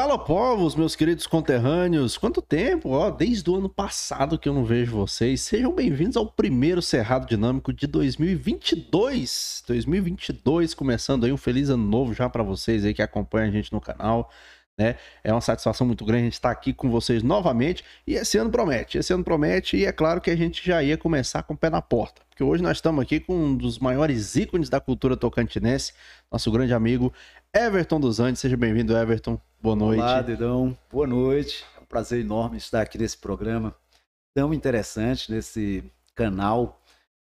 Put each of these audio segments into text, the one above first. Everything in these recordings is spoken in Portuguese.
Fala, povos, meus queridos conterrâneos. Quanto tempo, ó, desde o ano passado que eu não vejo vocês. Sejam bem-vindos ao primeiro Cerrado Dinâmico de 2022. 2022, começando aí um feliz ano novo já para vocês aí que acompanham a gente no canal. Né? É uma satisfação muito grande a gente estar aqui com vocês novamente. E esse ano promete, esse ano promete, e é claro que a gente já ia começar com o pé na porta. Porque hoje nós estamos aqui com um dos maiores ícones da cultura tocantinense, nosso grande amigo Everton dos Andes. Seja bem-vindo, Everton. Boa noite. Olá, Dedão. Boa noite. É um prazer enorme estar aqui nesse programa tão interessante, nesse canal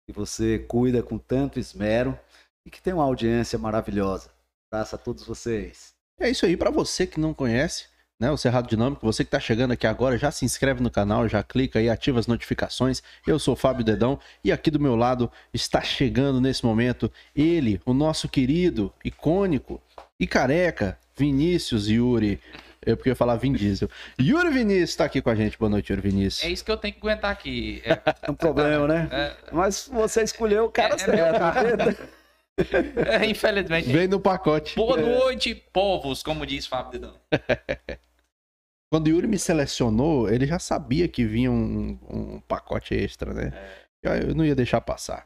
que você cuida com tanto esmero e que tem uma audiência maravilhosa. Abraço a todos vocês. É isso aí. Para você que não conhece, né, o Cerrado Dinâmico, você que está chegando aqui agora, já se inscreve no canal, já clica aí, ativa as notificações. Eu sou o Fábio Dedão e aqui do meu lado está chegando nesse momento ele, o nosso querido, icônico e careca, Vinícius Yuri. Eu porque eu ia falar Vin Diesel. Yuri Vinícius está aqui com a gente. Boa noite, Yuri Vinícius. É isso que eu tenho que aguentar aqui. É, É um problema, né? é, Mas você escolheu o cara É, é certo. é, infelizmente. Vem no pacote. Boa noite, povos, como diz Fábio Dedão. Quando o Yuri me selecionou, ele já sabia que vinha um, um pacote extra, né? Eu eu não ia deixar passar.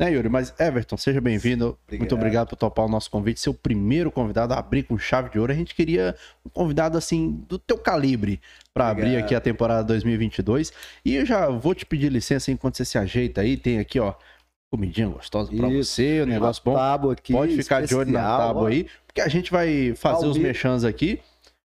Né, Yuri? Mas, Everton, seja bem-vindo. Muito obrigado por topar o nosso convite. Ser o primeiro convidado a abrir com chave de ouro. A gente queria um convidado, assim, do teu calibre para abrir aqui a temporada 2022. E eu já vou te pedir licença enquanto você se ajeita aí. Tem aqui, ó, comidinha gostosa pra Isso. você, o negócio bom. Tábua aqui, Pode ficar de olho na especial, tábua ó. aí, porque a gente vai fazer os mexãs aqui.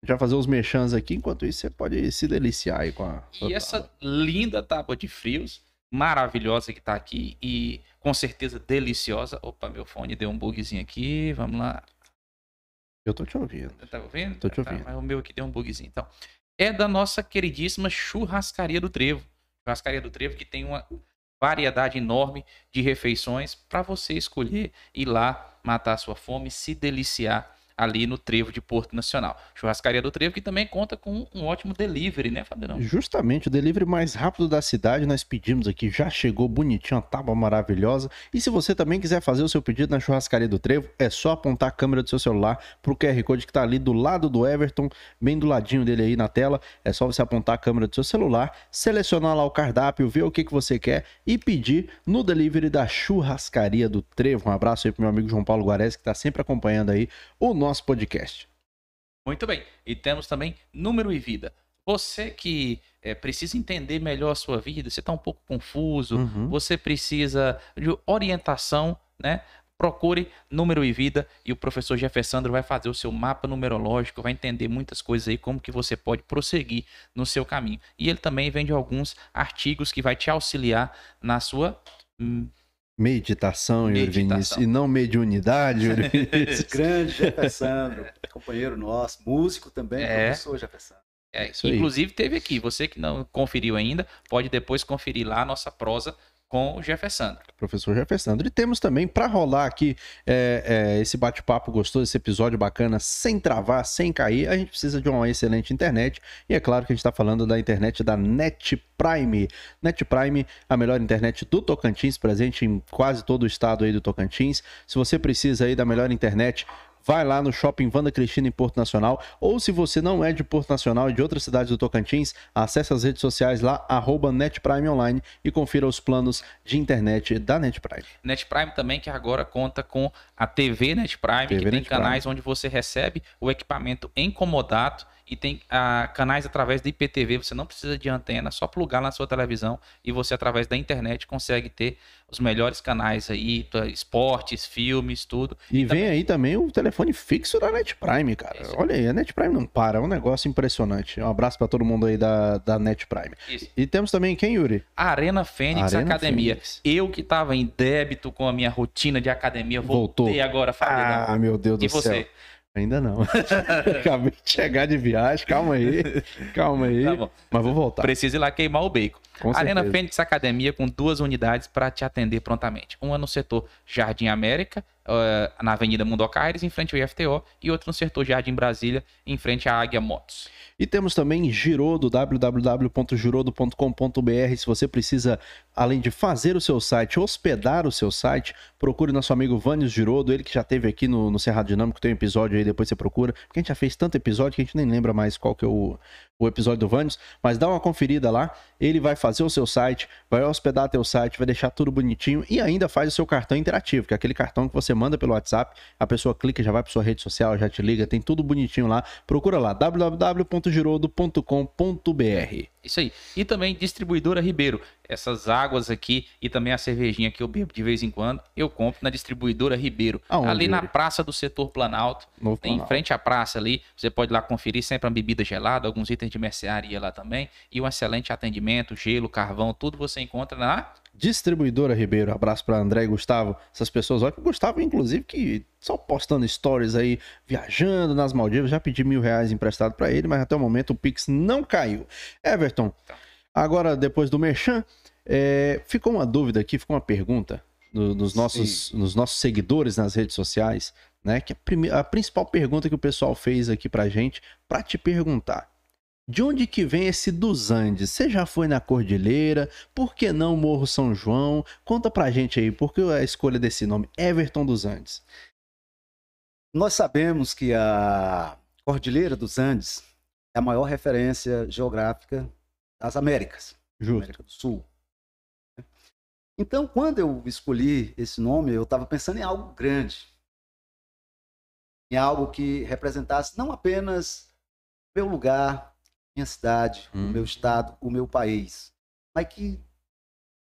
A gente vai fazer os mexãs aqui, enquanto isso você pode se deliciar aí com a. E essa linda tábua de frios, maravilhosa que tá aqui e com certeza deliciosa. Opa, meu fone deu um bugzinho aqui. Vamos lá. Eu tô te ouvindo. Tá ouvindo? Tô te Tá, ouvindo. mas o meu aqui deu um bugzinho. Então, é da nossa queridíssima Churrascaria do Trevo. Churrascaria do Trevo que tem uma variedade enorme de refeições para você escolher ir lá matar a sua fome, se deliciar ali no Trevo de Porto Nacional. Churrascaria do Trevo que também conta com um ótimo delivery, né, Fabiano? Justamente o delivery mais rápido da cidade, nós pedimos aqui, já chegou bonitinho, uma tábua maravilhosa. E se você também quiser fazer o seu pedido na churrascaria do Trevo, é só apontar a câmera do seu celular pro QR Code que tá ali do lado do Everton, bem do ladinho dele aí na tela. É só você apontar a câmera do seu celular, selecionar lá o cardápio, ver o que, que você quer e pedir no delivery da churrascaria do Trevo. Um abraço aí pro meu amigo João Paulo Guarez, que tá sempre acompanhando aí o nosso podcast. Muito bem. E temos também número e vida. Você que eh, precisa entender melhor a sua vida, você está um pouco confuso, Uhum. você precisa de orientação, né? Procure número e vida e o professor Jeffersandro vai fazer o seu mapa numerológico, vai entender muitas coisas aí, como que você pode prosseguir no seu caminho. E ele também vende alguns artigos que vai te auxiliar na sua hum, Meditação, Yuri. Vinícius. E não mediunidade, Yuri Vinícius. Grande Jeffersandro, companheiro nosso, músico também, É. professor Jeffersandro. É, Isso aí. inclusive teve aqui, você que não conferiu ainda, pode depois conferir lá a nossa prosa com o Jeffersandro. professor Jeffersandro. E temos também, para rolar aqui é, é, esse bate-papo gostoso, esse episódio bacana, sem travar, sem cair, a gente precisa de uma excelente internet. E é claro que a gente está falando da internet da Net Prime. Net Prime, a melhor internet do Tocantins, presente em quase todo o estado aí do Tocantins. Se você precisa aí da melhor internet, vai lá no Shopping Vanda Cristina em Porto Nacional, ou se você não é de Porto Nacional e de outras cidades do Tocantins, acesse as redes sociais lá, arroba NetPrime Online e confira os planos de internet da NetPrime. Net Prime também, que agora conta com a TV Net Prime, TV que tem Net canais onde você recebe o equipamento em comodato e tem ah, canais através da IPTV, você não precisa de antena, só plugar na sua televisão e você através da internet consegue ter os melhores canais aí, esportes, filmes, tudo. E vem aí também o telefone fixo da Net Prime, cara. Isso. Olha aí, a Net Prime não para, é um negócio impressionante. Um abraço para todo mundo aí da, da Net Prime. Isso. E temos também quem, Yuri? Arena Fênix Arena Academia. Fênix. Eu que estava em débito com a minha rotina de academia, Voltou. voltei agora, Fabiano. Ah, meu Deus do e você? Ainda não. Acabei de chegar de viagem, calma aí. Calma aí. Tá bom. Mas vou voltar. Precisa ir lá queimar o bacon. Com Arena certeza. Fênix Academia com duas unidades para te atender prontamente. Uma no setor Jardim América, eh, na Avenida Mundo Aires, em frente ao IFTO, e outra no setor Jardim Brasília, em frente à Águia Motos. E temos também Girodo, www.girodo.com.br. Se você precisa além de fazer o seu site, hospedar o seu site, procure nosso amigo Vânios Girodo, ele que já teve aqui no, no Cerrado Dinâmico, tem um episódio aí, depois você procura, porque a gente já fez tanto episódio que a gente nem lembra mais qual que é o, o episódio do Vânios, mas dá uma conferida lá, ele vai fazer o seu site, vai hospedar teu site, vai deixar tudo bonitinho e ainda faz o seu cartão interativo, que é aquele cartão que você manda pelo WhatsApp, a pessoa clica, já vai para sua rede social, já te liga, tem tudo bonitinho lá. Procura lá www.girodo.com.br. Isso aí. E também distribuidora Ribeiro. Essas águas aqui e também a cervejinha que eu bebo de vez em quando, eu compro na distribuidora Ribeiro. Aonde, ali na praça do setor Planalto. Tem em Planalto. frente à praça ali. Você pode ir lá conferir sempre uma bebida gelada, alguns itens de mercearia lá também. E um excelente atendimento, gelo, carvão, tudo você encontra na. Distribuidora Ribeiro, abraço para André e Gustavo, essas pessoas, olha que o Gustavo, inclusive, que só postando stories aí, viajando nas Maldivas, já pedi mil reais emprestado para ele, mas até o momento o Pix não caiu. Everton, Tá. Agora depois do Merchan, é, ficou uma dúvida aqui, ficou uma pergunta no- nos, nossos, nos nossos seguidores nas redes sociais, né? Que a, prime- a principal pergunta que o pessoal fez aqui pra gente, pra te perguntar. De onde que vem esse dos Andes? Você já foi na Cordilheira? Por que não Morro São João? Conta pra gente aí, por que a escolha desse nome, Everton dos Andes? Nós sabemos que a Cordilheira dos Andes é a maior referência geográfica das Américas, Justo. América do Sul. Então, quando eu escolhi esse nome, eu estava pensando em algo grande, em algo que representasse não apenas meu lugar, minha cidade, Hum. o meu estado, o meu país, mas que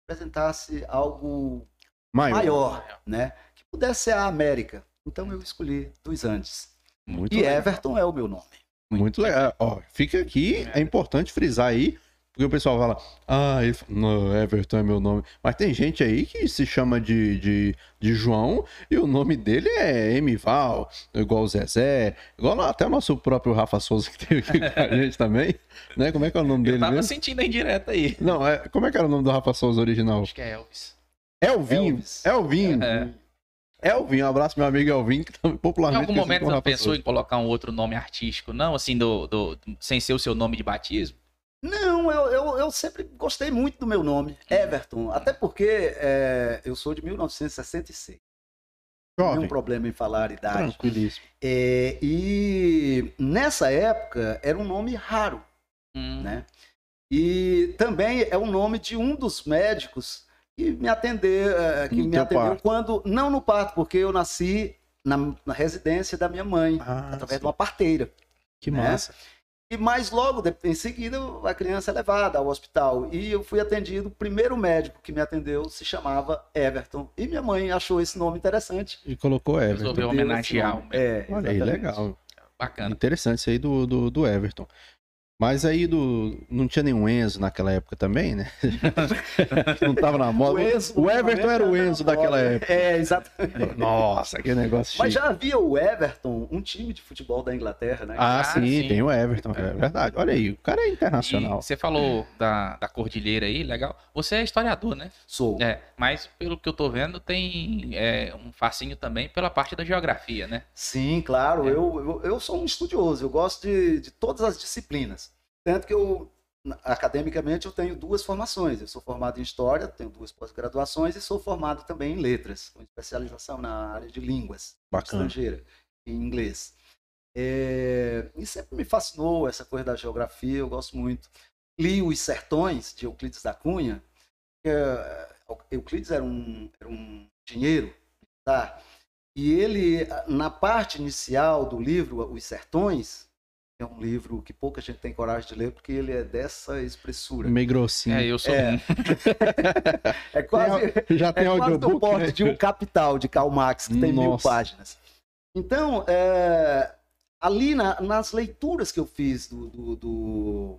representasse algo Maior. maior, né? Que pudesse ser a América. Então eu escolhi dos Andes. Muito E legal. Everton é o meu nome. Muito legal. Ó, fica aqui, é importante frisar aí, porque o pessoal fala, ah, não, Everton é meu nome. Mas tem gente aí que se chama de, de, de João e o nome dele é Emival, igual o Zezé, igual até o nosso próprio Rafa Souza que teve aqui com a gente também, né? Como é que é o nome Eu dele tava mesmo? sentindo a indireta aí. Não, é, como é que era o nome do Rafa Souza original? Acho que é Elvis. Elvin. Elvis. Elvin. É. Elvin, um abraço meu amigo Elvin, que também Em popularmente algum conhecido momento você pensou Souza. em colocar um outro nome artístico? Não, assim, do, do, sem ser o seu nome de batismo? Não, eu, eu, eu sempre gostei muito do meu nome, Everton. Até porque é, eu sou de 1966. Não tem Jovem, um problema em falar a idade. tranquilíssimo. É, e nessa época era um nome raro, Hum, né? E também é o nome de um dos médicos que me atendeu, eh, que No me atendeu parto. quando não no parto, porque eu nasci na, na residência da minha mãe, Ah, através sim. de uma parteira. que né? massa. E mais logo em seguida a criança é levada ao hospital e eu fui atendido. O primeiro médico que me atendeu se chamava Everton e minha mãe achou esse nome interessante. E colocou Everton. Resolveu homenagear É, Olha aí, legal. Bacana. Interessante isso aí do, do, do Everton. Mas aí do, não tinha nenhum Enzo naquela época também, né? não tava na moda. Enzo, O Everton era o Enzo daquela época. É, exatamente. Nossa, que negócio Mas chique. já havia o Everton, um time de futebol da Inglaterra, né? Ah, Ah, sim, sim. tem o Everton, é verdade. Olha aí, o cara é E internacional. você falou da, da cordilheira aí, legal. Você é historiador, né? Sou. É, mas pelo que eu tô vendo, tem é, um facinho também pela parte da geografia, né? Sim, claro. É. Eu, eu, eu sou um estudioso, eu gosto de, de todas as disciplinas. Tanto que eu, academicamente, eu tenho duas formações. Eu sou formado em História, tenho duas pós-graduações e sou formado também em Letras, com especialização na área de línguas Bacana. estrangeira, em inglês. É, e sempre me fascinou essa coisa da geografia, eu gosto muito. Li Os Sertões, de Euclides da Cunha. é, Euclides era um, era um engenheiro, tá? E ele, na parte inicial do livro, Os Sertões, é um livro que pouca gente tem coragem de ler, porque ele é dessa espessura. Meio grossinho. É, eu sou É. É quase, Já tem é quase do porte né? de um Capital, de Karl Marx, que tem mil Nossa. páginas. Então, é, ali na- nas leituras que eu fiz do, do, do-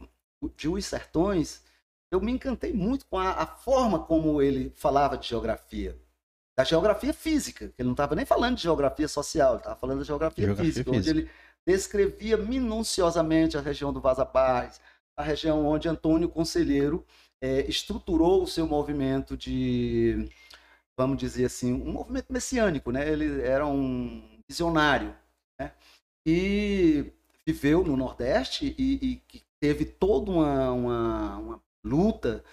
de Os Sertões, eu me encantei muito com a, a forma como ele falava de geografia. Da geografia física, que ele não estava nem falando de geografia social, ele estava falando de geografia, Geografia física, física. onde ele descrevia minuciosamente a região do Vaza Barres, a região onde Antônio Conselheiro eh, estruturou o seu movimento de, vamos dizer assim, um movimento messiânico, né? Ele era um visionário, né? E viveu no Nordeste e, e teve toda uma, uma, uma luta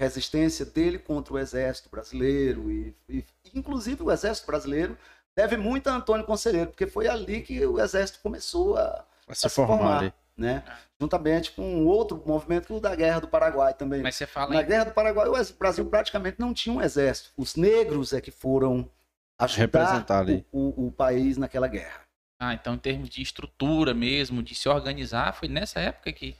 resistência dele contra o exército brasileiro e, e inclusive o exército brasileiro deve muito a Antônio Conselheiro, porque foi ali que o exército começou a, a se, a formar, se formar né? Juntamente com um outro movimento da Guerra do Paraguai também. Mas você fala Na em... Guerra do Paraguai, o Brasil praticamente não tinha um exército. Os negros é que foram ajudar. O, o, o país naquela guerra. Ah, então em termos de estrutura mesmo, de se organizar, foi nessa época que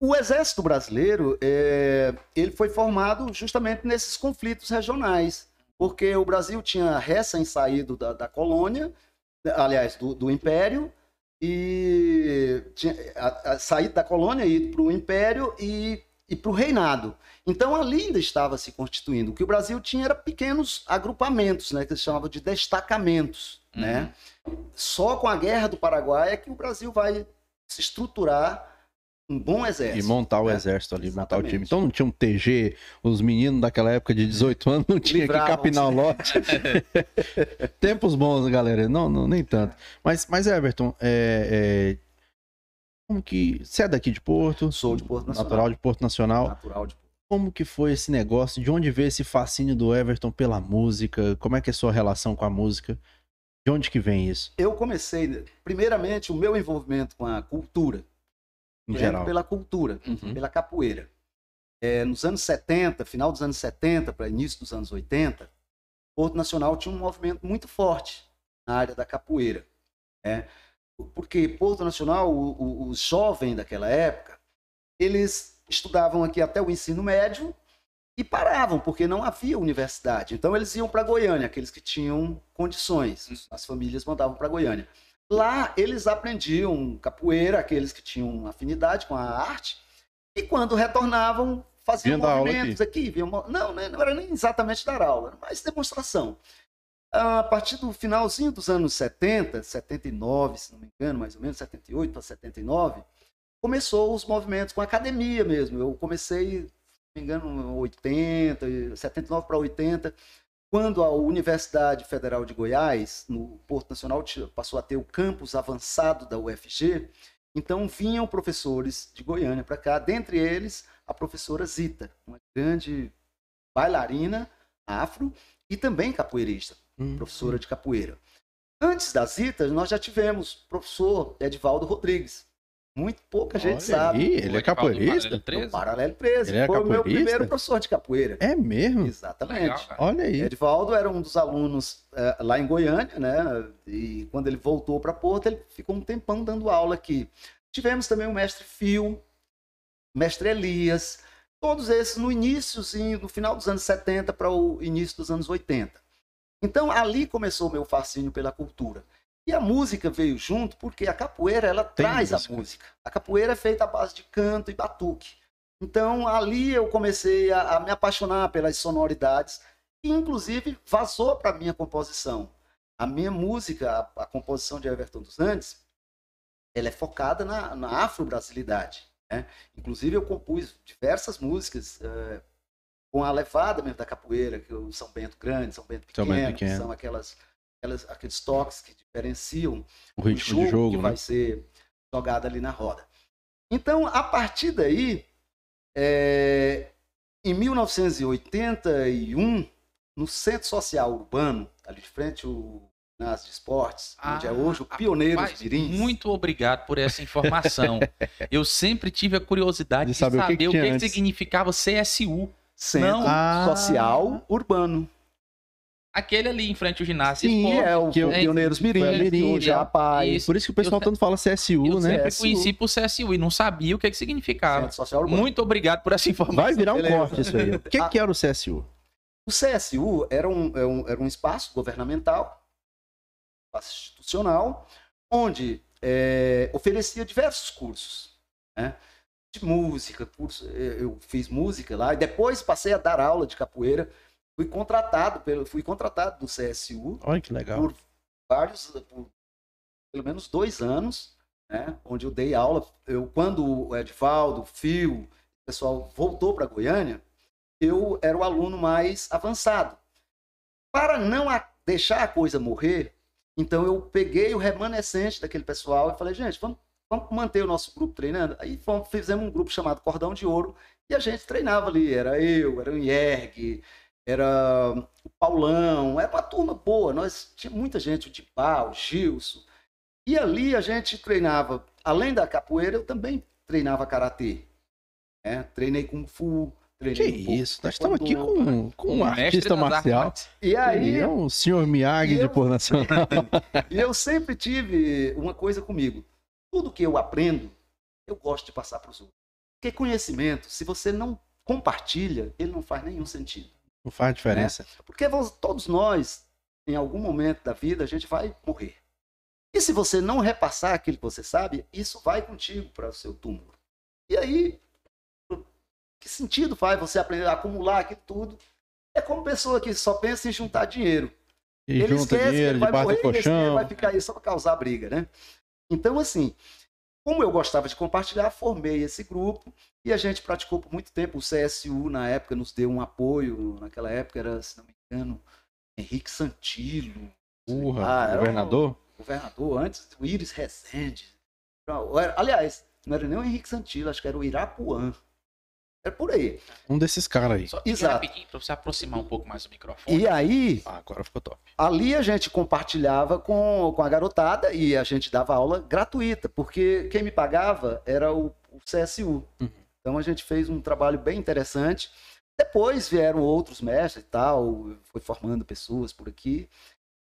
o exército brasileiro é, ele foi formado justamente nesses conflitos regionais, porque o Brasil tinha recém saído da, da colônia, aliás, do, do império, e tinha a, a, saído da colônia e para o império e, e para o reinado. Então ali ainda estava se constituindo. O que o Brasil tinha era pequenos agrupamentos, né, que se chamava de destacamentos, uhum. né? Só com a Guerra do Paraguai é que o Brasil vai se estruturar um bom exército. E montar o né? exército ali, Exatamente. montar o time. Então não tinha um TG, os meninos daquela época de 18 anos não tinha que capinar o lote. Tempos bons, galera. Não, não nem tanto. Mas, mas Everton, é, é... como que. Você é daqui de Porto? Sou de Porto Nacional. Natural de Porto Nacional. Natural de Porto. Como que foi esse negócio? De onde veio esse fascínio do Everton pela música? Como é que é a sua relação com a música? De onde que vem isso? Eu comecei, primeiramente, o meu envolvimento com a cultura em geral. pela cultura, uhum. pela capoeira. É, nos anos 70, final dos anos 70 para início dos anos 80, Porto Nacional tinha um movimento muito forte na área da capoeira. É, porque Porto Nacional, o, o, os jovens daquela época, eles estudavam aqui até o ensino médio e paravam, porque não havia universidade. Então eles iam para Goiânia, aqueles que tinham condições. As famílias mandavam para Goiânia. Lá eles aprendiam capoeira, aqueles que tinham afinidade com a arte, e quando retornavam, faziam Vinha movimentos aqui. aqui não, né, não era nem exatamente dar aula, era mais demonstração. A partir do finalzinho dos anos 70, 79, se não me engano, mais ou menos, 78 para 79, começou os movimentos com academia mesmo. Eu comecei, se não me engano, 80, 79 para 80, quando a Universidade Federal de Goiás, no Porto Nacional, passou a ter o campus avançado da UFG, então vinham professores de Goiânia para cá, dentre eles a professora Zita, uma grande bailarina afro e também capoeirista, hum. professora de capoeira. Antes da Zita, nós já tivemos o professor Edvaldo Rodrigues, muito pouca gente Olha sabe. Aí, ele é capoeirista? Paralelo 13. Paralelo 13. Ele é Foi o meu primeiro professor de capoeira. É mesmo? Exatamente. Legal, Olha aí. Edvaldo era um dos alunos é, lá em Goiânia, né? E quando ele voltou para Porto, ele ficou um tempão dando aula aqui. Tivemos também o mestre Fio, mestre Elias, todos esses no início, no final dos anos 70 para o início dos anos 80. Então ali começou o meu fascínio pela cultura. E a música veio junto porque a capoeira ela Tem traz música. a música. A capoeira é feita à base de canto e batuque. Então ali eu comecei a, a me apaixonar pelas sonoridades e inclusive vazou para minha composição. A minha música, a, a, composição de Everton dos Andes, ela é focada na, na afro-brasilidade. Né? Inclusive eu compus diversas músicas é, com a levada mesmo da capoeira, que é o São Bento Grande, São Bento Pequeno, São Bento Pequeno. que são aquelas aquelas, aqueles toques que diferenciam o ritmo o jogo, de jogo que né? vai ser jogado ali na roda. Então, a partir daí, é, em 1981, no Centro Social Urbano, ali de frente ao ginásio de esportes, ah, onde é hoje o Pioneiros Mirins. Muito obrigado por essa informação. Eu sempre tive a curiosidade de, de saber, saber, o que, que, o que, que significava CSU. Centro Não. Ah. Social Urbano. Aquele ali em frente ao ginásio. Sim, é o que é, Pioneiros Mirim, Mirim Japaz. Por isso que o pessoal eu, tanto fala CSU, eu né? Eu sempre conheci por CSU e não sabia o que, que significava. Muito obrigado por essa informação. Vai virar um Beleza. corte isso aí. O que, que era o CSU? O CSU era um, era é um, era um espaço governamental, espaço institucional, onde é, oferecia diversos cursos. Né? De música, curso, eu fiz música lá, e depois passei a dar aula de capoeira fui contratado pelo, fui contratado do CSU. Olha que legal. Por vários, por pelo menos dois anos, né? Onde eu dei aula. Eu, quando o Edvaldo, o Fio, o pessoal voltou para Goiânia, eu era o aluno mais avançado. Para não a, deixar a coisa morrer, então eu peguei o remanescente daquele pessoal e falei, gente, vamos, vamos manter o nosso grupo treinando. Aí fomos, fizemos um grupo chamado Cordão de Ouro, E a gente treinava ali, era eu, era o Ierg, era o Paulão, era uma turma boa, nós tinha muita gente, o Dipau, o Gilson. E ali a gente treinava, além da capoeira, eu também treinava karatê. Né? Treinei kung fu, que treinei um isso, nós estamos aqui com, com um artista marcial. artes. E aí, Ele é o senhor Miyagi E de eu- Por Nacional. E eu sempre tive uma coisa comigo. Tudo que eu aprendo, eu gosto de passar para os outros. Porque conhecimento, se você não compartilha, ele não faz nenhum sentido. Não faz diferença. Porque vo- todos nós, em algum momento da vida, a gente vai morrer. E se você não repassar aquilo que você sabe, isso vai contigo para o seu túmulo. E aí, que sentido faz você aprender a acumular aquilo tudo? É como pessoa que só pensa em juntar dinheiro. E Ele junta esquece que dinheiro ele vai morrer e colchão. vai ficar aí só para causar briga, né? Então, assim, como eu gostava de compartilhar, formei esse grupo e a gente praticou por muito tempo. O CSU, na época, nos deu um apoio. Naquela época era, se não me engano, Henrique Santilo, Urra, Ah, era governador. governador, antes o Iris Rezende. Aliás, não era nem o Henrique Santilo, acho que era o Irapuã. Era por aí. Um desses caras aí. Só Exato. rapidinho, pra você aproximar um pouco mais o microfone. E aí, Ah, agora ficou top. ali a gente compartilhava com, com a garotada e a gente dava aula gratuita, porque quem me pagava era o, o CSU. Uhum. Então a gente fez um trabalho bem interessante. Depois vieram outros mestres e tal, foi formando pessoas por aqui.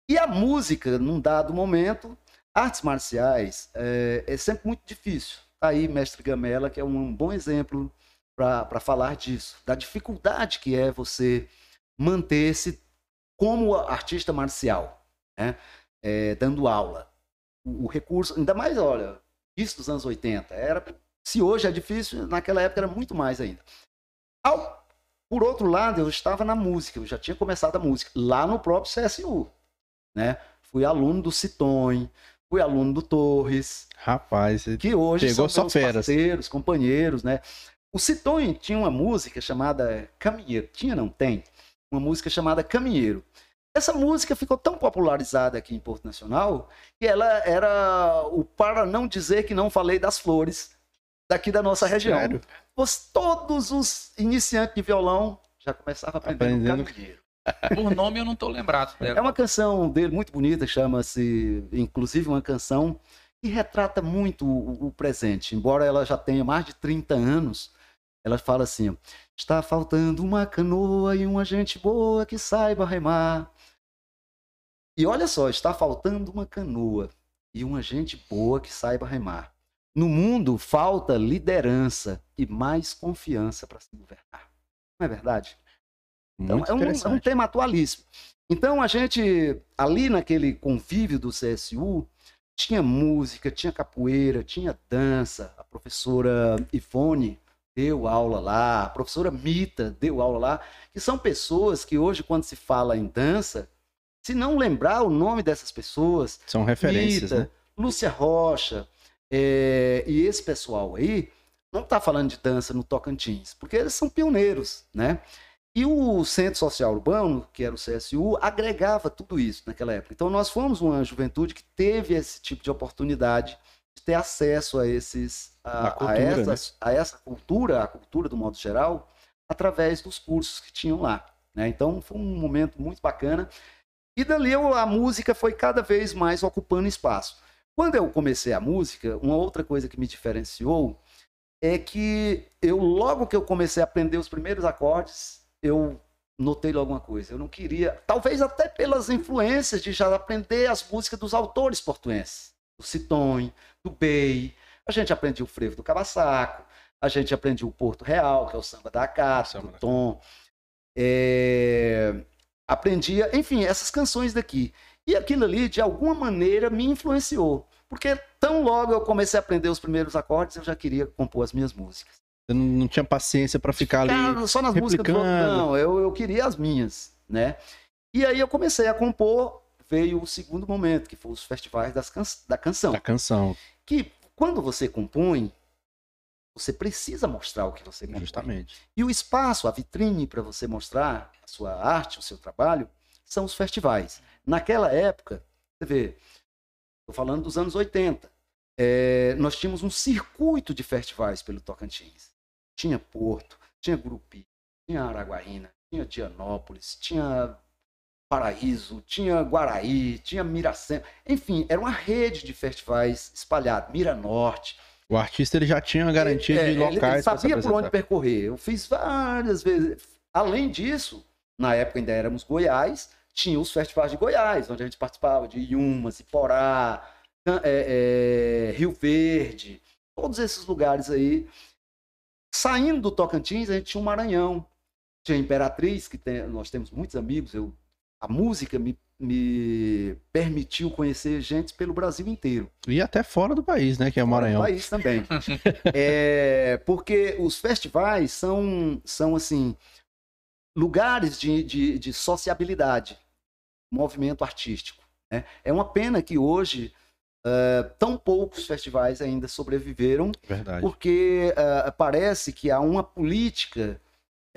E a música, num dado momento, artes marciais, é, é sempre muito difícil. Tá aí, mestre Gamela, que é um bom exemplo para falar disso, da dificuldade que é você manter-se como artista marcial, né? É, dando aula. O, o recurso, ainda mais, olha, isso dos anos 80, era, se hoje é difícil, naquela época era muito mais ainda. Ao, por outro lado, eu estava na música, eu já tinha começado a música, lá no próprio CSU, né? Fui aluno do Citon, fui aluno do Torres, Rapaz, que hoje Pegou são só meus parceiros, companheiros, né? O Citon tinha uma música chamada Caminheiro. Tinha, não tem? Uma música chamada Caminheiro. Essa música ficou tão popularizada aqui em Porto Nacional que ela era o para não dizer que não falei das flores daqui da nossa região. Sério? Os- todos os iniciantes de violão já começavam aprendendo Aprendendo. Caminheiro. Por nome eu não tô lembrado dela. É uma canção dele muito bonita, chama-se, inclusive, uma canção que retrata muito o, o presente. Embora ela já tenha mais de 30 anos, ela fala assim: está faltando uma canoa e uma gente boa que saiba remar. E olha só, está faltando uma canoa e uma gente boa que saiba remar. No mundo falta liderança e mais confiança para se governar. Não é verdade? Então, é um, é um tema atualíssimo. Então, a gente, ali naquele convívio do CSU, tinha música, tinha capoeira, tinha dança. A professora Ivone deu aula lá, a professora Mita deu aula lá, que são pessoas que hoje, quando se fala em dança, se não lembrar o nome dessas pessoas, São referências, Mita, né? Lúcia Rocha é, e esse pessoal aí não está falando de dança no Tocantins, porque eles são pioneiros, né? E o Centro Social Urbano, que era o CSU, agregava tudo isso naquela época. Então nós fomos uma juventude que teve esse tipo de oportunidade de ter acesso a esses A a, cultura, a, essas- a essa cultura, a cultura do modo geral, através dos cursos que tinham lá. Né? Então foi um momento muito bacana. E dali a música foi cada vez mais ocupando espaço. Quando eu comecei a música, uma outra coisa que me diferenciou é que eu, logo que eu comecei a aprender os primeiros acordes, eu notei logo uma coisa. Eu não queria, talvez até pelas influências de já aprender as músicas dos autores portuenses, do Citon, do Bey. A gente aprendia o frevo do Cabaçaco, a gente aprendia o Porto Real, que é o samba da Cata, do Tom. É, aprendia, enfim, essas canções daqui. E aquilo ali, de alguma maneira, me influenciou. Porque tão logo eu comecei a aprender os primeiros acordes, eu já queria compor as minhas músicas. Você não, tinha paciência pra ficar ali. Só nas músicas do outro, replicando. não, eu, eu queria as minhas, né? E aí eu comecei a compor, veio o segundo momento, que foi os festivais das can da canção. Da canção, Que quando você compõe, você precisa mostrar o que você compõe. justamente. E o espaço, a vitrine para você mostrar a sua arte, o seu trabalho, são os festivais. Naquela época, você vê, estou falando dos anos 80, é, nós tínhamos um circuito de festivais pelo Tocantins. Tinha Porto, tinha Grupi, tinha Araguaína, tinha Dianópolis, tinha Paraíso, tinha Guaraí, tinha Miracema, enfim, era uma rede de festivais espalhada, Mira Norte. O artista ele já tinha uma garantia É, de ele- locais. Ele sabia por onde percorrer. Eu fiz várias vezes. Além disso, na época ainda éramos Goiás, tinha os festivais de Goiás, onde a gente participava de Iumas, Iporá, é, é, Rio Verde, todos esses lugares aí. Saindo do Tocantins, a gente tinha o Maranhão, tinha a Imperatriz, que tem- nós temos muitos amigos. Eu, a música me, me permitiu conhecer gente pelo Brasil inteiro. E até fora do país, né? Que é o Fora do Maranhão. país também. É, porque os festivais são, são assim, lugares de, de, de sociabilidade, movimento artístico. né? É uma pena que hoje eh, tão poucos festivais ainda sobreviveram, Verdade. porque eh, parece que há uma política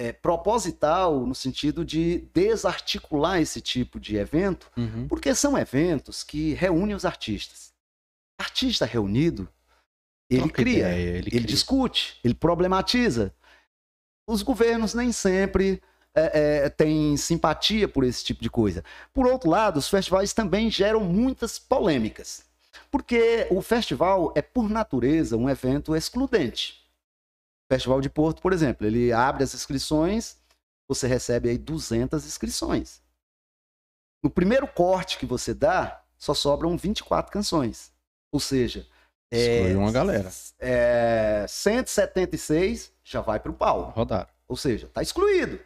eh, proposital no sentido de desarticular esse tipo de evento Uhum. porque são eventos que reúnem os artistas. Artista reunido, ele cria, ideia, ele ele, cria. discute, ele problematiza. Os governos nem sempre é, é, têm simpatia por esse tipo de coisa. Por outro lado, os festivais também geram muitas polêmicas. Porque o festival é, por natureza, um evento excludente. Festival de Porto, por exemplo, ele abre as inscrições, você recebe aí 200 inscrições. No primeiro corte que você dá, só sobram 24 canções. Ou seja, Exclui uma galera. é, 176 já vai para o pau. Rodaram. Ou seja, está excluído.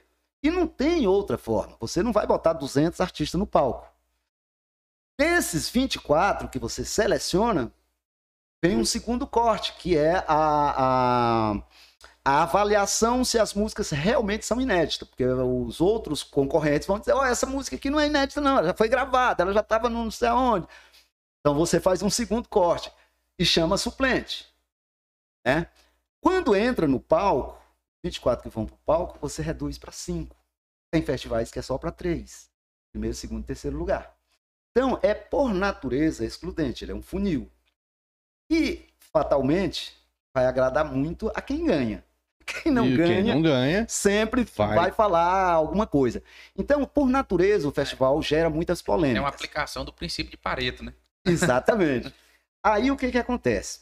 E não tem outra forma. Você não vai botar 200 artistas no palco. Desses 24 que você seleciona, vem um segundo corte, que é a, a, a avaliação se as músicas realmente são inéditas. Porque os outros concorrentes vão dizer: Ó, essa música aqui não é inédita, não. Ela já foi gravada, ela já estava não sei aonde. Então você faz um segundo corte e chama suplente. Né? Quando entra no palco, 24 que vão para o palco, você reduz para 5. Tem festivais que é só para 3. Primeiro, segundo e terceiro lugar. Então, é por natureza excludente, ele é um funil. E, fatalmente, vai agradar muito a quem ganha. Quem não e ganha, quem não ganha, sempre Vai. vai. falar alguma coisa. Então, por natureza, o festival gera muitas É polêmicas. uma aplicação do princípio de Pareto, né? Exatamente. Aí o que, que acontece?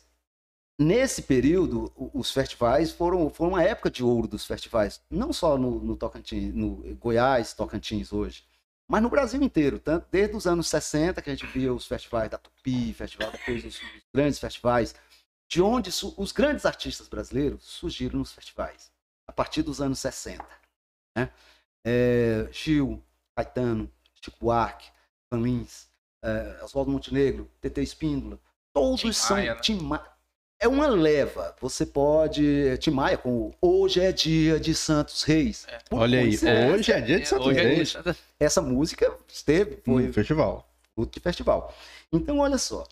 Nesse período, os festivais foram, foram uma época de ouro dos festivais, não só no, no Tocantins, no Goiás, Tocantins hoje, mas no Brasil inteiro, tanto desde os anos 60 que a gente via os festivais da Tupi, festival depois os grandes festivais, de onde os grandes artistas brasileiros surgiram nos festivais, a partir dos anos 60. Né? É, Gil, Caetano, Chico Buarque, Van Lins, é, Oswaldo Montenegro, TT Espíndola, todos Tim são Maia, né? Tim Ma- É uma leva. Você pode. Tim Maia com o Hoje é dia de Santos Reis. É. Olha aí, hoje é dia de Santos Hoje é Reis. Essa música esteve, foi no festival. fruto de festival. Então, olha só.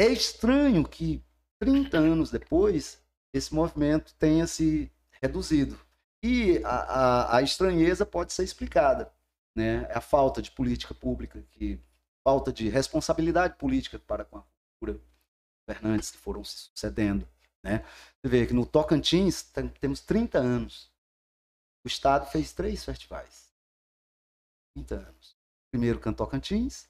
É estranho que 30 anos depois esse movimento tenha se reduzido. E a, a, a estranheza pode ser explicada. Né? A falta de política pública, que, falta de responsabilidade política para com a cultura governantes que foram se sucedendo. Né? Você vê que no Tocantins tem- temos 30 anos. O Estado fez três festivais. 30 anos. Primeiro Canto Tocantins,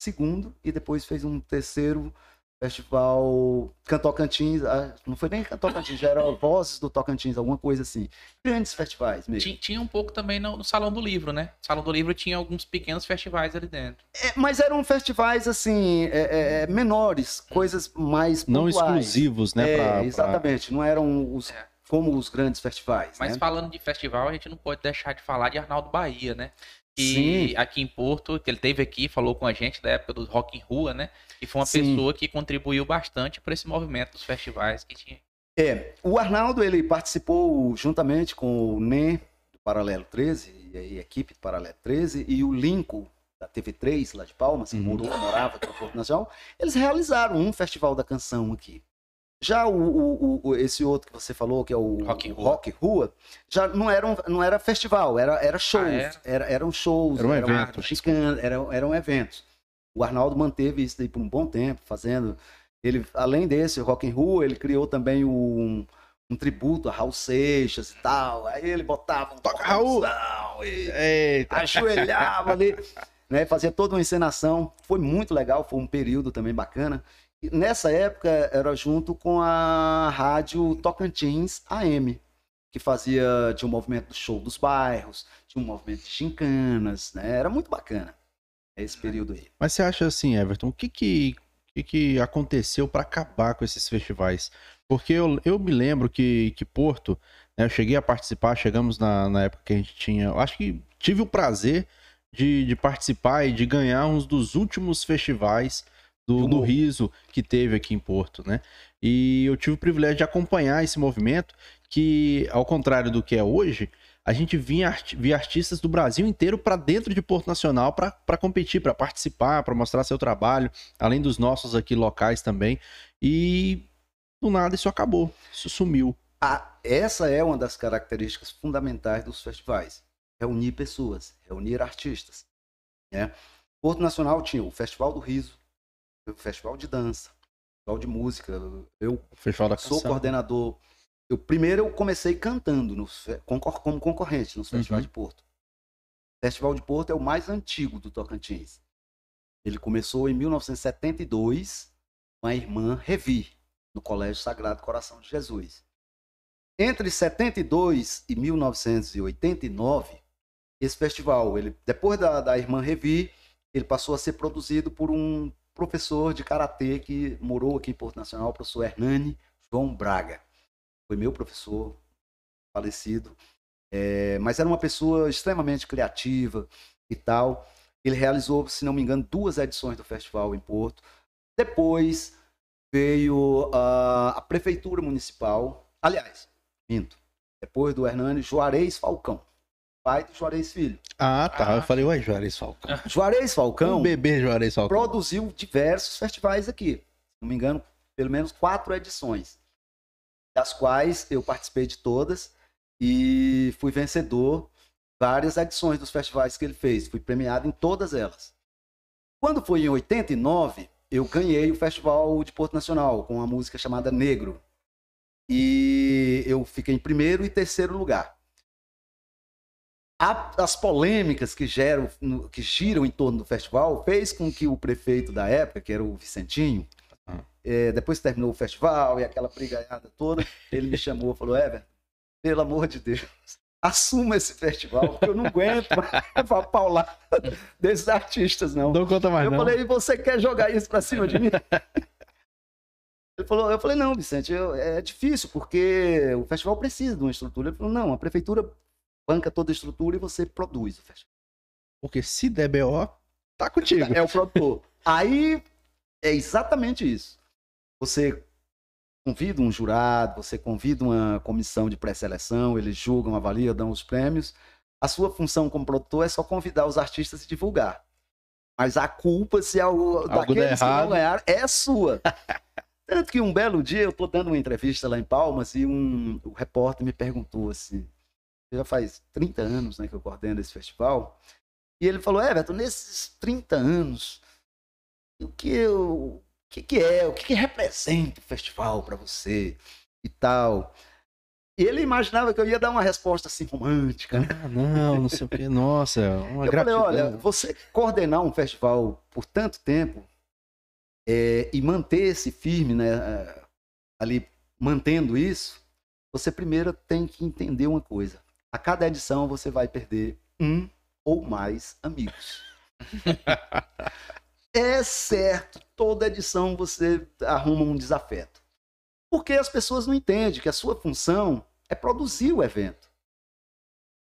segundo, e depois fez um terceiro festival Canto Tocantins. ah, Não foi nem Canto Tocantins, já era Vozes do Tocantins, alguma coisa assim. Grandes festivais mesmo. Tinha, tinha um pouco também no, no Salão do Livro, né? O Salão do Livro tinha alguns pequenos festivais ali dentro. É, mas eram festivais assim, é, é, é, menores, coisas mais Não pontuais. exclusivos, né? É, pra- pra- exatamente, não eram os, É. como os grandes festivais. Mas né? falando de festival, a gente não pode deixar de falar de Arnaldo Bahia, né? Sim. Que aqui em Porto, que ele teve aqui, falou com a gente da época do Rock em Rua, né? E foi uma Sim. pessoa que contribuiu bastante para esse movimento dos festivais que tinha. É, o Arnaldo ele participou juntamente com o NEM do Paralelo 13 e a equipe do Paralelo 13 e o Lincoln da TV3 lá de Palmas, que Uhum. morou, morava aqui no Porto Nacional, eles realizaram um festival da canção aqui. Já o, o- o- esse outro que você falou, que é o Rock Rua. Rock Rua, já não era, um- não era festival, era, era shows. Ah, era? era? eram shows, Era um eram, evento. gigan- eram, eram eventos. O Arnaldo manteve isso daí por um bom tempo, fazendo. Ele, além desse Rock em Rua, ele criou também um, um tributo a Raul Seixas e tal. Aí ele botava um Toca, Raul! e ajoelhava ali, né? Fazia toda uma encenação. Foi muito legal, foi um período também bacana. E nessa época era junto com a rádio Tocantins AM, que fazia, tinha um movimento do show dos bairros, tinha um movimento de gincanas, né? Era muito bacana esse período aí. Mas você acha assim, Everton, o que que, que, que aconteceu para acabar com esses festivais? Porque eu, eu me lembro que, que Porto, né, eu cheguei a participar, chegamos na, na época que a gente tinha. eu Acho que tive o prazer de, de participar e de ganhar uns dos últimos festivais do, Do. Riso que teve aqui em Porto, né? E eu tive o privilégio de acompanhar esse movimento que, ao contrário do que é hoje, a gente vinha arti- via artistas do Brasil inteiro para dentro de Porto Nacional para competir, para participar, para mostrar seu trabalho, além dos nossos aqui locais também. E do nada isso acabou, isso sumiu. Ah, essa é uma das características fundamentais dos festivais. Reunir pessoas, reunir artistas. Né? Porto Nacional tinha o Festival do Riso, o Festival de Dança, o Festival de Música. Eu Festival da sou Canção. coordenador. Eu, primeiro eu comecei cantando nos como concorrente nos festivais Uhum. de Porto. O Festival de Porto é o mais antigo do Tocantins. Ele começou em 1972 com a irmã Revi, no Colégio Sagrado Coração de Jesus. Entre 72 e 1989, esse festival, ele, depois da, da irmã Revi, ele passou a ser produzido por um professor de karatê que morou aqui em Porto Nacional, o professor Hernani João Braga. Foi meu professor, falecido, é, mas era uma pessoa extremamente criativa e tal. Ele realizou, se não me engano, duas edições do festival em Porto. Depois veio ah, a prefeitura municipal, aliás, minto, depois do Hernani, Juarez Falcão, pai do Juarez Filho. Ah, tá. Ah. Eu falei, ué, Juarez Falcão. Juarez Falcão Um bebê Juarez Falcão. produziu diversos festivais aqui. Se não me engano, pelo menos quatro edições, das quais eu participei de todas e fui vencedor várias edições dos festivais que ele fez. Fui premiado em todas elas. Quando foi em 89, eu ganhei o Festival de Porto Nacional com uma música chamada Negro. E eu fiquei em primeiro e terceiro lugar. As polêmicas que geram, que giram em torno do festival, fez com que o prefeito da época, que era o Vicentinho, Eh, depois que terminou o festival e aquela brigaiada toda, ele me chamou e falou: Ever, pelo amor de Deus, assuma esse festival, porque eu não aguento a paulada desses artistas, não. Não conta mais, Eu não. falei, e você quer jogar isso pra cima de mim? Ele falou, eu falei, não, Vicente, eu- é difícil, porque o festival precisa de uma estrutura. Ele falou, não, a prefeitura banca toda a estrutura e você produz o festival. Porque se der BO, tá contigo. É o produtor. Aí é exatamente isso. Você convida um jurado, você convida uma comissão de pré-seleção, eles julgam, avaliam, dão os prêmios. A sua função como produtor é só convidar os artistas e divulgar. Mas a culpa, se algo, der daqueles que não ganharam, é sua. Tanto que um belo dia eu estou dando uma entrevista lá em Palmas e um, o repórter me perguntou assim, já faz 30 anos né, que eu coordeno esse festival, e ele falou, Everton, nesses 30 anos, o que, o que, que é, o que, que representa o festival para você e tal? E ele imaginava que eu ia dar uma resposta assim romântica, né? Ah, não, não sei o que. Nossa, uma Eu falei, gratidão. olha, você coordenar um festival por tanto tempo é, e manter-se firme, né, é, ali mantendo isso, você primeiro tem que entender uma coisa. A cada edição você vai perder um ou mais amigos. é certo, toda edição você arruma um desafeto. Porque as pessoas não entendem que a sua função é produzir o evento.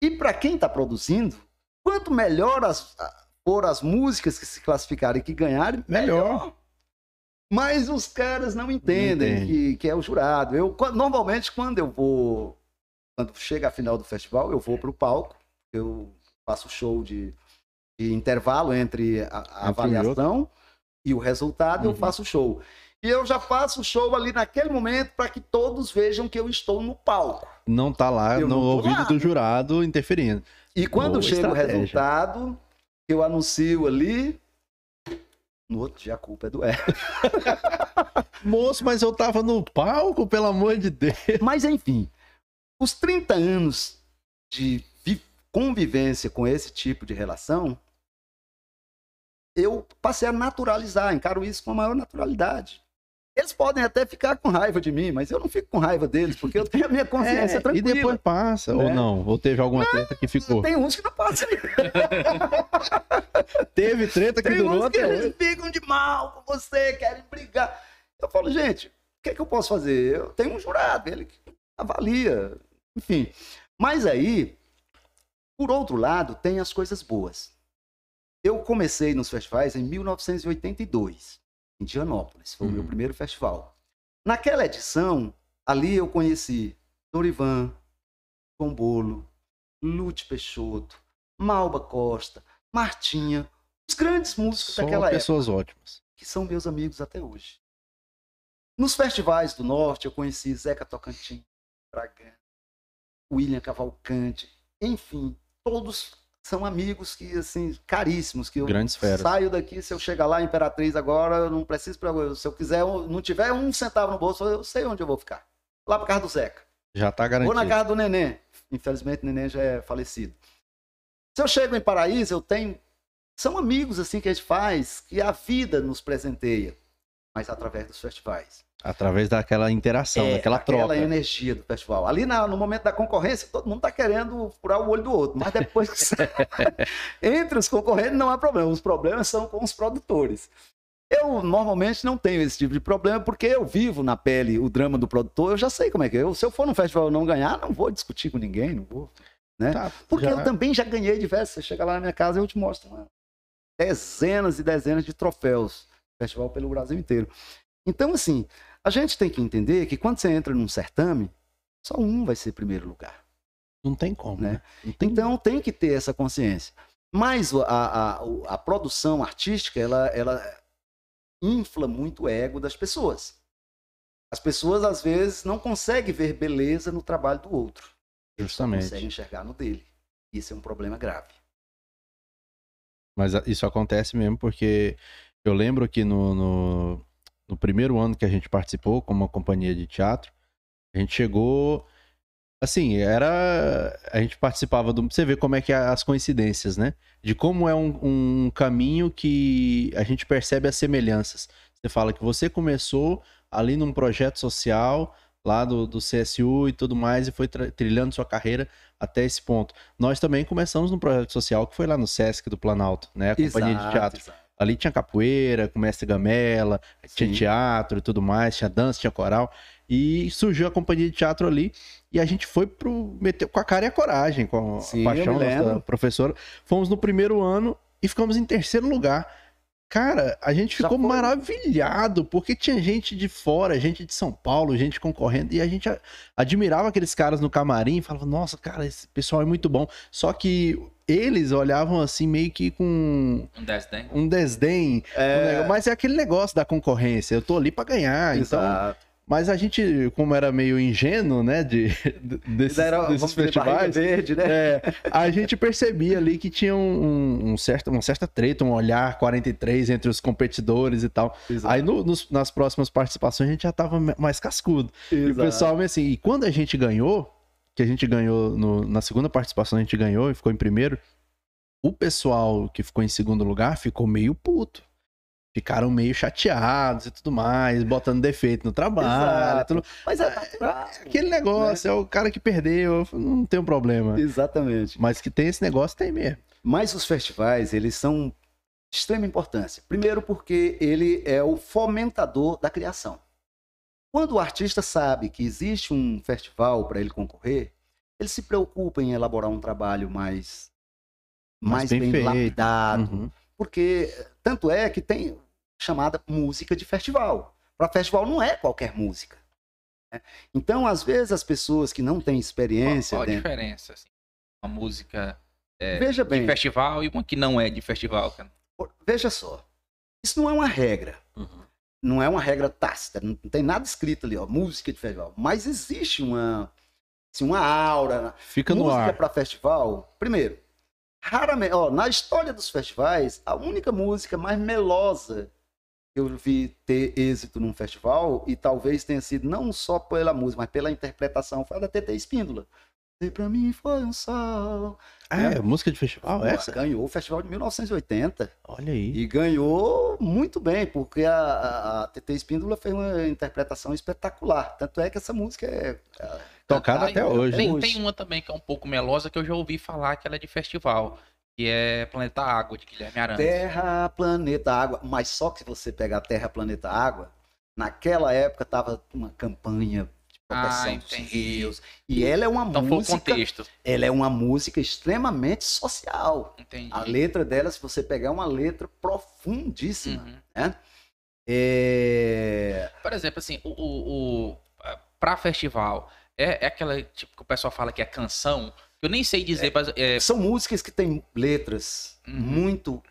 E para quem está produzindo, quanto melhor as, for as músicas que se classificarem e que ganharem, Melhor. Mas os caras não entendem entende. que, que é o jurado. Eu, normalmente, quando eu vou. Quando chega a final do festival, eu vou para o palco. Eu faço show de intervalo entre a, a avaliação e o resultado, eu Uhum. faço show. E eu já faço o show ali naquele momento para que todos vejam que eu estou no palco. Não tá lá Eu no ouvido lá. do jurado interferindo. E quando Boa chega estratégia. o resultado, eu anuncio ali, No outro dia a culpa é do Hélio. Moço, mas eu tava no palco, pelo amor de Deus. Mas enfim, os 30 anos de vi- convivência com esse tipo de relação, eu passei a naturalizar, encaro isso com a maior naturalidade. Eles podem até ficar com raiva de mim, mas eu não fico com raiva deles, porque eu tenho a minha consciência É, e tranquila. depois passa, né? ou não? Ou teve alguma treta que ficou? Tem uns que não passam. Teve treta que Tem durou uns que até eles ficam de mal com você, querem brigar. Eu falo, gente, o que, é que eu posso fazer? Eu tenho um jurado, ele que avalia, enfim. Mas aí, por outro lado, tem as coisas boas. Eu comecei nos festivais em 1982, em Dianópolis. Foi o meu Uhum. primeiro festival. Naquela edição, ali eu conheci Dorivan, João Bolo, Lute Peixoto, Malba Costa, Martinha, os grandes músicos Só daquela época pessoas ótimas. que são meus amigos até hoje. Nos festivais do Norte, eu conheci Zeca Tocantins, Bragan, William Cavalcante, enfim, todos são amigos que, assim, caríssimos, que eu Grandes feras. saio daqui, se eu chegar lá, Imperatriz, agora, eu não preciso, pra, se eu quiser, eu não tiver um centavo no bolso, eu sei onde eu vou ficar. Lá pra casa do Zeca. Já tá Ou garantido. na casa do Neném. Infelizmente, o Neném já é falecido. Se eu chego em Paraíso, eu tenho. São amigos assim que a gente faz, que a vida nos presenteia, mas através dos festivais. Através daquela interação, É, daquela aquela troca. energia do festival. Ali na- no momento da concorrência, todo mundo está querendo furar o olho do outro, mas depois que sai- entre os concorrentes não há problema. Os problemas são com os produtores. Eu normalmente não tenho esse tipo de problema porque eu vivo na pele o drama do produtor. Eu já sei como é que é. Eu, se eu for num festival e não ganhar, não vou discutir com ninguém, não vou. Tá, Porque já- eu também já ganhei diversos. Você chega lá na minha casa, eu te mostro uma- dezenas e dezenas de troféus. Festival pelo Brasil inteiro. Então, assim, a gente tem que entender que quando você entra num certame, só um vai ser primeiro lugar. Não tem como, Né? né? Não tem Então, tem que ter essa consciência. Mas a, a, a produção artística, ela, ela infla muito o ego das pessoas. As pessoas, às vezes, não conseguem ver beleza no trabalho do outro. Justamente. conseguem enxergar no dele. Isso é um problema grave. Mas a- isso acontece mesmo porque eu lembro que no, no, no primeiro ano que a gente participou como uma companhia de teatro, a gente chegou. Assim, era. A gente participava do. Você vê como é que é as coincidências, né? De como é um, um caminho que a gente percebe as semelhanças. Você fala que você começou ali num projeto social, lá do, do CSU e tudo mais, e foi trilhando sua carreira até esse ponto. Nós também começamos num projeto social que foi lá no Sesc do Planalto, né? A companhia de Exato, teatro. exato. Ali tinha capoeira, com mestre Gamela, tinha Sim. teatro e tudo mais, tinha dança, tinha coral. E surgiu a companhia de teatro ali. E a gente foi pro. Meteu com a cara e a coragem, com a Sim, paixão da professora. Fomos no primeiro ano e ficamos em terceiro lugar. Cara, a gente Já ficou foi? maravilhado, porque tinha gente de fora, gente de São Paulo, gente concorrendo, e a gente admirava aqueles caras no camarim e falava, nossa, cara, esse pessoal é muito bom. Só que eles olhavam assim, meio que com Um desdém. um desdém. um É, negócio- Mas é aquele negócio da concorrência. Eu tô ali pra ganhar. Então, exato. Mas a gente, como era meio ingênuo, né, de, de- desses, Era, desses festivais, verde, né? é, a gente percebia ali que tinha um, um- um certo, uma certa treta, um olhar 43 entre os competidores e tal. Exato. Aí no- nos- nas próximas participações a gente já tava mais cascudo. E o Exato. pessoal, assim, e quando a gente ganhou, que a gente ganhou no- na segunda participação, a gente ganhou e ficou em primeiro, o pessoal que ficou em segundo lugar ficou meio puto. Ficaram meio chateados e tudo mais, botando defeito no trabalho. Tudo- Mas é natural. Aquele negócio, é o cara que perdeu, não tem um problema. Exatamente. Mas que tem esse negócio, tem mesmo. Mas os festivais, eles são de extrema importância. Primeiro porque ele é o fomentador da criação. Quando o artista sabe que existe um festival para ele concorrer, ele se preocupa em elaborar um trabalho mais Mais mais, bem bem, lapidado, Uhum. porque tanto é que tem chamada música de festival. Para festival não é qualquer música. né? Então, às vezes as pessoas que não têm Qual, experiência qual a dentro- diferença? Assim? Uma música é, veja de bem, festival e uma que não é de festival, cara. veja só, isso não é uma regra. não é uma regra tácita, não tem nada escrito ali, ó, música de festival. Mas existe uma, assim, uma aura. Fica no música ar. para festival, primeiro, raramente, ó, na história dos festivais, a única música mais melosa eu vi ter êxito num festival, e talvez tenha sido não só pela música, mas pela interpretação, foi a da TT Espíndola. E pra mim foi um sol. Ah, é, música de festival Pô, essa? Ganhou o festival de 1980. Olha aí. E ganhou muito bem, porque a, a, a TT Espíndola fez uma interpretação espetacular. Tanto é que essa música é. é Tocada até hoje. Tem, hoje. tem uma também que é um pouco melosa que eu já ouvi falar que ela é de festival. Que é Planeta Água, de Guilherme Arantes. Terra, Planeta, Água. Mas só que se você pegar Terra, Planeta, Água, naquela época tava uma campanha de proteção Ah, dos rios. E ela é uma Então foi o música. contexto. Ela é uma música extremamente social. Entendi. A letra dela, se você pegar, é uma letra profundíssima. Uhum. É... Por exemplo, assim, o, o, o para festival é, é aquela tipo que o pessoal fala que é canção. Eu nem sei dizer, mas é, São músicas que têm letras Uhum. muito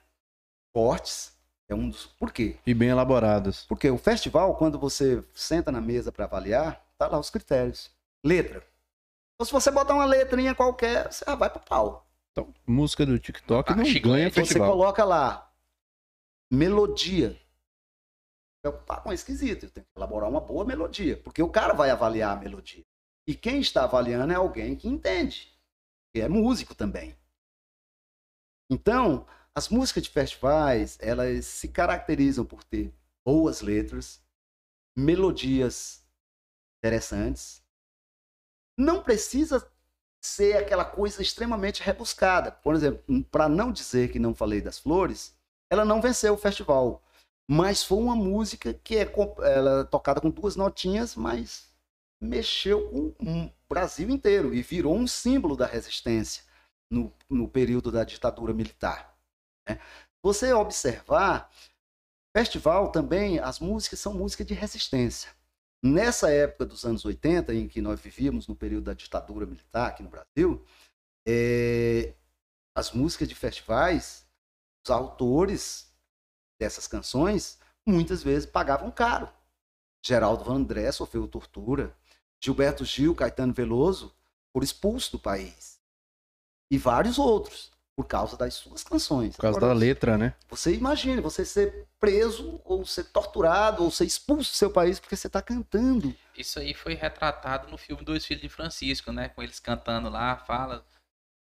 fortes. É um dos. Por quê? E bem elaboradas. Porque o festival, quando você senta na mesa para avaliar, tá lá os critérios. Letra. Então, se você botar uma letrinha qualquer, você já vai pro pau. Então, música do TikTok Ah, não ganha Você festival. coloca lá melodia. Tá com esquisito. Eu tenho que elaborar uma boa melodia. Porque o cara vai avaliar a melodia. E quem está avaliando é alguém que entende. É músico também. Então, as músicas de festivais, elas se caracterizam por ter boas letras, melodias interessantes. Não precisa ser aquela coisa extremamente rebuscada. Por exemplo, para não dizer que não falei das flores, ela não venceu o festival, mas foi uma música que é ela é tocada com duas notinhas, mas mexeu o Brasil inteiro e virou um símbolo da resistência no, no período da ditadura militar. né? Você observar, festival também, as músicas são músicas de resistência. Nessa época dos anos 80, em que nós vivíamos no período da ditadura militar aqui no Brasil, é, as músicas de festivais, os autores dessas canções, muitas vezes pagavam caro. Geraldo Vandré sofreu tortura, Gilberto Gil, Caetano Veloso foram expulsos do país. E vários outros, por causa das suas canções. Por causa Agora, da letra, né? você imagina, você ser preso, ou ser torturado, ou ser expulso do seu país porque você está cantando. Isso aí foi retratado no filme Dois Filhos de Francisco, né? Com eles cantando lá, fala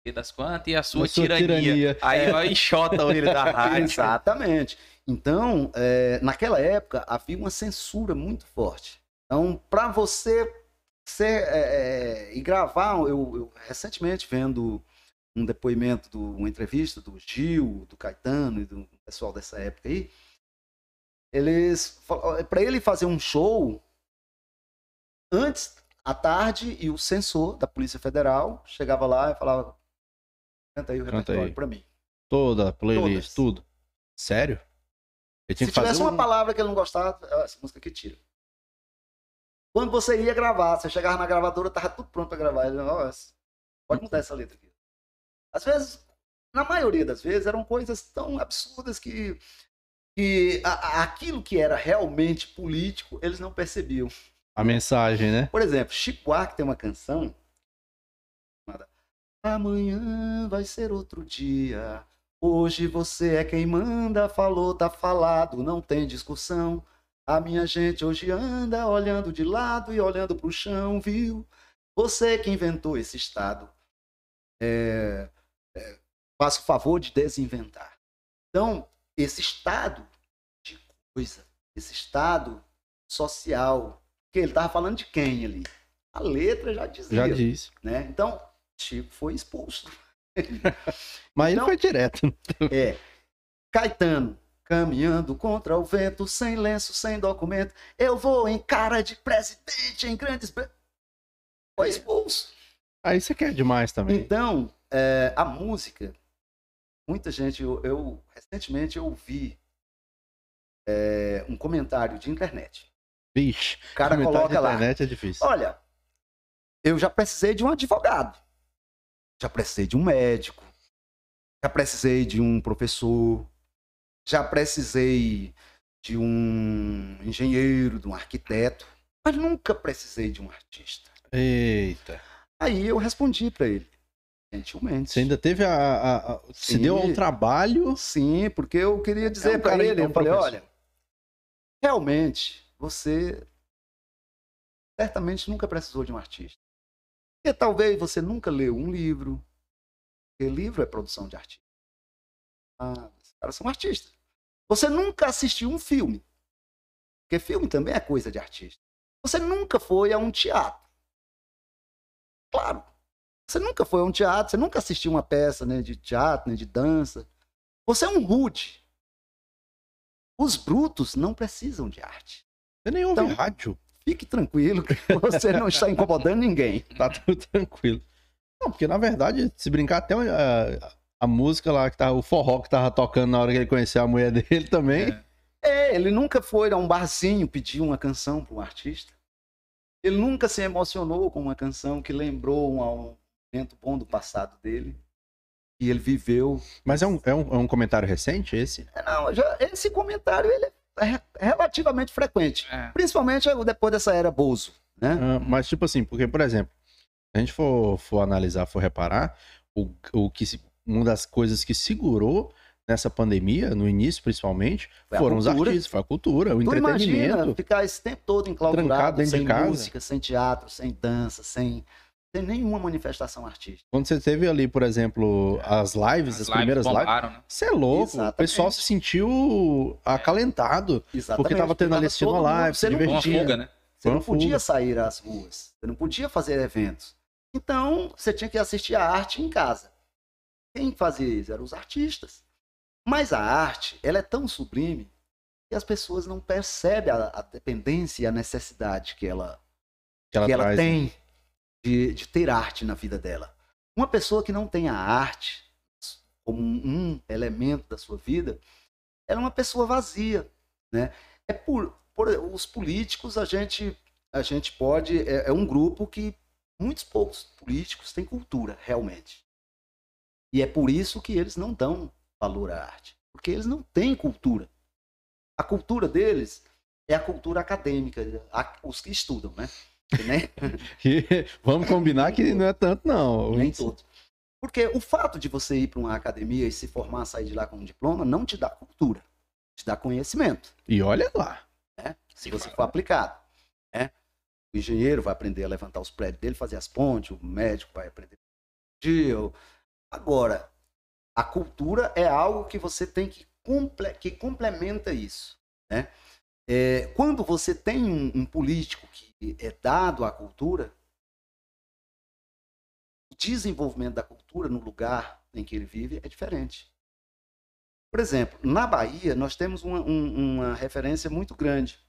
e das quantas e a sua, A sua tirania. tirania. Aí vai enxota ele da rádio. Exatamente. Então, é, naquela época, havia uma censura muito forte. Então, para você ser, é, é, e gravar, eu, eu recentemente vendo um depoimento, do, uma entrevista do Gil, do Caetano e do pessoal dessa época aí, eles, para ele fazer um show, antes, à tarde, e o censor da Polícia Federal chegava lá e falava, canta aí o Canta repertório para mim. Toda, playlist, Todas. tudo. Sério? Se que tivesse uma um- palavra que ele não gostava, ah, essa música aqui tira. Quando você ia gravar, você chegava na gravadora, tava tudo pronto para gravar. Ele, essa- pode mudar essa letra aqui. Às vezes, na maioria das vezes, eram coisas tão absurdas que, que a- a- aquilo que era realmente político, eles não percebiam. a mensagem, né? Por exemplo, Chico Buarque tem uma canção chamada Amanhã vai ser outro dia. Hoje você é quem manda, falou, tá falado, não tem discussão. A minha gente hoje anda olhando de lado e olhando pro chão, viu? Você que inventou esse estado. É, é, faça o favor de desinventar. Então, esse estado de coisa, esse estado social, que ele estava falando de quem ali? A letra já dizia, Já disse. né? Então, Chico foi expulso. Mas ele Não. foi direto. É. Caetano, caminhando contra o vento, sem lenço, sem documento, eu vou em cara de presidente, em grandes... Foi expulso. Aí você quer demais também. Então, é, a música, muita gente, eu, eu- recentemente eu ouvi é, um comentário de internet. Vixe, O cara coloca lá, internet é difícil. olha, eu já precisei de um advogado, já precisei de um médico, já precisei de um professor, já precisei de um engenheiro, de um arquiteto, mas nunca precisei de um artista. Eita. Aí eu respondi para ele, gentilmente. Você ainda teve a. a- a- se Sim. deu ao trabalho. Sim, porque eu queria É dizer um para ele, é um eu falei, olha, realmente você certamente nunca precisou de um artista. Porque talvez você nunca leu um livro, porque livro é produção de artista. Ah, os caras são artistas. Você nunca assistiu um filme, porque filme também é coisa de artista. Você nunca foi a um teatro. Claro. Você nunca foi a um teatro, você nunca assistiu uma peça né, de teatro, nem de dança. Você é um rude. Os brutos não precisam de arte. Você nem ouve Então- rádio. Fique tranquilo que você não está incomodando ninguém. Tá tudo tranquilo. Não, porque na verdade, se brincar até a, a música lá, que tá, o forró que tava tocando na hora que ele conheceu a mulher dele também. É. É, ele nunca foi a um barzinho pedir uma canção para um artista. Ele nunca se emocionou com uma canção que lembrou um, um momento bom do passado dele. E ele viveu. Mas é um, é, um, é um comentário recente esse? É, Não, já- esse comentário ele é re- relativamente frequente. É. Principalmente depois dessa era Bozo. Né? Ah, mas, tipo assim, porque, por exemplo, se a gente for, for analisar, for reparar, o, o que se- uma das coisas que segurou nessa pandemia, no início principalmente, Foi a foram os artistas, foi a cultura, o Tu imagina entretenimento. ficar esse tempo todo enclausurado, dentro de sem casa. música, sem teatro, sem dança, sem, sem nenhuma manifestação artística. Quando você teve ali, por exemplo, as lives, as, As primeiras lives, bombaram, né? você é louco, o Exatamente. pessoal se sentiu acalentado. Exatamente. tava tendo ali assistindo mundo- live, você se divertindo. fuga, né? Você não podia sair às ruas, você não podia fazer eventos. Então, você tinha que assistir a arte em casa. Quem fazia isso? Eram os artistas. Mas a arte, ela é tão sublime que as pessoas não percebem a, a dependência e a necessidade que ela, Que ela, que ela né? tem de, de ter arte na vida dela. Uma pessoa que não tem a arte como um elemento da sua vida, ela é uma pessoa vazia, né? É por, por os políticos a gente a gente pode é, é um grupo que muitos poucos políticos têm cultura realmente. E é por isso que eles não dão valor à arte, porque eles não têm cultura. A cultura deles é a cultura acadêmica, a- os que estudam, né? E vamos combinar que não é tanto, não. Nem todos. Porque o fato de você ir para uma academia e se formar, sair de lá com um diploma, não te dá cultura, te dá conhecimento, E olha lá. né? Se você for aplicado, né? O engenheiro vai aprender a levantar os prédios dele, fazer as pontes, o médico vai aprender o- Agora, a cultura é algo que você tem que, comple... que complementa isso, né? É, quando você tem um, um político que é dado à cultura, o desenvolvimento da cultura no lugar em que ele vive é diferente. Por exemplo, na Bahia, nós temos uma, um- uma referência muito grande.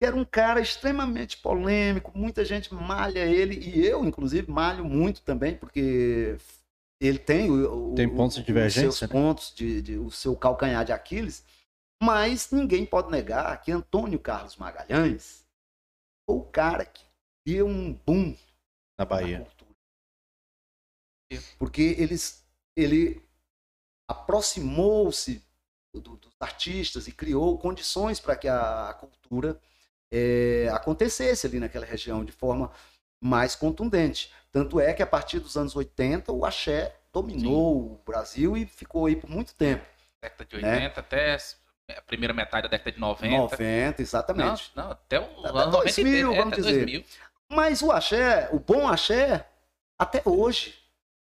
Era um cara extremamente polêmico, muita gente malha ele, e eu, inclusive, malho muito também, porque ele tem, o, Tem pontos de o- divergência, os seus né? pontos, de, de- o seu calcanhar de Aquiles, mas ninguém pode negar que Antônio Carlos Magalhães foi o cara que deu um boom Na na Bahia. cultura. Porque eles, ele aproximou-se do- dos artistas e criou condições para que a, cultura eh, acontecesse ali naquela região de forma mais contundente. Tanto é que a partir dos anos 80 o axé dominou o Brasil e ficou aí por muito tempo. Década de Né? 80 até a primeira metade da década de 90. 90, exatamente. Não, não, até o Até ano 90 2000, inteiro, é, vamos até dizer. 2000. Mas o axé, o bom axé, até hoje,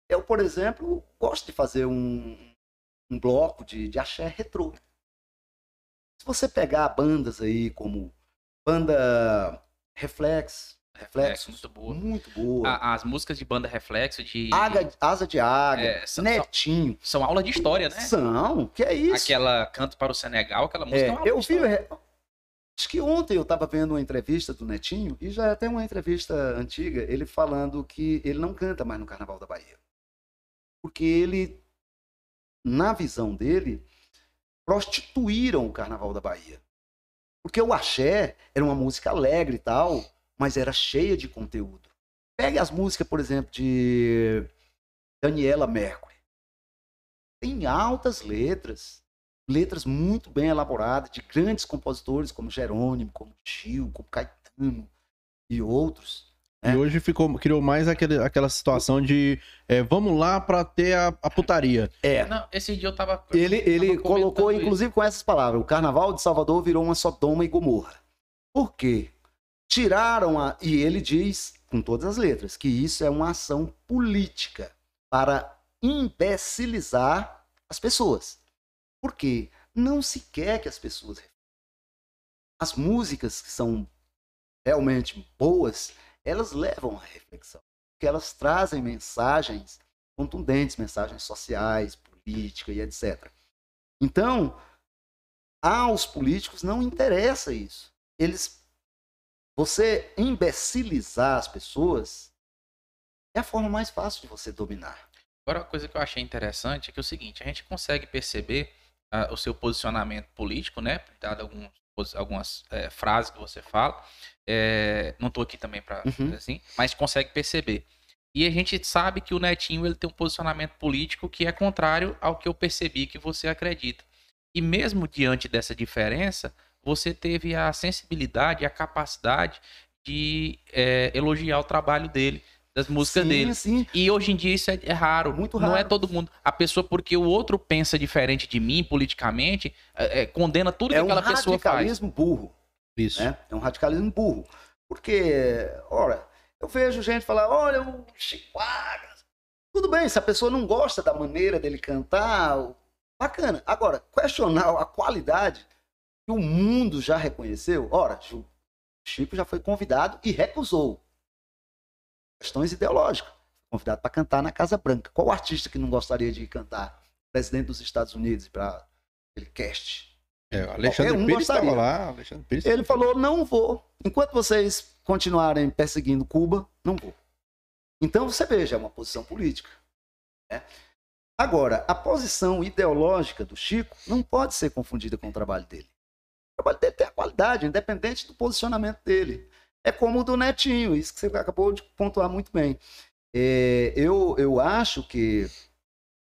eu, por exemplo, gosto de fazer um, um bloco de, de axé retrô. Se você pegar bandas aí como banda Reflex, É, Reflexos, muito boa. muito boa. A- as músicas de banda reflexo de Ága- Asa de Águia, É, são- Netinho. são aula de história, né? São, que é isso? Aquela canto para o Senegal, aquela música é, É, eu vi. Acho que ontem eu estava vendo uma entrevista do Netinho, e já tem uma entrevista antiga, ele falando que ele não canta mais no Carnaval da Bahia. Porque ele, na visão dele, prostituíram o Carnaval da Bahia. Porque o axé era uma música alegre e tal, mas era cheia de conteúdo. Pegue as músicas, por exemplo, de Daniela Mercury. Tem altas letras, letras muito bem elaboradas de grandes compositores como Jerônimo, como Gil, como Caetano e outros. E hoje ficou, criou mais aquele, aquela situação de é, vamos lá pra ter a, a putaria. É. Não, esse dia eu tava. Ele, ele tava colocou, comentando isso. inclusive, com essas palavras: o carnaval de Salvador virou uma Sodoma e Gomorra. Por quê? Tiraram a. E ele diz, com todas as letras, que isso é uma ação política para imbecilizar as pessoas. Por quê? Não se quer que as pessoas. As músicas que são realmente boas, elas levam à reflexão. Porque elas trazem mensagens contundentes, mensagens sociais, políticas e etc. Então, aos políticos não interessa isso. Eles. Você imbecilizar as pessoas é a forma mais fácil de você dominar. Agora, uma coisa que eu achei interessante é que é o seguinte: a gente consegue perceber ah, o seu posicionamento político, né? Dado alguns, algumas eh, frases que você fala. Eh, não estou aqui também para Uhum. assim, mas consegue perceber. E a gente sabe que o Netinho ele tem um posicionamento político que é contrário ao que eu percebi que você acredita. E mesmo diante dessa diferença, você teve a sensibilidade, a capacidade de eh, elogiar o trabalho dele, das músicas sim, dele. sim. E hoje em dia isso é, é raro. Muito Não é raro. todo mundo. A pessoa, porque o outro pensa diferente de mim politicamente, é, é, condena tudo que É um aquela pessoa faz. radicalismo burro. Isso. né? É um radicalismo burro. Porque, ora, eu vejo gente falar, olha, o Chico. Tudo bem, se a pessoa não gosta da maneira dele cantar, bacana. Agora, questionar a qualidade que o mundo já reconheceu, ora, o Chico já foi convidado e recusou. Questões ideológicas. Convidado para cantar na Casa Branca. Qual artista que não gostaria de cantar? Presidente dos Estados Unidos para aquele cast. É, Alexandre um Pires estava lá. Alexandre Pires Ele falou: não vou. Enquanto vocês continuarem perseguindo Cuba, não vou. Então você veja, é uma posição política. né? Agora, a posição ideológica do Chico não pode ser confundida com o trabalho dele. Trabalho dele tem a qualidade, independente do posicionamento dele. É como o do Netinho, isso que você acabou de pontuar muito bem. É, eu, eu acho que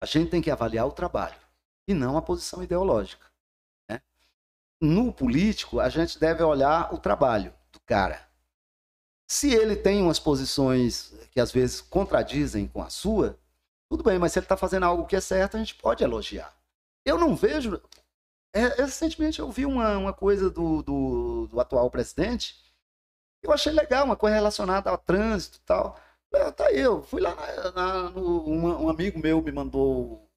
a gente tem que avaliar o trabalho e não a posição ideológica no político, a gente deve olhar o trabalho do cara. Se ele tem umas posições que às vezes contradizem com a sua, tudo bem, mas se ele está fazendo algo que é certo, a gente pode elogiar. Eu não vejo. É, recentemente eu vi uma, uma coisa do, do, do atual presidente, eu achei legal, uma coisa relacionada ao trânsito e tal. É, tá aí, eu fui lá na, na- no, um, um amigo meu me mandou um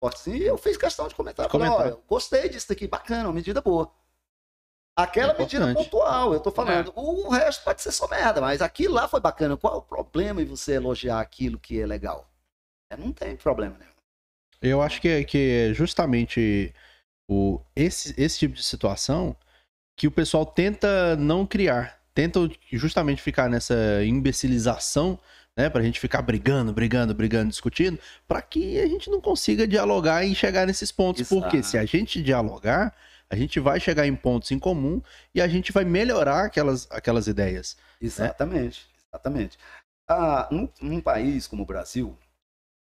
cortezinho e eu fiz questão de comentar. De Falei, comentar. olha, gostei disso daqui, bacana, uma medida boa. Aquela medida Importante. pontual, eu tô falando. O resto pode ser só merda, mas aquilo lá foi bacana. Qual o problema em você elogiar aquilo que é legal? É, não tem problema nenhum. Eu acho que é, que é justamente o, esse, esse tipo de situação que o pessoal tenta não criar. Tenta justamente ficar nessa imbecilização, né? Pra gente ficar brigando, brigando, brigando, discutindo, pra que a gente não consiga dialogar e chegar nesses pontos. Porque Exato. se a gente dialogar, a gente vai chegar em pontos em comum e a gente vai melhorar aquelas, aquelas ideias. Exatamente, exatamente. Ah, num, num país como o Brasil,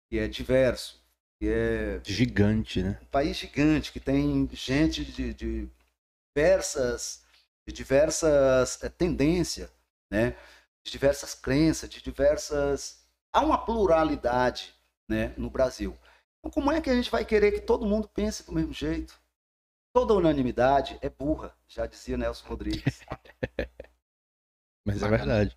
que é diverso, que é Gigante, né? um país gigante, que tem gente de, de diversas, de diversas eh, tendências, né? de diversas crenças, de diversas. Há uma pluralidade né, no Brasil. Então, como é que a gente vai querer que todo mundo pense do mesmo jeito? Toda unanimidade é burra, já dizia Nelson Rodrigues. Mas é verdade.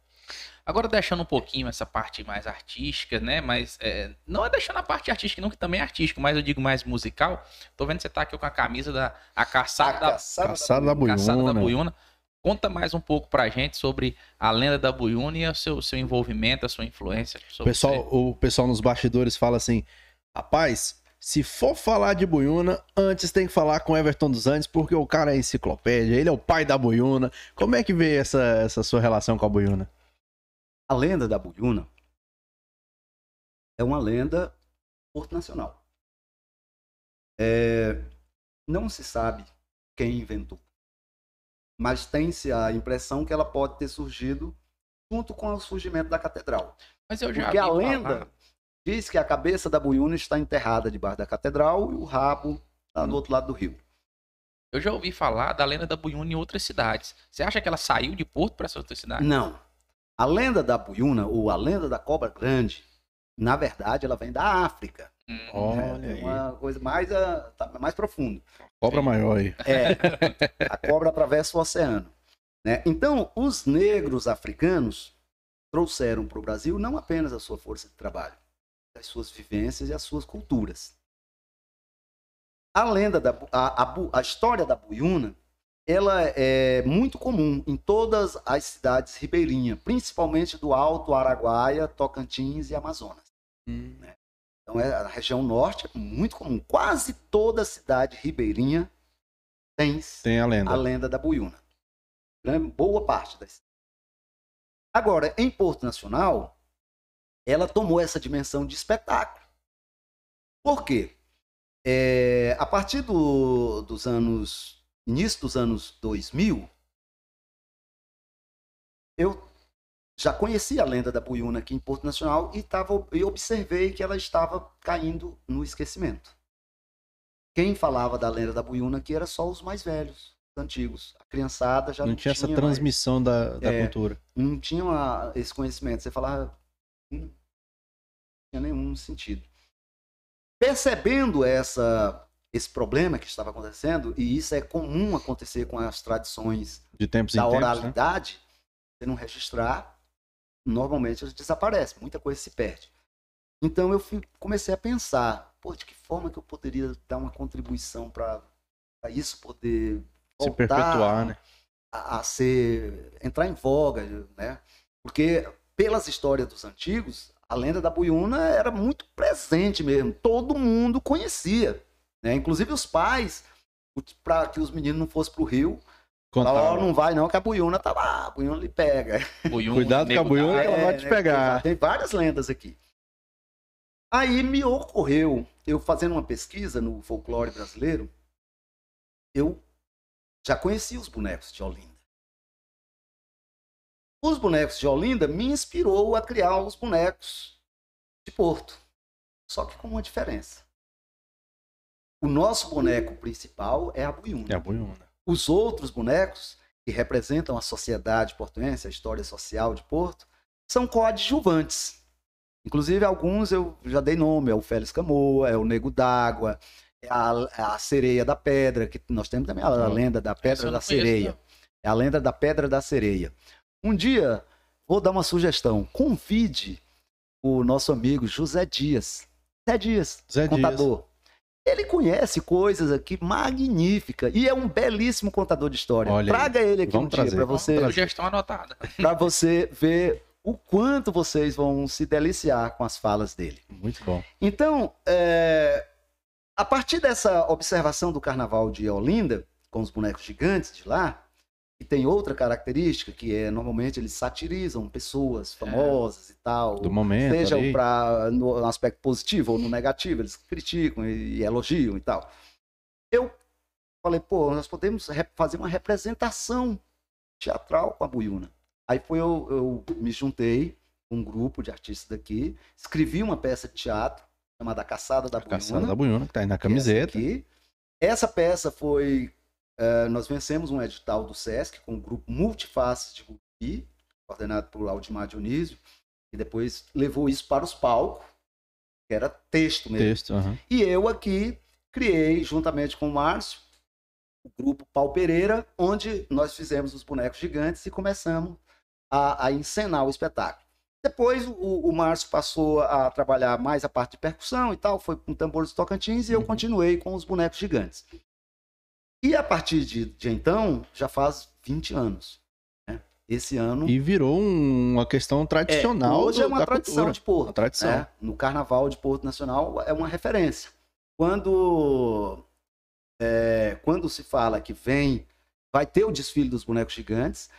Agora deixando um pouquinho essa parte mais artística, né? Mas é, não é deixando a parte artística, não, que também é artístico, mas eu digo mais musical. Tô vendo que você tá aqui com a camisa da a caçada, da, caçada Caçada da caçada da Buiuna. Buiuna. Conta mais um pouco pra gente sobre a lenda da Buiuna e o seu, seu envolvimento, a sua influência. Pessoal, você. o pessoal nos bastidores fala assim: rapaz, se for falar de Buiuna, antes tem que falar com Everton dos Andes, porque o cara é enciclopédia, ele é o pai da Buiuna. Como é que vê essa, essa sua relação com a Buiuna? A lenda da Buiuna é uma lenda porto nacional. É, não se sabe quem inventou, mas tem-se a impressão que ela pode ter surgido junto com o surgimento da catedral. Mas eu já Porque a falar- lenda diz que a cabeça da Buiuna está enterrada debaixo da catedral e o rabo está do outro lado do rio. Eu já ouvi falar da lenda da Buiuna em outras cidades. Você acha que ela saiu de Porto para essa outra cidade? Não. A lenda da buiuna, ou a lenda da cobra grande, na verdade, ela vem da África. Olha é aí. uma coisa mais, tá mais profunda. Cobra maior aí. É, a cobra atravessa o oceano. Né? Então, os negros africanos trouxeram para o Brasil não apenas a sua força de trabalho, as suas vivências e as suas culturas. A lenda da a, a a história da buiuna, ela é muito comum em todas as cidades ribeirinhas, principalmente do Alto Araguaia, Tocantins e Amazonas. Então, é, a região norte é muito comum. Quase toda cidade ribeirinha tem Tem a lenda. a lenda da Buiuna. Grande- Boa parte das. Agora, em Porto Nacional, ela tomou essa dimensão de espetáculo. Por quê? É, a partir do- dos anos. Início dos anos 2000, eu já conhecia a lenda da Buiuna aqui em Porto Nacional e, tava, e observei que ela estava caindo no esquecimento. Quem falava da lenda da Buiuna aqui era só os mais velhos, os antigos. A criançada já Não, não, tinha essa mais- transmissão da, da É. cultura. não tinha uma- esse conhecimento. Você falava, "Hum, não tinha nenhum sentido. Percebendo essa, esse problema que estava acontecendo, e isso é comum acontecer com as tradições De tempos em da tempos, né? oralidade, você não registrar, normalmente elas desaparecem, muita coisa se perde. Então eu fui- comecei a pensar, pô, de que forma que eu poderia dar uma contribuição para isso poder Se voltar perpetuar, né? a, a ser entrar em voga, né? Porque pelas histórias dos antigos, a lenda da Buiuna era muito presente mesmo, todo mundo conhecia, né? Inclusive os pais, para que os meninos não fossem pro rio, Contava. não vai não que a Buiuna tá lá, a Buiuna lhe pega. Buiuna, Cuidado com a buiuna ela vai te né? pegar. Tem várias lendas aqui. Aí me ocorreu, eu fazendo uma pesquisa no folclore brasileiro, eu já conhecia os bonecos de Olinda. Os bonecos de Olinda me inspirou a criar os bonecos de Porto. Só que com uma diferença. O nosso boneco principal é a buiuna. É a buiuna. Os outros bonecos, que representam a sociedade portuense, a história social de Porto, são coadjuvantes. Inclusive, alguns eu já dei nome: é o Félix Camoa, é o Nego d'Água, é a, a Sereia da Pedra, que nós temos também a, a lenda da Pedra da Sereia. não. É a lenda da Pedra da Sereia. Um dia, vou dar uma sugestão: convide o nosso amigo José Dias. Zé Dias, Zé Dias. Ele conhece coisas aqui magníficas e é um belíssimo contador de história. Olha aí. Traga ele aqui Vamos um dia trazer, para vamos você. Sugestão anotada. pra você ver o quanto vocês vão se deliciar com as falas dele. Muito bom. Então, é, a partir dessa observação do carnaval de Olinda, com os bonecos gigantes de lá, e tem outra característica que é normalmente eles satirizam pessoas famosas e tal. Do momento Seja pra, no aspecto positivo ou no negativo, eles criticam e, e elogiam e tal. Eu falei, pô, nós podemos fazer uma representação teatral com a Buiuna. Aí foi eu, eu me juntei com um grupo de artistas daqui, escrevi uma peça de teatro chamada Caçada da A caçada Buiuna. da buiuna, que tá aí na é essa camiseta. aqui. Essa peça foi. Eh, nós vencemos um edital do SESC com o grupo Multifaces de Gupi, coordenado por Aldimar Dionísio, e depois levou isso para os palcos, que era texto mesmo. Texto. E eu aqui criei, juntamente com o Márcio, o grupo Pau Pereira, onde nós fizemos os bonecos gigantes e começamos a, a encenar o espetáculo. Depois o, o Márcio passou a trabalhar mais a parte de percussão e tal, foi com tambores Tocantins e eu Uhum. continuei com os bonecos gigantes. E a partir de, de então, já faz 20 anos. né? Esse ano. E virou um- uma questão tradicional. hoje do- é uma tradição cultura. de Porto. Uma tradição. né? No Carnaval de Porto Nacional é uma referência. Quando, é, quando se fala que vem, vai ter o desfile dos bonecos gigantes,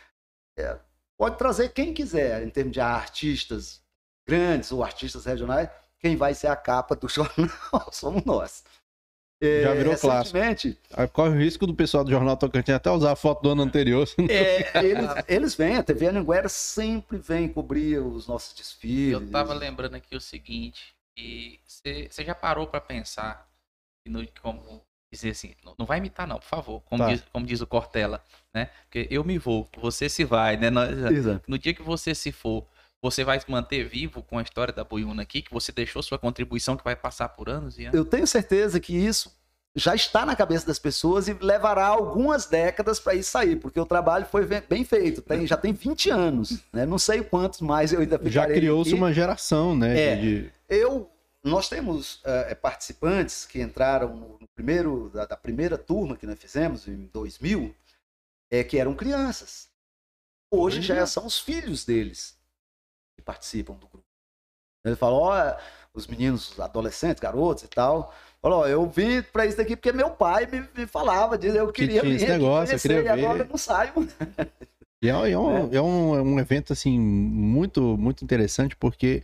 é, pode trazer quem quiser, em termos de artistas grandes ou artistas regionais, quem vai ser a capa do jornal somos nós. É, Já virou clássico. recentemente, Aí Corre o risco do pessoal do Jornal Tocantins até usar a foto do ano anterior. é, eles, eles vêm, a TV Anhanguera sempre vem cobrir os nossos desfiles. Eu tava lembrando aqui o seguinte, e você já parou pra pensar no- como dizer assim, não, não vai imitar não, por favor, como, Tá. diz, como diz o Cortella, né? Porque eu me vou, você se vai, né? Exato. no dia que você se for, você vai se manter vivo com a história da Boiuna aqui, que você deixou sua contribuição que vai passar por anos e anos. Eu tenho certeza que isso já está na cabeça das pessoas e levará algumas décadas para isso sair, porque o trabalho foi bem feito, tem- já tem 20 anos, né? Não sei quantos mais eu ainda Já criou-se uma geração, né? É. de- Eu, nós temos eh, participantes que entraram no, no primeiro da, da primeira turma que nós fizemos em 2000, é que eram crianças. Hoje já são os filhos deles que participam do grupo. Ele fala, ó, os meninos, os adolescentes, garotos e tal. Falou, eu vim para isso daqui porque meu pai me, me falava, dizia, eu Que queria tinha esse negócio, eu queria e agora ver. eu não saio. E é, é um, é um, é um evento, assim, muito, muito interessante, porque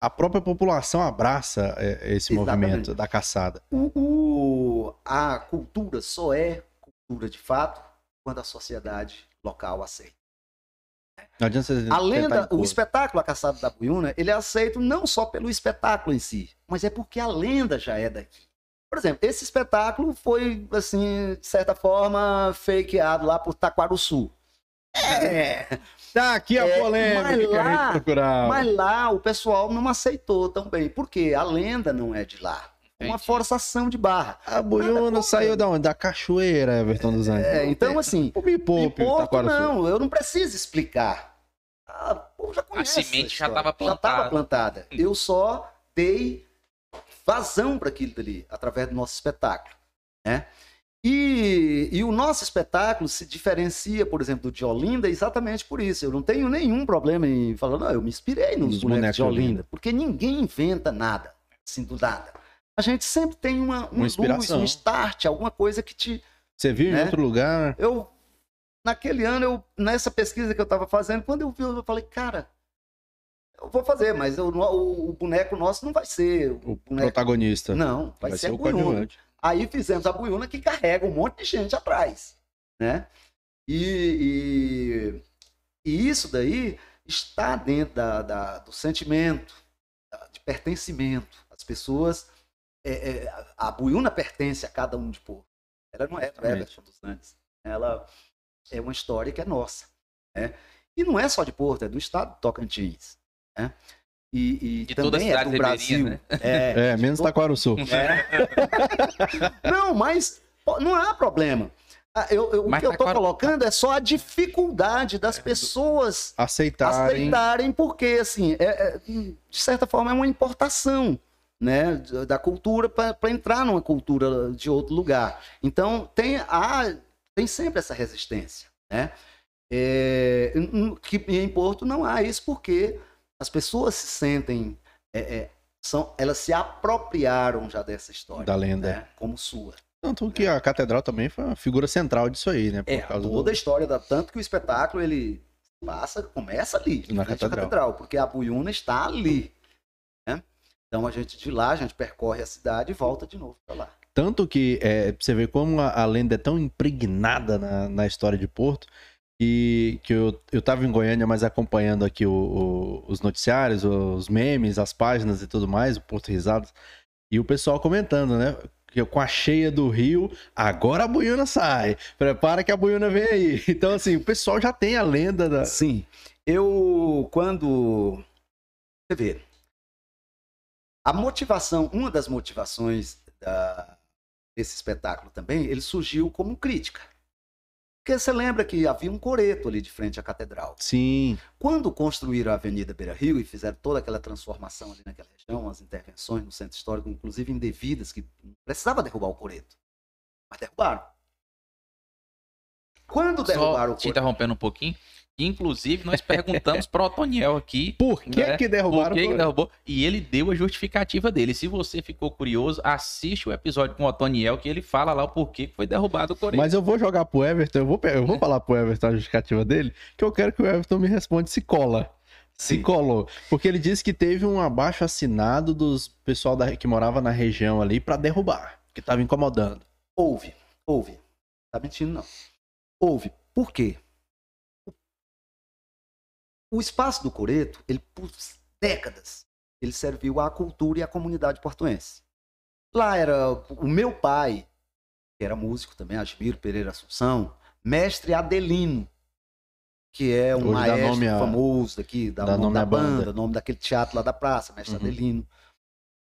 a própria população abraça é, esse Exatamente. movimento da caçada. O, o- a cultura só é cultura de fato quando a sociedade local aceita. Não adianta você A lenda, o espetáculo A Caçada da Buiuna, ele é aceito não só pelo espetáculo em si, mas é porque a lenda já é daqui. Por exemplo, esse espetáculo foi, assim, de certa forma, fakeado lá por Taquaruçu. É, Tá aqui a É, polêmica mas que a lá- gente procurava. mas lá o pessoal não aceitou também, porque a lenda não é de lá. Uma forçação de barra. A Buiuna saiu da onde? Da cachoeira, Everton dos Anjos. É, então, assim, O Porto, Taquaraçu. não, eu não preciso explicar. Ah, já conhece semente já história. tava Já plantada. estava plantada. Eu só dei vazão para aquilo dali, através do nosso espetáculo. Né? E, e o nosso espetáculo se diferencia, por exemplo, do de Olinda exatamente por isso. Eu não tenho nenhum problema em falar, não, eu me inspirei nos Nos bonecos, bonecos de de Olinda, Olinda. porque ninguém inventa nada, assim, do nada. A gente sempre tem uma, uma, luz, inspiração. um start, alguma coisa que te, Você viu em né? outro lugar? eu naquele ano eu nessa pesquisa que eu estava fazendo quando eu vi eu falei cara eu vou fazer mas eu- o, o boneco nosso não vai ser o, O boneco protagonista. não vai, ser, o a buiuna coadjuvante. aí fizemos a buiuna que carrega um monte de gente atrás né e, e, e isso daí está dentro da, da- do sentimento de pertencimento as pessoas é, é, a- buiuna pertence a cada um de povo ela não é do. Everton dos Andes ela é uma história que é nossa. Né? E não é só de Porto, é do estado do Tocantins. Né? E, e De toda a também é cidade do Brasil. né? É, É, menos Taquaraçu. é. não, mas não há problema. Ah, eu- eu- o que eu estou Taquara- colocando é só a dificuldade das pessoas Aceitarem. aceitarem, porque, assim, é- é, de certa forma, é uma importação né, da cultura para entrar numa cultura de outro lugar. Então, tem, a, tem sempre essa resistência. Né? É, que em Porto não há isso, porque as pessoas se sentem. é, é, são, elas se apropriaram já dessa história. Da lenda. né, como sua. Tanto que a catedral também foi uma figura central disso aí, né? É, toda a do... história da tanto que o espetáculo ele passa, começa ali, Na à catedral. porque a Buiuna está ali? Então a gente de lá, a gente percorre a cidade e volta de novo para lá. Tanto que é, você vê como a, a lenda é tão impregnada na, na história de Porto, que, que eu, eu tava em Goiânia, mas acompanhando aqui o- o- os noticiários, os memes, as páginas e tudo mais, o Porto Risadas, e o pessoal comentando, né? Que com a cheia do rio, agora a buiuna sai. Prepara que a buiuna vem aí. Então, assim, o pessoal já tem a lenda da. Sim. Eu quando você vê a motivação, uma das motivações da- desse espetáculo também, ele surgiu como crítica. Porque você lembra que havia um coreto ali de frente à catedral. Sim, Quando construíram a Avenida Beira Rio e fizeram toda aquela transformação ali naquela região, as intervenções no centro histórico, inclusive indevidas, que precisava derrubar o coreto. Mas derrubaram. Quando derrubaram Só o te coreto. interrompendo um pouquinho. Inclusive, nós perguntamos pro Otoniel aqui por que Né? que por derrubaram que que o derrubou. E ele deu a justificativa dele. Se você ficou curioso, assiste o episódio com o Otoniel, que ele fala lá o porquê que foi derrubado o Coreia. Mas eu vou jogar pro Everton, eu vou, eu vou falar pro Everton a justificativa dele, que eu quero que o Everton me responda se cola. Se Sim. colou. Porque ele disse que teve um abaixo assinado dos pessoal da, que morava na região ali pra derrubar, que tava incomodando. Houve, houve. Tá mentindo, não. Houve. Por quê? O espaço do Coreto, ele por décadas, ele serviu à cultura e à comunidade portuense. Lá era o meu pai, que era músico também, Asmiro Pereira Assunção, mestre Adelino, que é um Hoje maestro a- famoso daqui, dá nome da banda. banda, nome daquele teatro lá da praça, mestre Uhum. Adelino.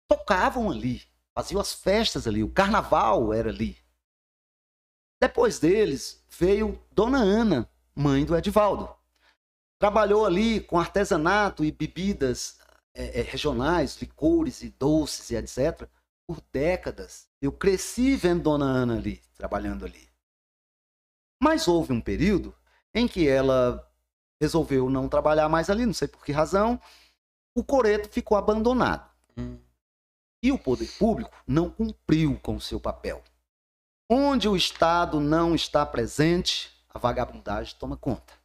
Tocavam ali, faziam as festas ali, o carnaval era ali. Depois deles veio Dona Ana, mãe do Edivaldo. Trabalhou ali com artesanato e bebidas eh, eh, regionais, licores e doces e etc. por décadas. Eu cresci vendo Dona Ana ali, trabalhando ali. Mas houve um período em que ela resolveu não trabalhar mais ali, não sei por que razão. O coreto ficou abandonado. Hum. E o poder público não cumpriu com o seu papel. Onde o Estado não está presente, a vagabundagem toma conta.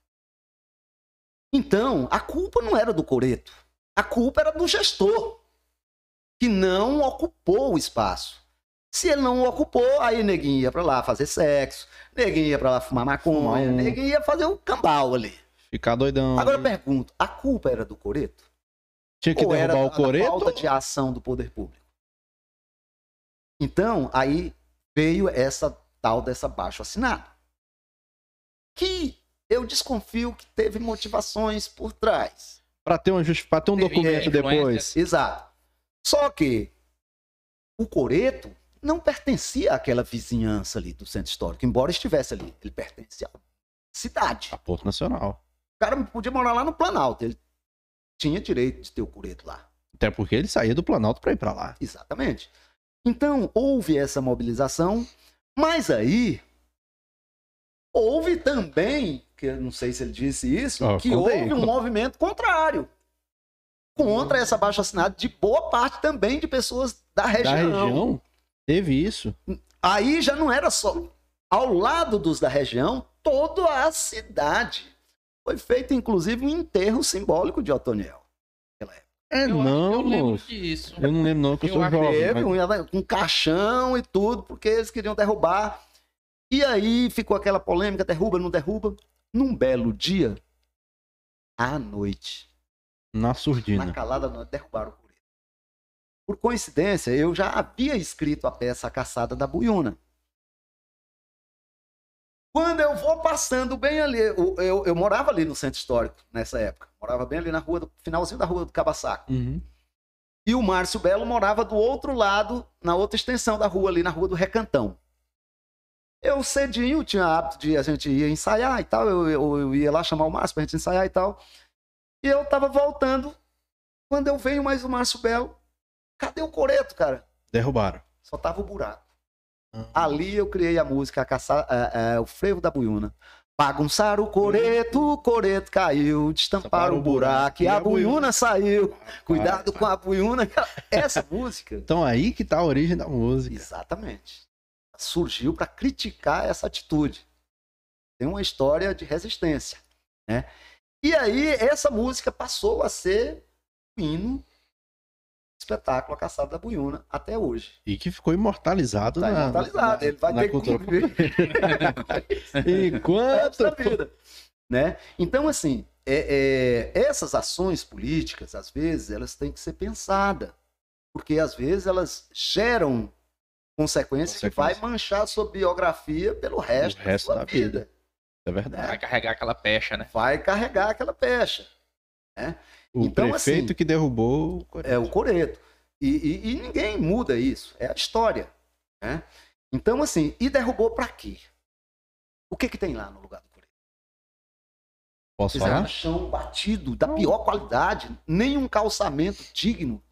Então, a culpa não era do coreto. A culpa era do gestor, que não ocupou o espaço. Se ele não ocupou, aí neguinho ia pra lá fazer sexo, neguinho ia pra lá fumar maconha, Fumar um- neguinho ia fazer o cambal ali. Ficar doidão. Agora eu pergunto, a culpa era do coreto? Tinha que ou era derrubar o da coreto. falta de ação do poder público. Então, aí veio essa tal dessa baixo assinado. Que eu desconfio que teve motivações por trás. Pra ter, uma justi... pra ter um Teve documento depois. Exato. Só que o Coreto não pertencia àquela vizinhança ali do centro histórico, embora estivesse ali. Ele pertence à cidade. A Porto Nacional. O cara podia morar lá no Planalto. Ele tinha direito de ter o Coreto lá. Até porque ele saía do Planalto pra ir pra lá. Exatamente. Então, houve essa mobilização, mas aí houve também, que eu não sei se ele disse isso, Ó, que conta aí. houve um movimento contrário. Contra essa baixa assinada de boa parte também de pessoas da região. Da região, teve isso. Aí já não era só ao lado dos da região, toda a cidade. Foi feito, inclusive, um enterro simbólico de Otoniel. É, Eu, não, eu lembro disso. Eu não lembro, não, que eu, Eu sou jovem. Teve mas- um, um caixão e tudo, porque eles queriam derrubar. E aí ficou aquela polêmica, derruba, não derruba. Num belo dia, à noite, Na na surdina. calada da noite, derrubaram o Coreto. Por coincidência, eu já havia escrito a peça A Caçada da Buiuna. Quando eu vou passando bem ali, eu, eu, eu morava ali no centro histórico nessa época. Morava bem ali na rua, do finalzinho da rua do Cabaçaco. Uhum. E o Márcio Belo morava do outro lado, na outra extensão da rua, ali na rua do Recantão. Eu cedinho tinha hábito de a gente ia ensaiar e tal. Eu, eu, eu ia lá chamar o Márcio pra gente ensaiar e tal. E eu tava voltando. Quando eu venho mais o Márcio Belo, cadê o coreto, cara? Derrubaram. Só tava o buraco. Ali eu criei a música, a caça, é, é, o frevo da buiuna. Bagunçaram o coreto, o coreto caiu, destamparam o buraco e a buiuna saiu. Cuidado com a buiuna. Essa música, Então aí que tá a origem da música. exatamente, surgiu para criticar essa atitude. Tem uma história de resistência, né? E aí essa música passou a ser o hino do espetáculo A Caçada da Buiuna até hoje. E que ficou imortalizado Tá na, imortalizado, na- ele vai na ter que cultura conviver. Enquanto. da vida. Né? Então, assim, é- é, essas ações políticas, às vezes, elas têm que ser pensadas. Porque, às vezes, elas geram consequências que vai Consequência. manchar a sua biografia pelo resto, resto da sua da vida. vida. É verdade. Vai carregar aquela pecha, né? Vai carregar aquela pecha. O Então, prefeito assim, que derrubou o Coreto. É o coreto. E, e- e ninguém muda isso. É a história. Né? Então, assim, e derrubou pra quê? O que que tem lá no lugar do coreto? Posso Fizeram falar? um chão batido, da pior qualidade, nenhum calçamento digno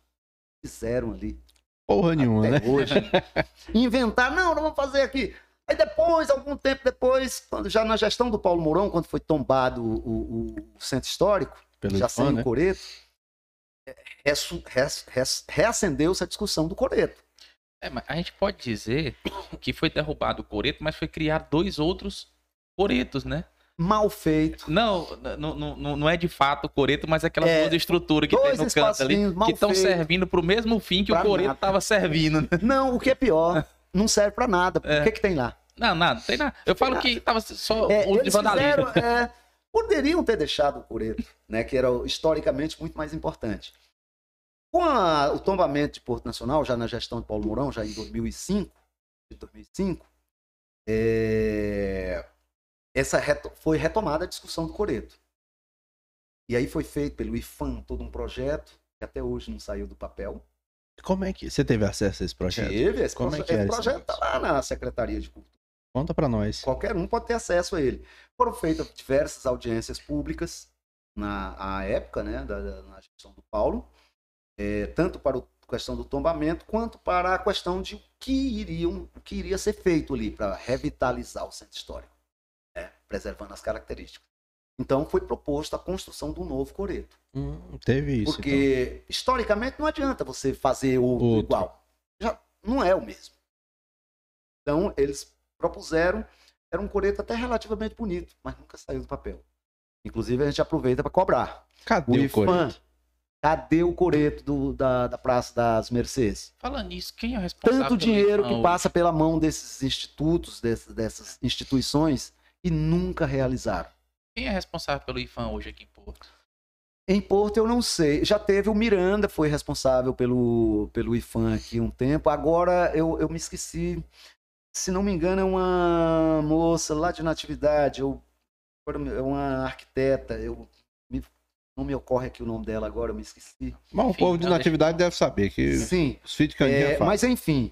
fizeram ali. Porra nenhuma, né? até hoje. Inventar, não, não vamos fazer aqui. Aí depois, algum tempo depois, quando já na gestão do Paulo Mourão, quando foi tombado o, o- o centro histórico, Pelo já sem né? o coreto, é, ressu- res- res- reacendeu-se a discussão do coreto. É, mas a gente pode dizer que foi derrubado o coreto, mas foi criar dois outros coretos, né? Mal feito. Não, não, não, não é de fato o coreto, mas aquelas É, duas estruturas que tem no canto ali, que estão servindo pro mesmo fim que Pra o coreto nada. estava servindo. né? Não, o que é pior, não serve pra nada. É. O que, que tem lá? Não, nada, não tem nada. Eu falo que tava só É, uso de vandalismo. fizeram, é, poderiam ter deixado o coreto, né, que era historicamente muito mais importante. Com a- o tombamento de Porto Nacional, já na gestão de Paulo Mourão, já em 2005, de 2005, é, essa reto, foi retomada a discussão do Coreto. E aí foi feito pelo IFAM todo um projeto que até hoje não saiu do papel. Como é que você teve acesso a esse projeto? Teve, esse, Como é que esse projeto está lá na Secretaria de Cultura. Conta pra nós. Qualquer um pode ter acesso a ele. Foram feitas diversas audiências públicas na à época, né, da, da- na gestão do Paulo, é, tanto para a questão do tombamento quanto para a questão de o que iriam, o que iria ser feito ali para revitalizar o centro histórico, preservando as características. Então foi proposto a construção do novo coreto. Hum, teve isso. então. Porque historicamente não adianta você fazer outro, Outro. igual. Já não é o mesmo. Então eles propuseram, era um coreto até relativamente bonito, mas nunca saiu do papel. Inclusive a gente aproveita para cobrar. então. Cadê O o, IFAM, Coreto? cadê o coreto do- da, da Praça das Mercês? Falando nisso, quem é o responsável Tanto dinheiro que hoje? passa pela mão desses institutos, dessas, dessas instituições e nunca realizaram. Quem é responsável pelo IFAM hoje aqui em Porto? Em Porto eu não sei. Já teve o Miranda, foi responsável pelo, pelo IFAM aqui um tempo. Agora eu, eu me esqueci. Se não me engano, é uma moça lá de Natividade. Eu, agora é uma arquiteta. Eu, me- não me ocorre aqui o nome dela agora, eu me esqueci. Mas o Enfim, povo de deixa- natividade deve saber que Sim, os filhos de é, mas enfim.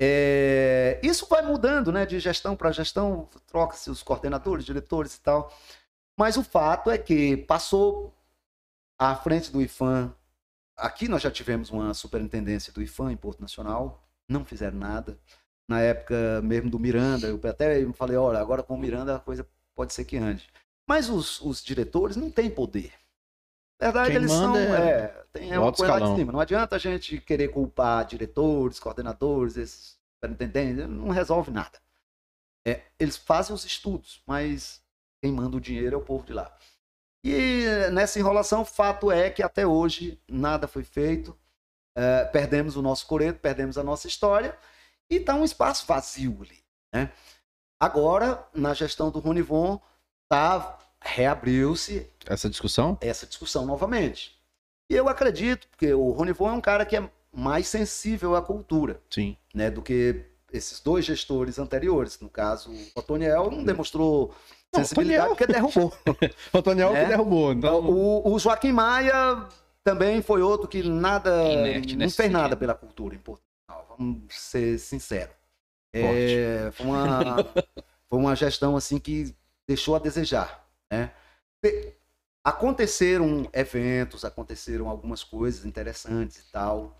É, isso vai mudando, né? De gestão para gestão, troca-se os coordenadores, diretores e tal. Mas o fato é que passou à frente do IFAM. Aqui nós já tivemos uma superintendência do IFAM em Porto Nacional, não fizeram nada. Na época mesmo do Miranda, eu até falei: olha, agora com o Miranda a coisa pode ser que ande. Mas os, os diretores não têm poder. Verdade, Quem eles são. é É, tem é uma coisa lá de escalão. cima. Não adianta a gente querer culpar diretores, coordenadores, esses superintendentes, não resolve nada. É, eles fazem os estudos, mas quem manda o dinheiro é o povo de lá. E nessa enrolação, o fato é que até hoje nada foi feito. É, perdemos o nosso coreto, perdemos a nossa história e está um espaço vazio ali. Né? Agora, na gestão do Ronivon, tá, reabriu-se Essa discussão? essa discussão novamente. E eu acredito, porque o Ronivon é um cara que é mais sensível à cultura, Sim. né, do que esses dois gestores anteriores. No caso, o Otoniel não demonstrou Não, sensibilidade Otoniel- porque derrubou. O Toniel É. que derrubou. Então, O, o Joaquim Maia também foi outro que nada Inerte não nesse fez nada pela cultura em Portugal. Vamos ser sinceros. É, foi, uma, foi uma gestão assim que deixou a desejar. Né? Te- Aconteceram eventos, aconteceram algumas coisas interessantes e tal,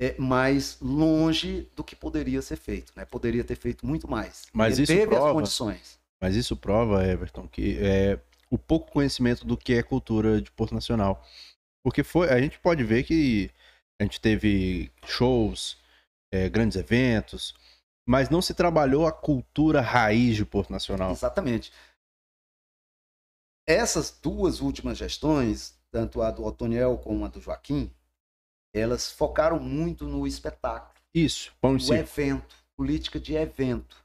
é, mas longe do que poderia ser feito. Né? Poderia ter feito muito mais. Mas isso teve prova- as condições. Mas isso prova, Everton, que é o pouco conhecimento do que é cultura de Porto Nacional. Porque foi, a gente pode ver que a gente teve shows, é, grandes eventos, mas não se trabalhou a cultura raiz de Porto Nacional. Exatamente. Essas duas últimas gestões, tanto a do Otoniel como a do Joaquim, elas focaram muito no espetáculo, Isso, no circo. evento, política de evento.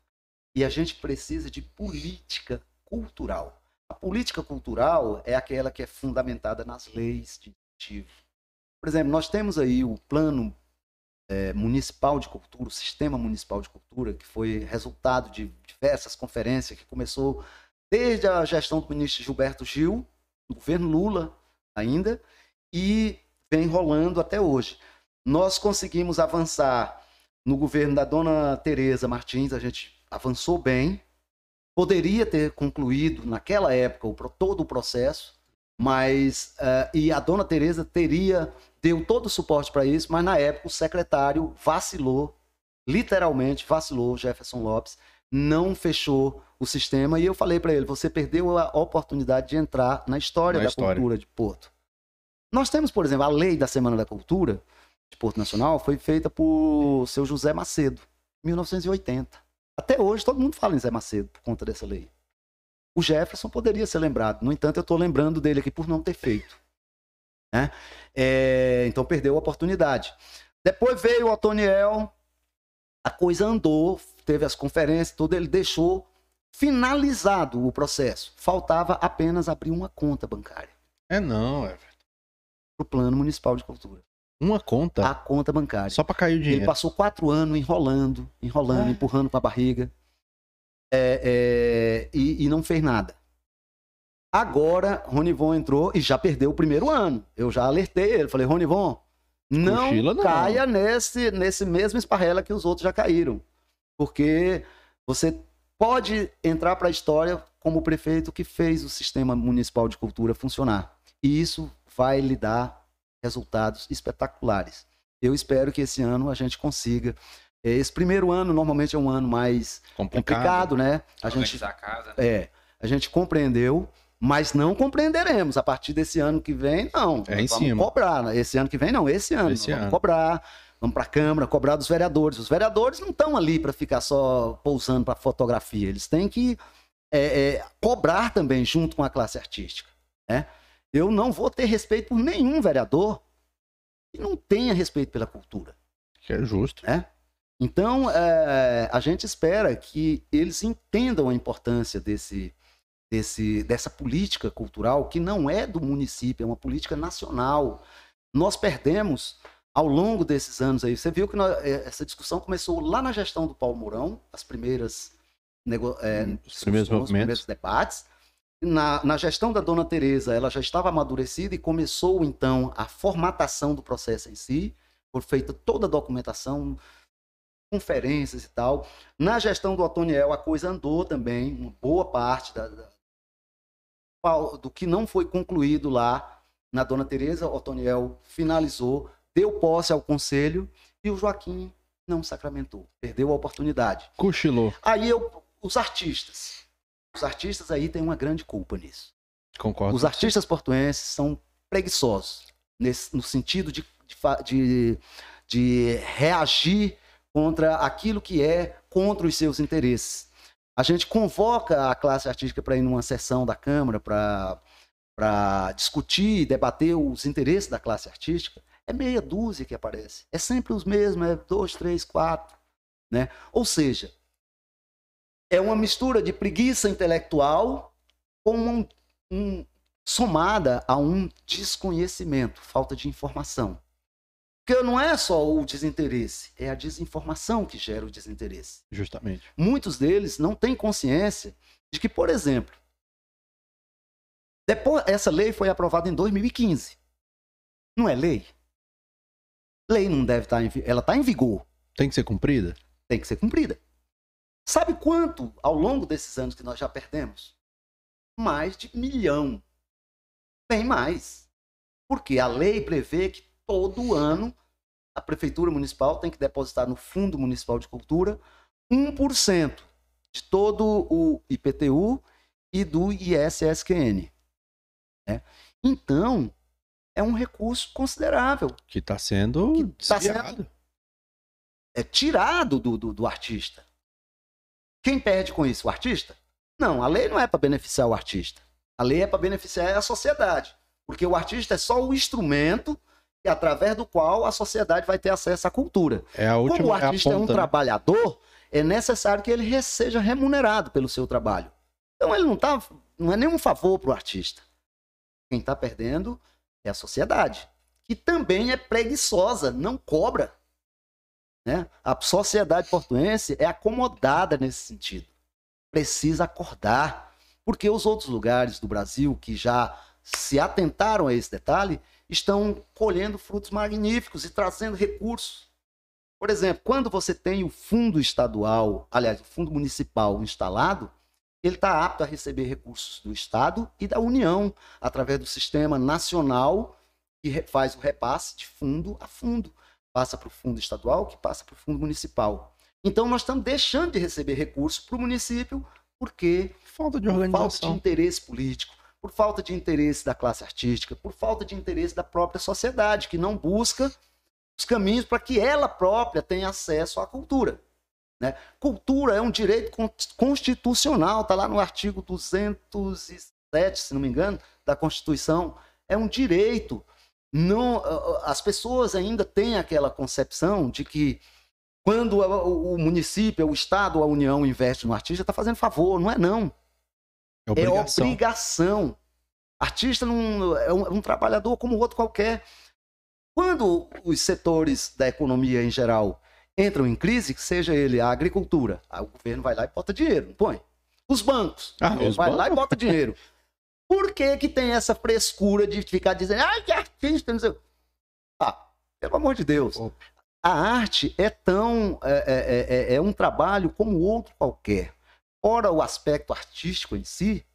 E a gente precisa de política cultural. A política cultural é aquela que é fundamentada nas leis de incentivo. Por exemplo, nós temos aí o plano eh, municipal de cultura, o sistema municipal de cultura, que foi resultado de diversas conferências que começou desde a gestão do ministro Gilberto Gil, do governo Lula ainda, e vem rolando até hoje. Nós conseguimos avançar no governo da dona Tereza Martins, a gente avançou bem. Poderia ter concluído naquela época o, todo o processo, mas eh, e a dona Tereza teria deu todo o suporte para isso, mas na época o secretário vacilou, literalmente vacilou, Jefferson Lopes, não fechou o sistema e eu falei para ele, você perdeu a oportunidade de entrar na história Na da história. cultura de Porto. Nós temos, por exemplo, a lei da Semana da Cultura de Porto Nacional foi feita por seu José Macedo, em 1980. Até hoje todo mundo fala em Zé Macedo por conta dessa lei. O Jefferson poderia ser lembrado, no entanto, eu estou lembrando dele aqui por não ter feito. né? É, então perdeu a oportunidade. Depois veio o Otoniel, a coisa andou, teve as conferências, tudo, ele deixou finalizado o processo. Faltava apenas abrir uma conta bancária É não, Everton. para o Plano Municipal de Cultura. Uma conta A conta bancária. só pra cair o Ele dinheiro. passou quatro anos enrolando, enrolando, É. empurrando com a barriga. é, é, e, e não fez nada. Agora, Ronivon entrou e já perdeu o primeiro ano. Eu já alertei ele. Falei, Ronivon, não, não. caia nesse, nesse mesmo esparrela que os outros já caíram. Porque você pode entrar para a história como o prefeito que fez o sistema municipal de cultura funcionar. E isso vai lhe dar resultados espetaculares. Eu espero que esse ano a gente consiga. Esse primeiro ano normalmente é um ano mais Complicado. complicado, né? A gente a casa. é, a gente compreendeu, mas não compreenderemos a partir desse ano que vem, não. É em vamos cima. cobrar, né? esse ano que vem não, esse ano. Esse vamos ano. cobrar, vamos para a Câmara, cobrar dos vereadores. Os vereadores não estão ali para ficar só pousando para fotografia, eles têm que é, é, cobrar também junto com a classe artística, né? Eu não vou ter respeito por nenhum vereador que não tenha respeito pela cultura. Que é justo. Então, é, a gente espera que eles entendam a importância desse, desse, dessa política cultural, que não é do município, é uma política nacional. Nós perdemos, ao longo desses anos aí, você viu que nós- é, essa discussão começou lá na gestão do Paulo Mourão, as primeiras nego, é, Hum, Os primeiros os movimentos. primeiros debates. Na, na gestão da dona Tereza, ela já estava amadurecida e começou, então, a formatação do processo em si. Foi feita toda a documentação, conferências e tal. Na gestão do Otoniel, a coisa andou também, uma boa parte da- da- do que não foi concluído lá na Dona Tereza, o Otoniel finalizou, deu posse ao conselho e o Joaquim não sacramentou, perdeu a oportunidade. Cochilou. Aí eu, os artistas, os artistas aí têm uma grande culpa nisso. Concordo. Os artistas portuenses são preguiçosos nesse, no sentido de, de, de- reagir contra aquilo que é contra os seus interesses. A gente convoca a classe artística para ir numa sessão da Câmara para discutir e debater os interesses da classe artística. É meia dúzia que aparece. É sempre os mesmos, é dois, três, quatro. Né? Ou seja, é uma mistura de preguiça intelectual com um, um- somada a um desconhecimento, falta de informação. Porque não é só o desinteresse, é a desinformação que gera o desinteresse. Justamente. Muitos deles não têm consciência de que, por exemplo, depois essa lei foi aprovada em 2015. Não é lei? Lei não deve estar em, vi- ela está em vigor Tem que ser cumprida? tem que ser cumprida. Sabe quanto ao longo desses anos que nós já perdemos? Mais de milhão. Bem mais. Porque a lei prevê que todo ano a Prefeitura Municipal tem que depositar no Fundo Municipal de Cultura 1% de todo o IPTU e do ISSQN. né? Então, é um recurso considerável Que tá sendo Que tá desviado. é tirado do, do, do artista. Quem perde com isso? O artista? Não, a lei não é para beneficiar o artista. A lei é para beneficiar a sociedade. Porque o artista é só o instrumento e através do qual a sociedade vai ter acesso à cultura. É a última Como o é artista é, um ponta, né? trabalhador, é necessário que ele seja remunerado pelo seu trabalho. Então ele não tá, não é nenhum favor para o artista. Quem está perdendo é a sociedade, que também é preguiçosa, não cobra. Né? A sociedade portuense é acomodada nesse sentido. Precisa acordar, porque os outros lugares do Brasil que já se atentaram a esse detalhe estão colhendo frutos magníficos e trazendo recursos. Por exemplo, quando você tem o fundo estadual, aliás, o fundo municipal instalado, ele está apto a receber recursos do Estado e da União, através do sistema nacional que faz o repasse de fundo a fundo. Passa para o fundo estadual, que passa para o fundo municipal. Então, nós estamos deixando de receber recursos para o município porque Falta de por falta de organização. interesse político, por falta de interesse da classe artística, por falta de interesse da própria sociedade, que não busca os caminhos para que ela própria tenha acesso à cultura. Né? Cultura é um direito con- constitucional, está lá no artigo 207, se não me engano, da Constituição. É um direito. Não, as pessoas ainda têm aquela concepção de que quando o município, o Estado a União investe no artista, está fazendo favor. Não é não. É É obrigação. obrigação. Artista não, é, um, é um trabalhador como outro qualquer. Quando os setores da economia em geral entram em crise, que seja ele a agricultura, aí o governo vai lá e bota dinheiro, não põe. Os bancos, Ah, os vai lá bancos. e bota dinheiro. Por que que tem essa frescura de ficar dizendo, ai, que artista, não sei o-" Ah, pelo amor de Deus. A arte é tão. É, é- é- é um trabalho como outro qualquer. Ora, o aspecto artístico em si,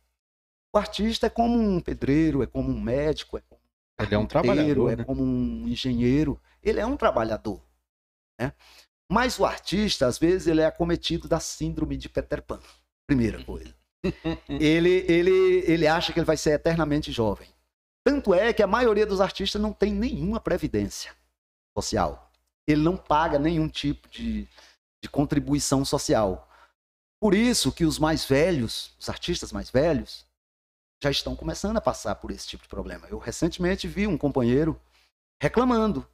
o artista é como um pedreiro, é como um médico, é como um Ele é um trabalhador, é né? como um engenheiro. Ele é um trabalhador. Né? Mas o artista, às vezes, ele é acometido da síndrome de Peter Pan. Primeira coisa. ele, ele, ele acha que ele vai ser eternamente jovem. Tanto é que a maioria dos artistas não tem nenhuma previdência social. Ele não paga nenhum tipo de, de contribuição social. Por isso que os mais velhos, os artistas mais velhos, já estão começando a passar por esse tipo de problema. Eu recentemente vi um companheiro reclamando.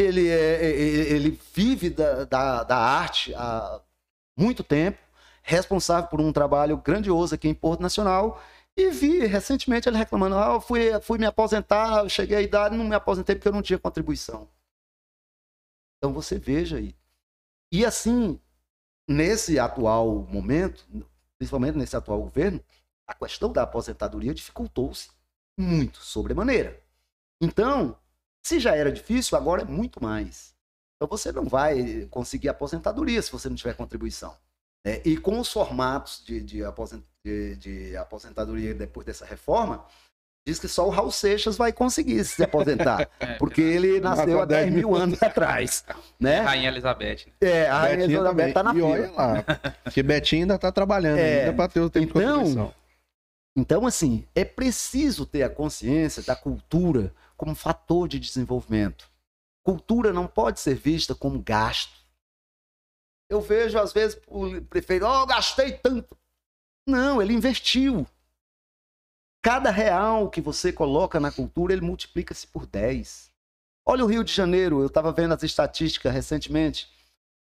Ele, é, ele vive da, da, da arte há muito tempo, responsável por um trabalho grandioso aqui em Porto Nacional, e vi recentemente ele reclamando: ah, eu fui, fui me aposentar, cheguei à idade não me aposentei porque eu não tinha contribuição. Então você veja aí. E assim, nesse atual momento, principalmente nesse atual governo, a questão da aposentadoria dificultou-se muito, sobremaneira. Então, se já era difícil, agora é muito mais. Então você não vai conseguir aposentadoria se você não tiver contribuição. né? E com os formatos de, de, aposen- de- de aposentadoria depois dessa reforma, diz que só o Raul Seixas vai conseguir se aposentar, É, porque ele nasceu há 10 mil anos atrás. Né? Rainha Elizabeth. É, a Rainha Betinho Elizabeth também. tá na e fila. olha lá, porque Betinho ainda tá trabalhando É, ainda pra ter o tempo de então, contribuição. Então, assim, é preciso ter a consciência da cultura como fator de desenvolvimento. Cultura não pode ser vista como gasto. Eu vejo, às vezes, o prefeito, oh, gastei tanto. Não, ele investiu. Cada real que você coloca na cultura, ele multiplica-se por 10. Olha o Rio de Janeiro, eu estava vendo as estatísticas recentemente.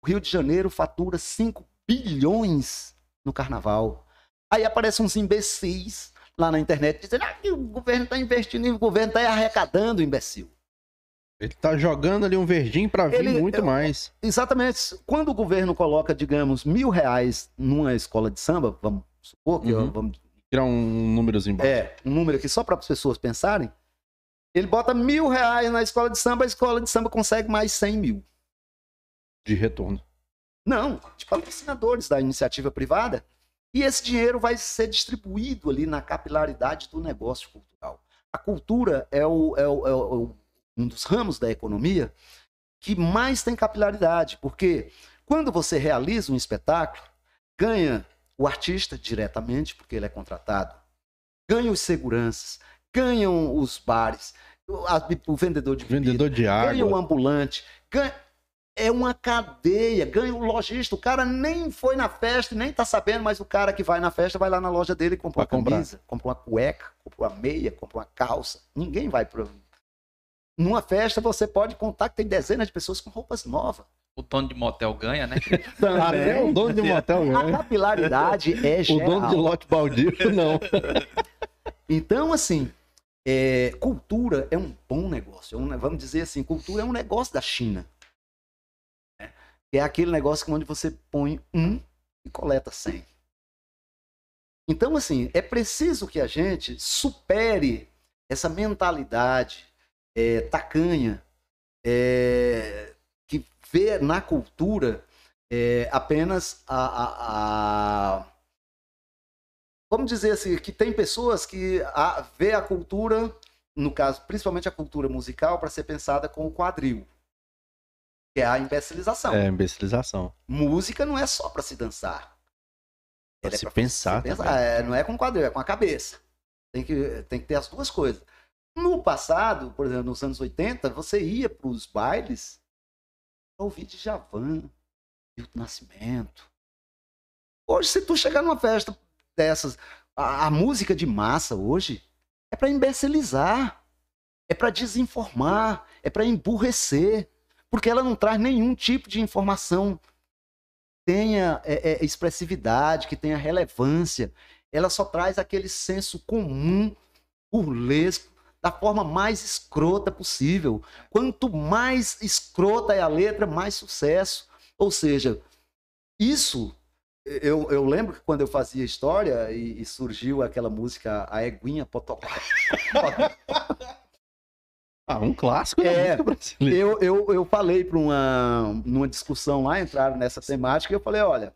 O Rio de Janeiro fatura 5 bilhões no carnaval. Aí aparecem uns imbecis lá na internet dizendo ah, que o governo está investindo, e o governo está arrecadando, imbecil. Ele tá jogando ali um verdinho pra vir Ele- muito eu- mais. Exatamente. Quando o governo coloca, digamos, mil reais numa escola de samba, vamos supor que Uhum. vamos, Tirar um númerozinho embaixo. é um número aqui só para as pessoas pensarem, ele bota mil reais na escola de samba, a escola de samba consegue mais 100 mil. De retorno. Não, de patrocinadores da iniciativa privada. E esse dinheiro vai ser distribuído ali na capilaridade do negócio cultural. A cultura é, o- é o- é o- um dos ramos da economia que mais tem capilaridade, porque quando você realiza um espetáculo, ganha o artista diretamente, porque ele é contratado, ganha os seguranças, ganham os bares, o, vendedor de bebida, Vendedor de ganha o água. ambulante, ganha... é uma cadeia, ganha o lojista. O cara nem foi na festa e nem tá sabendo, mas o cara que vai na festa vai lá na loja dele e compra uma comprar. camisa, compra uma cueca, compra uma meia, compra uma calça. Ninguém vai para. Numa festa você pode contar que tem dezenas de pessoas com roupas novas. O dono de motel ganha, né? Até o dono de motel A ganha. capilaridade é O geral. dono de lote baldio, não. Então, assim, é, cultura é um bom negócio. É um- vamos dizer assim, cultura é um negócio da China. É aquele negócio onde você põe um e coleta cem. Então, assim, é preciso que a gente supere essa mentalidade é, tacanha é, que vê na cultura é, apenas a- a- a vamos dizer assim, que tem pessoas que a, vê a cultura, no caso, principalmente a cultura musical, para ser pensada com o quadril, que é a imbecilização. É, imbecilização. Música não é só para se dançar. Pra Ela é se pra pensar se também. É, não é com o quadril, é com a cabeça. Tem que, tem que ter as duas coisas. No passado, por exemplo, nos anos 80, você ia para os bailes para ouvir Djavan, Milton Nascimento. Hoje, se tu chegar numa festa dessas, a, a música de massa hoje é para imbecilizar, é para desinformar, é para emburrecer, porque ela não traz nenhum tipo de informação que tenha é, é, expressividade, que tenha relevância. Ela só traz aquele senso comum, burlesco, da forma mais escrota possível. Quanto mais escrota é a letra, mais sucesso. Ou seja, isso eu, eu lembro que quando eu fazia história e, e surgiu aquela música A Eguinha Potocó. ah, um clássico da É, brasileira. eu, eu, eu falei para uma numa discussão lá, entraram nessa temática, e eu falei, olha,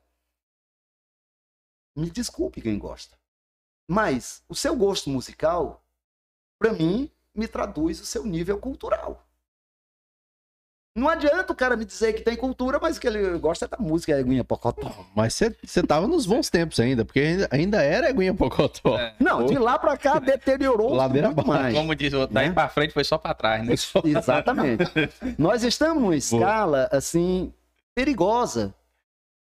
me desculpe quem gosta, mas o seu gosto musical, para mim, me traduz o seu nível cultural. Não adianta o cara me dizer que tem cultura, mas que ele gosta da música Eguinha Pocotó. Mas você- tava nos bons tempos ainda, porque ainda, ainda era Eguinha Pocotó. É, Não, de lá para cá deteriorou Ladeira muito mais. como diz o outro, daí Né? pra frente foi só pra trás, né? Exatamente. Nós estamos numa escala assim perigosa,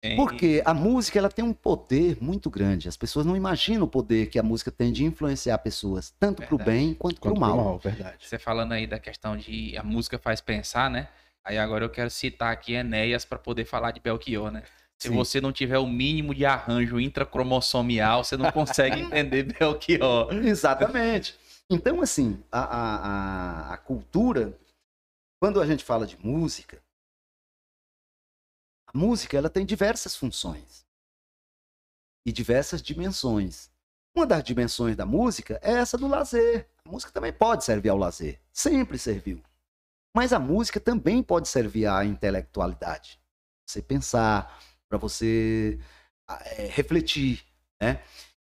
Tem- porque a música ela tem um poder muito grande. As pessoas não imaginam o poder que a música tem de influenciar pessoas, tanto para o Verdade. bem quanto para o Quanto pro mal. mal, verdade. Você falando aí da questão de a música faz pensar, né? Aí agora eu quero citar aqui Enéas para poder falar de Belchior, né? Se Sim. você não tiver o mínimo de arranjo intracromossomial, você não consegue entender Belchior. Exatamente. Então, assim, a, a, a, a cultura, quando a gente fala de música, a música ela tem diversas funções e diversas dimensões. Uma das dimensões da música é essa do lazer. A música também pode servir ao lazer, sempre serviu. Mas a música também pode servir à intelectualidade. Você pensar, para você ah, é, refletir, né?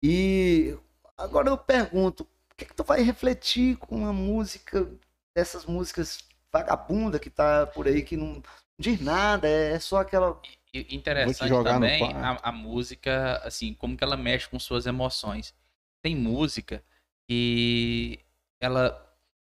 E agora eu pergunto, por que, que tu vai refletir com uma música, dessas músicas vagabunda que tá por aí, que não diz nada, é só aquela. E interessante também a, a música, assim, como que ela mexe com suas emoções. Tem música que ela.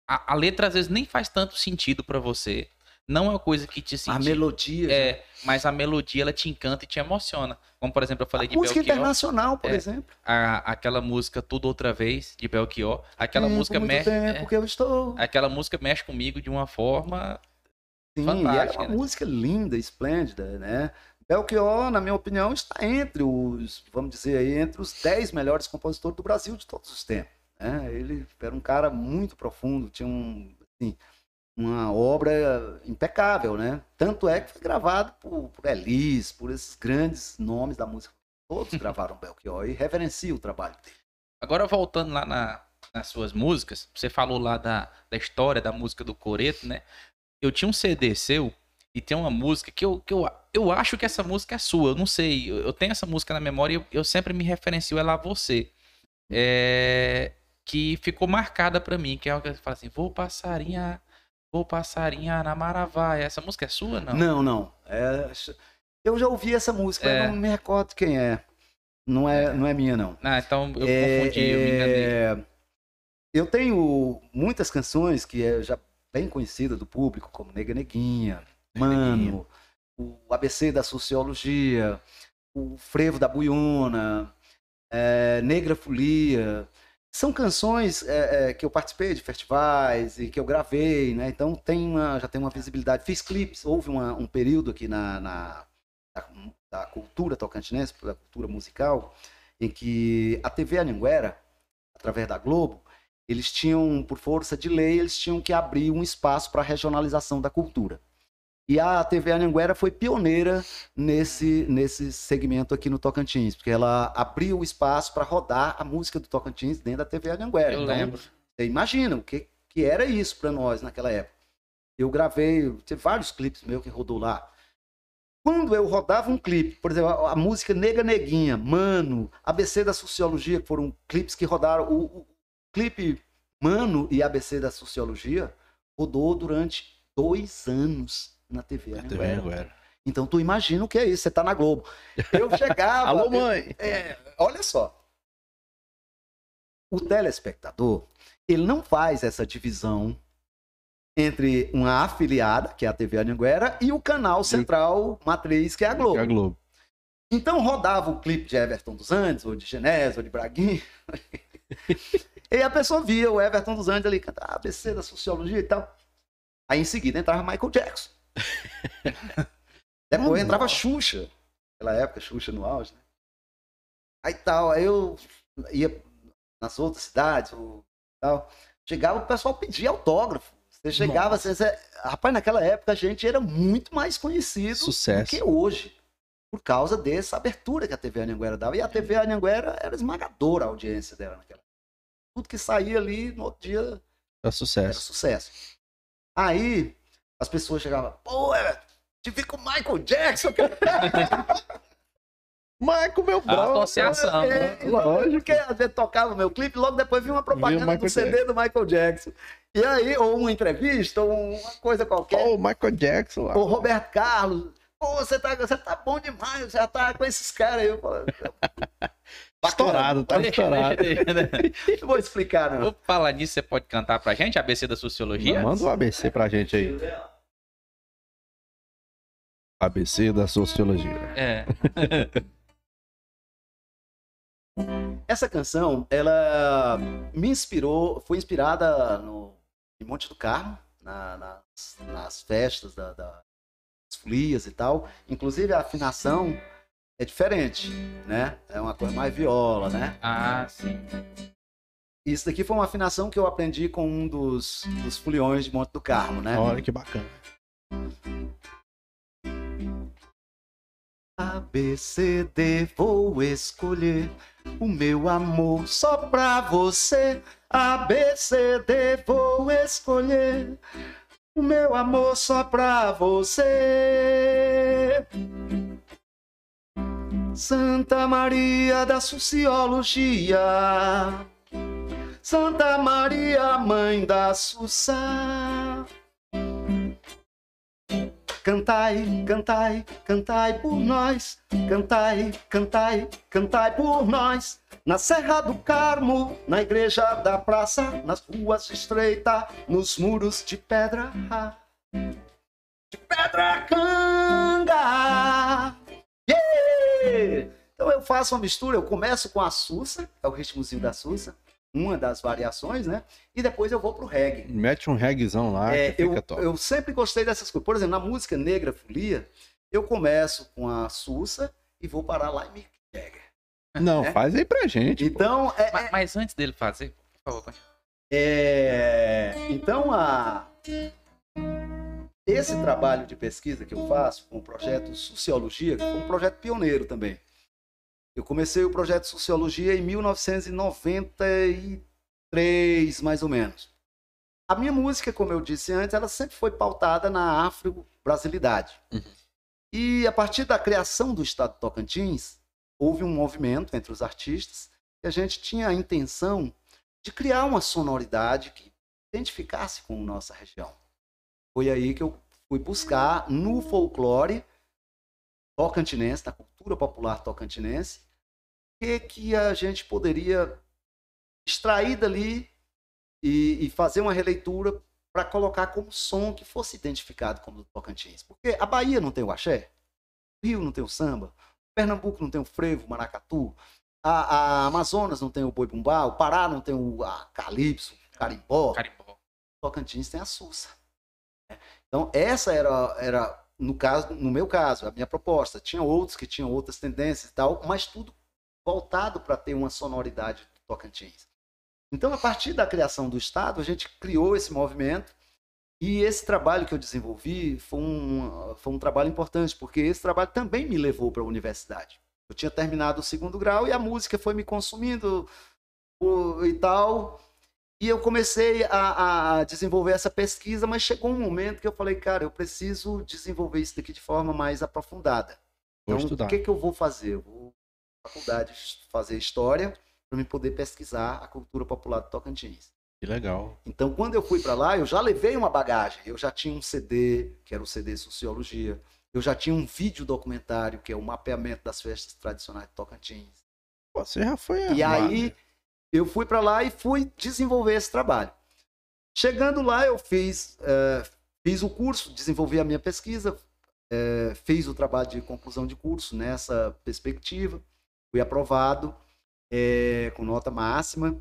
A, a letra às vezes nem faz tanto sentido pra você. Não é uma coisa que te A melodia. É, mas a melodia ela te encanta e te emociona. Como por exemplo, eu falei a de música Belchior, internacional, por É. exemplo. a- aquela música Tudo Outra Vez, de Belchior. Aquela Tempo, música mexe. tempo é, estou. aquela música mexe comigo de uma forma. Sim, ela é fantástica, uma né? música linda, esplêndida, né? Belchior, na minha opinião, está entre os, vamos dizer aí, entre os 10 melhores compositores do Brasil de todos os tempos. Né? Ele era um cara muito profundo, tinha um, assim, uma obra impecável, né? Tanto é que foi gravado por, por Elis, por esses grandes nomes da música. Todos gravaram Belchior e reverencia o trabalho dele. Agora voltando lá na- nas suas músicas, você falou lá da, da história da música do Coreto, né? Eu tinha um CD seu e tem uma música que eu, que eu, eu acho que essa música é sua. Eu não sei, eu, eu tenho essa música na memória e eu, eu sempre me referencio ela a você. É, que ficou marcada pra mim, que é o que eu falo assim, vou passarinhar, vou passarinhar na Maravaia. Essa música é sua, não? Não, não. É, eu já ouvi essa música, É. eu não me recordo quem é. Não é, não é minha, não. Ah, então eu É, confundi, eu me enganei. é, eu tenho muitas canções que é já bem conhecida do público, como Nega Neguinha, Mano, o ABC da Sociologia, o Frevo da Buiona, é, Negra Folia. São canções é, é, que eu participei de festivais e que eu gravei, né? Então tem uma, já tem uma visibilidade. Fiz clipes, houve uma- um período aqui na, na- da, cultura tocantinense, da cultura musical, em que a TV Anhanguera, através da Globo, eles tinham, por força de lei, eles tinham que abrir um espaço para a regionalização da cultura. E a TV Anhanguera foi pioneira nesse, nesse segmento aqui no Tocantins, porque ela abriu o espaço para rodar a música do Tocantins dentro da TV Anhanguera. Eu Então, lembro. Você imagina o que, que era isso para nós naquela época. Eu gravei, teve vários clipes meus que rodou lá. Quando eu rodava um clipe, por exemplo, a, a música Nega Neguinha, Mano, ABC da Sociologia, que foram clipes que rodaram. O, o clipe Mano e ABC da Sociologia rodou durante dois anos na TV. Anhanguera. Agora. Então tu imagina o que é isso, você tá na Globo. Eu chegava. Alô, eu- mãe! é, olha só. O telespectador, ele não faz essa divisão entre uma afiliada, que é a TV Anhanguera, e o canal central matriz, que é a Globo. A Globo. Então rodava o clipe de Everton dos Andes, ou de Genésio, ou de Braguinha. e a pessoa via o Everton dos Andes ali cantar ABC da Sociologia e tal. Aí em seguida entrava Michael Jackson. Depois entrava Xuxa. Naquela época, Xuxa no auge, né? Aí tal, aí eu ia nas outras cidades, tal. Chegava o pessoal pedia autógrafo. Você chegava, você, você- rapaz, naquela época a gente era muito mais conhecido do Sucesso. que hoje. Por causa dessa abertura que a TV Anhanguera dava. E a TV Anhanguera era esmagadora a audiência dela naquela época. Tudo que saía ali, no outro dia, era sucesso. sucesso. Aí, as pessoas chegavam, pô, é, te vi com o Michael Jackson, cara. Michael, meu brother. associação. É, lógico. Porque às vezes tocava o meu clipe, logo depois vinha uma propaganda do CD do Michael Jackson. E aí, ou uma entrevista, ou uma coisa qualquer. Pô, o Michael Jackson lá. Ou Roberto Carlos. Pô, você tá, você tá bom demais, você já tá com esses caras aí. Eu falo, Estourado, tá estourado. Não vou explicar, não. Vou falar nisso, você pode cantar pra gente, ABC da Sociologia? Manda um ABC pra gente aí. ABC da Sociologia. É. Essa canção, ela me inspirou, foi inspirada no em Monte do Carmo, na- nas, nas festas da, da- folias e tal. Inclusive a afinação é diferente, né? É uma coisa mais viola, né? Ah, sim. Isso daqui foi uma afinação que eu aprendi com um dos, dos foliões de Monte do Carmo, né? Olha que bacana. A, B, C, D, vou escolher o meu amor só pra você. A, B, C, D, vou escolher o meu amor só pra você. Santa Maria da Sociologia. Santa Maria, mãe da Sussa. Cantai, cantai, cantai por nós. Cantai, cantai, cantai por nós. Na Serra do Carmo, na igreja da praça, nas ruas estreitas, nos muros de pedra. De pedra canga. Yeah! Então eu faço uma mistura, eu começo com a Sussa, é o ritmozinho da Sussa, uma das variações, né? E depois eu vou pro reggae. Mete um reggaezão lá É, que fica eu, top. eu sempre gostei dessas coisas. Por exemplo, na música Negra Folia, eu começo com a Sussa e vou parar lá em Mick Jagger. Não, é? faz aí pra gente. Então, é, Mas, mas antes dele fazer, por favor, continue. é, então a, esse trabalho de pesquisa que eu faço com o projeto Sociologia, que foi um projeto pioneiro também. Eu comecei o projeto Sociologia em 1993, mais ou menos. A minha música, como eu disse antes, ela sempre foi pautada na afro-brasilidade. Uhum. E a partir da criação do Estado de Tocantins, houve um movimento entre os artistas que a gente tinha a intenção de criar uma sonoridade que identificasse com nossa região. Foi aí que eu fui buscar no folclore tocantinense, na cultura popular tocantinense, que, que a gente poderia extrair dali e, e fazer uma releitura para colocar como som que fosse identificado como do Tocantins. Porque a Bahia não tem o axé, o Rio não tem o samba, Pernambuco não tem o frevo, o maracatu, a, a Amazonas não tem o boi bumbá, o Pará não tem o a calypso, o carimbó, Carimbó. Tocantins tem a Sussa. né? Então, essa era, era no, caso, no meu caso, a minha proposta. Tinha outros que tinham outras tendências e tal, mas tudo voltado para ter uma sonoridade do Tocantins. Então, a partir da criação do Estado, a gente criou esse movimento e esse trabalho que eu desenvolvi foi um, foi um trabalho importante, porque esse trabalho também me levou para a universidade. Eu tinha terminado o segundo grau e a música foi me consumindo o- e tal. E eu comecei a, a desenvolver essa pesquisa, mas chegou um momento que eu falei, cara, eu preciso desenvolver isso daqui de forma mais aprofundada. Vou Então, estudar. o que, que eu vou fazer? Eu vou faculdade fazer história para me poder pesquisar a cultura popular do Tocantins. Que legal. Então, quando eu fui para lá, eu já levei uma bagagem. Eu já tinha um CD, que era o CD Sociologia. Eu já tinha um vídeo documentário, que é o mapeamento das festas tradicionais de Tocantins. Você já foi E armado. aí eu fui para lá e fui desenvolver esse trabalho. Chegando lá, eu fiz, eh, fiz o curso, desenvolvi a minha pesquisa, eh, fiz o trabalho de conclusão de curso nessa perspectiva, fui aprovado eh, com nota máxima.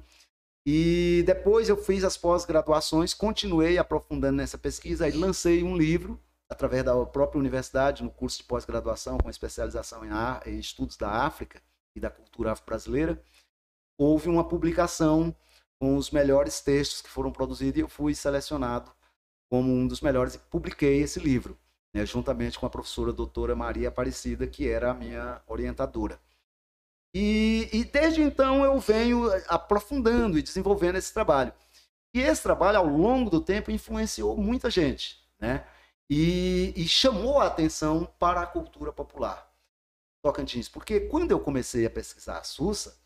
E depois eu fiz as pós-graduações, continuei aprofundando nessa pesquisa e lancei um livro através da própria universidade, no curso de pós-graduação com especialização em, em estudos da África e da cultura afro-brasileira houve uma publicação com os melhores textos que foram produzidos e eu fui selecionado como um dos melhores e publiquei esse livro, né, juntamente com a professora doutora Maria Aparecida, que era a minha orientadora. E, e desde então eu venho aprofundando e desenvolvendo esse trabalho. E esse trabalho, ao longo do tempo, influenciou muita gente, né? E, e chamou a atenção para a cultura popular. Tocantins, porque quando eu comecei a pesquisar a Sussa,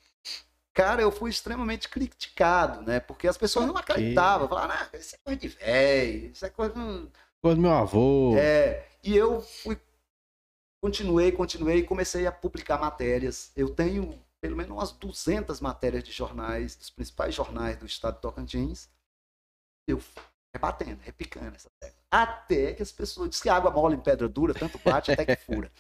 cara, eu fui extremamente criticado, né? Porque as pessoas não acreditavam, falavam, ah, isso é coisa de velho, isso é coisa... Coisa do meu avô. É, e eu fui, continuei, continuei e comecei a publicar matérias. Eu tenho pelo menos umas 200 matérias de jornais, dos principais jornais do estado de Tocantins. Eu rebatendo, repicando essa tecla. Até que as pessoas dizem que água mole em pedra dura, tanto bate até que fura.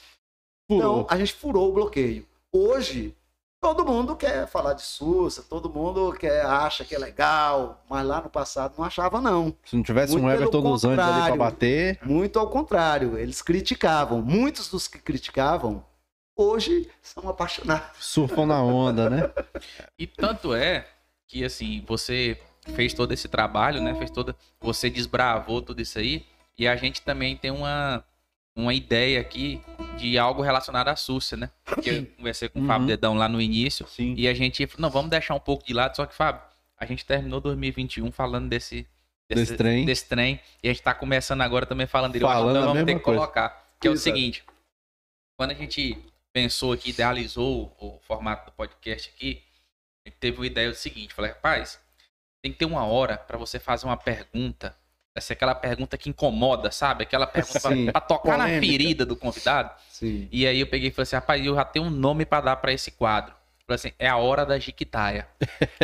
Então, a gente furou o bloqueio. Hoje, todo mundo quer falar de Sussa, todo mundo quer, acha que é legal, mas lá no passado não achava, não. Se não tivesse Muito um Everton dos Anjos ali pra contrário. bater. Muito ao contrário, eles criticavam. Muitos dos que criticavam, hoje são apaixonados. Surfam na onda, né? E tanto é que, assim, você fez todo esse trabalho, né? Fez toda. Você desbravou tudo isso aí. E a gente também tem uma, uma ideia aqui de algo relacionado à Súcia, né? Porque eu conversei com o Fábio Uhum. Dedão lá no início. Sim. E a gente. falou, Não, vamos deixar um pouco de lado. Só que, Fábio, a gente terminou 2021 falando desse. Desse trem. Desse trem. E a gente tá começando agora também falando dele. Falando a vamos ter que coisa. colocar. Que é o Exato. seguinte. Quando a gente pensou aqui, idealizou o formato do podcast aqui, a gente teve uma ideia do seguinte, falei, rapaz, tem que ter uma hora pra você fazer uma pergunta, vai ser aquela pergunta que incomoda, sabe? Aquela pergunta pra, Sim. pra tocar na Polêmica. ferida do convidado. Sim. E aí eu peguei e falei assim, rapaz, eu já tenho um nome pra dar pra esse quadro. Falei assim, é a hora da jiquitaia.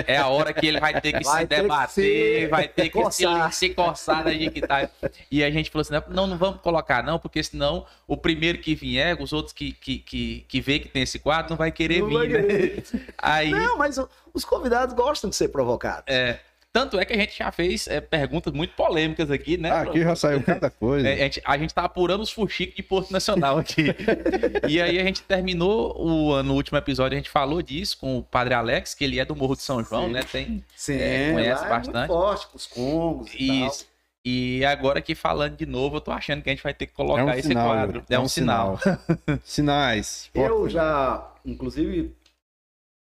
É a hora que ele vai ter que Vai se ter que debater, se vai ter que se, coçar. se coçar na jiquitaia. E a gente falou assim, não, não vamos colocar não, porque senão o primeiro que vier, os outros que, que, que, que vê que tem esse quadro, não vai querer Não vai vir, né? Aí, Não, mas os convidados gostam de ser provocados. é, tanto é que a gente já fez é, perguntas muito polêmicas aqui, né? Ah, aqui já saiu cada coisa. É, a, gente, a gente tá apurando os fuxicos de Porto Nacional aqui. e aí a gente terminou o, no último episódio, a gente falou disso com o Padre Alex, que ele é do Morro de São João, Sim. né? Tem Sim, É, conhece lá É bastante. muito forte, com os congos e isso. E agora aqui falando de novo, eu tô achando que a gente vai ter que colocar É um esse sinal, quadro. é É um um sinal. Sinais. tal. Eu já, inclusive,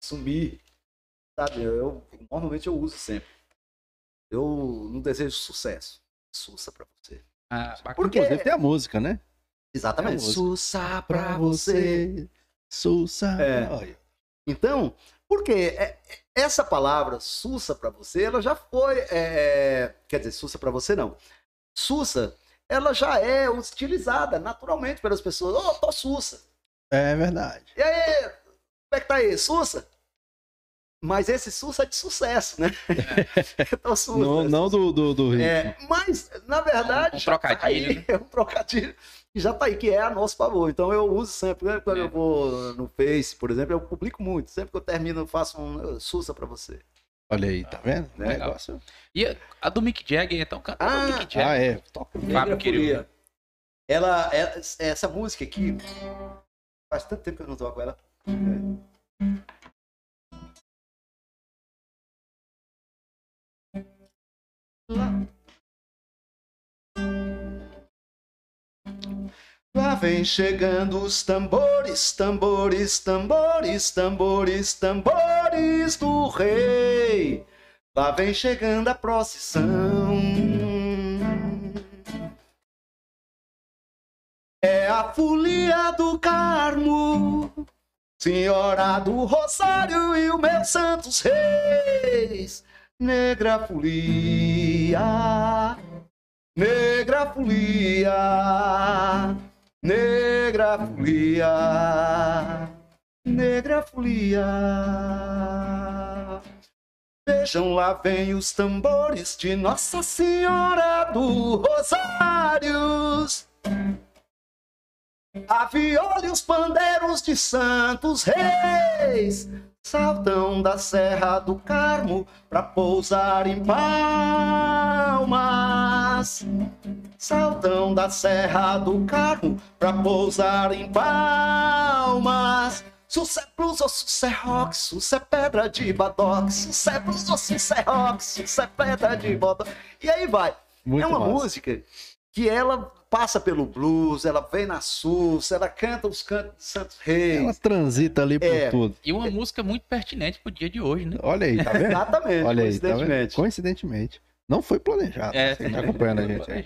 sumi, sabe? Eu, normalmente eu uso sempre. Eu não desejo sucesso. Sussa pra você. Ah. Porque, Inclusive tem a música, né? exatamente, música. sussa pra você. Sussa. É. Olha. Então, porque é- é- essa palavra sussa pra você, ela já foi, é, quer dizer, sussa pra você não. Sussa, ela já é utilizada naturalmente pelas pessoas. Ô, tô sussa. É verdade. E aí, como é que tá aí? Sussa? Mas esse sussa é de sucesso, né? tô sussa. Não, não do, do, do ritmo. É, mas, na verdade, Um- um já tá trocadilho, aí, né? é um trocadilho que já tá aí, que é a nosso favor. Então eu uso sempre, né? quando É. eu vou no Face, por exemplo, eu publico muito. Sempre que eu termino, eu faço um eu, sussa pra você. Olha aí, tá vendo? Né? Negócio. E a- a do Mick Jagger, então canta Ah, do Mick Jagger. Ah, é. Toca. Fábio Folia. Ela, ela- essa música aqui, faz tanto tempo que eu não toco ela. Lá. Lá vem chegando os tambores, tambores, tambores, tambores, tambores do rei. Lá vem chegando a procissão. É a folia do Carmo, Senhora do Rosário e o meu Santos Reis. Negra folia, negra folia, negra folia, negra folia. Vejam lá vem os tambores de Nossa Senhora do Rosários. A viola e os pandeiros de santos reis saltam da Serra do Carmo pra pousar em palmas. Saltam da Serra do Carmo pra pousar em palmas. Sucé blues ou sucé rock, sucé pedra de badoque, sucé blues ou sucé rock, sucé pedra de badoque. E aí vai. Muito é uma massa. música que ela passa pelo blues, ela vem na sus, ela canta os cantos de Santos Reis. Ela transita ali por É. tudo. E uma música muito pertinente pro dia de hoje, né? Olha aí, tá vendo? Exatamente, Olha aí, tá vendo? coincidentemente. Coincidentemente. Não foi planejado. É, Você que tá acompanhando a gente aí.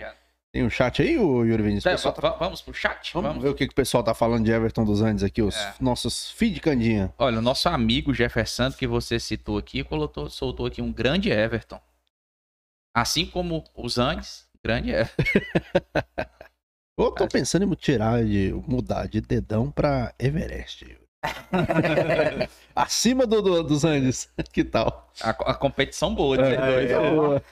Tem um chat aí, ô Yuri Vinícius? Tá, va- vamos pro chat? Vamos, Vamos. ver o que, que o pessoal tá falando de Everton dos Andes aqui, os É. nossos feed Candinha. Olha, o nosso amigo Jefferson, que você citou aqui, colocou, soltou aqui um grande Everton. Assim como os Andes, grande Everton. Eu tô pensando em tirar de mudar de dedão pra Everest. Acima do, do- dos Andes. Que tal? A, a competição boa, de É, dois, é. né? boa.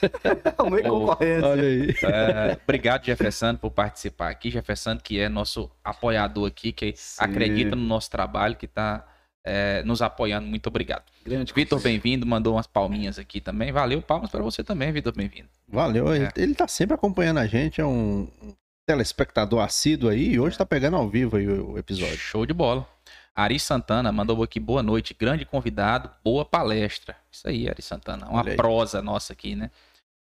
É uma concorrência. Olha aí. É, obrigado, Jefferson, por participar aqui. Jefferson, que é nosso apoiador aqui, que Sim. acredita no nosso trabalho, que está nos apoiando. Muito obrigado. Grande Vitor, bem-vindo. Mandou umas palminhas aqui também. Valeu, palmas para você também, Vitor, bem-vindo. Valeu. Ele, É. ele tá sempre acompanhando a gente, é um, telespectador assíduo aí e hoje tá pegando ao vivo aí o, episódio. Show de bola. Ari Santana mandou aqui boa noite, grande convidado, boa palestra. Isso aí, Ari Santana. Uma prosa nossa aqui, né?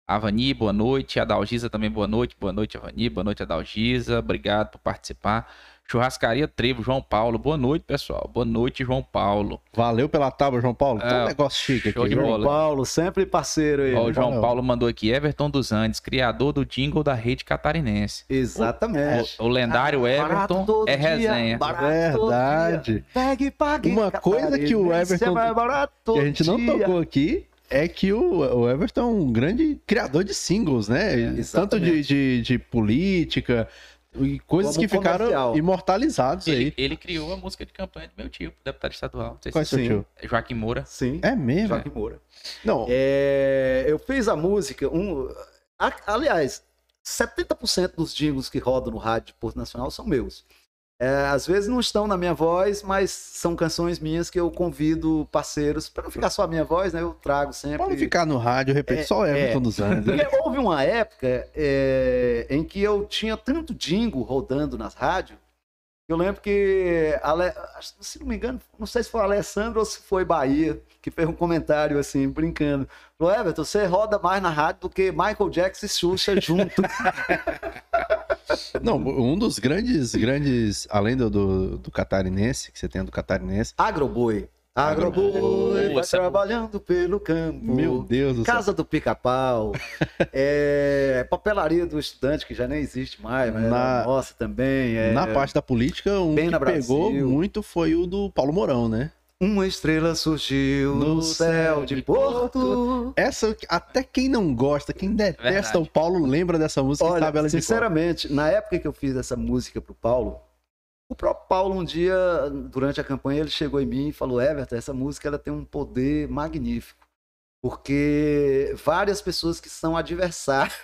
Avani, boa noite. Adalgisa também, boa noite. Boa noite, Avani. Boa noite, Adalgisa. Obrigado por participar. Churrascaria Trevo, João Paulo. Boa noite, pessoal. Boa noite, João Paulo. Valeu pela tábua, João Paulo. Tem um É, negócio chique aqui. de viu? bola. Paulo, sempre parceiro aí. Ó, o? João Valeu. Paulo mandou aqui. Everton dos Andes, criador do jingle da rede catarinense. Exatamente. O, o lendário É. Barato Everton é dia, resenha. Verdade. Pegue e pague. Uma coisa que o Everton- é Que a gente não tocou aqui é que o, o Everton é um grande criador de singles, né? Tanto de, de, de política e coisas Como que ficaram comercial. imortalizados Ele, aí. ele criou a música de campanha do meu tio, deputado estadual. Não sei Qual é se seu tio? é Joaquim Moura. Sim. É mesmo? Joaquim Moura. Não, É, eu fiz a música. Um, a- aliás, 70% dos jingles que rodam no rádio de Porto Nacional são meus. É, às vezes não estão na minha voz, mas são canções minhas que eu convido parceiros. Para não ficar só a minha voz, né? Eu trago sempre. pode ficar no rádio, repete É, só o Everton é. dos. Porque houve uma época é, em que eu tinha tanto jingle rodando nas rádios. Eu lembro que, se não me engano, não sei se foi Alessandro ou se foi Bahia, que fez um comentário assim, brincando. Falou, Everton, você roda mais na rádio do que Michael Jackson e Xuxa junto. Não, um dos grandes, grandes, além do, do, do catarinense, que você tem do catarinense. Agroboi. Agroboi, Agroboi, vai é trabalhando pelo campo. Meu Deus do céu. Casa do Pica-Pau, é, papelaria do estudante, que já nem existe mais, mas Na- era nossa também. é, Na parte da política, um que na pegou Brasil. muito foi o do Paulo Mourão, né? Uma estrela surgiu No no, céu de Porto. Essa, até quem não gosta, quem detesta Verdade. o Paulo, lembra dessa música e sabe Olha, ela de cor. sinceramente, na época que eu fiz essa música pro Paulo, o próprio Paulo um dia, durante a campanha, ele chegou em mim e falou: Everton, essa música ela tem um poder magnífico. Porque várias pessoas que são adversários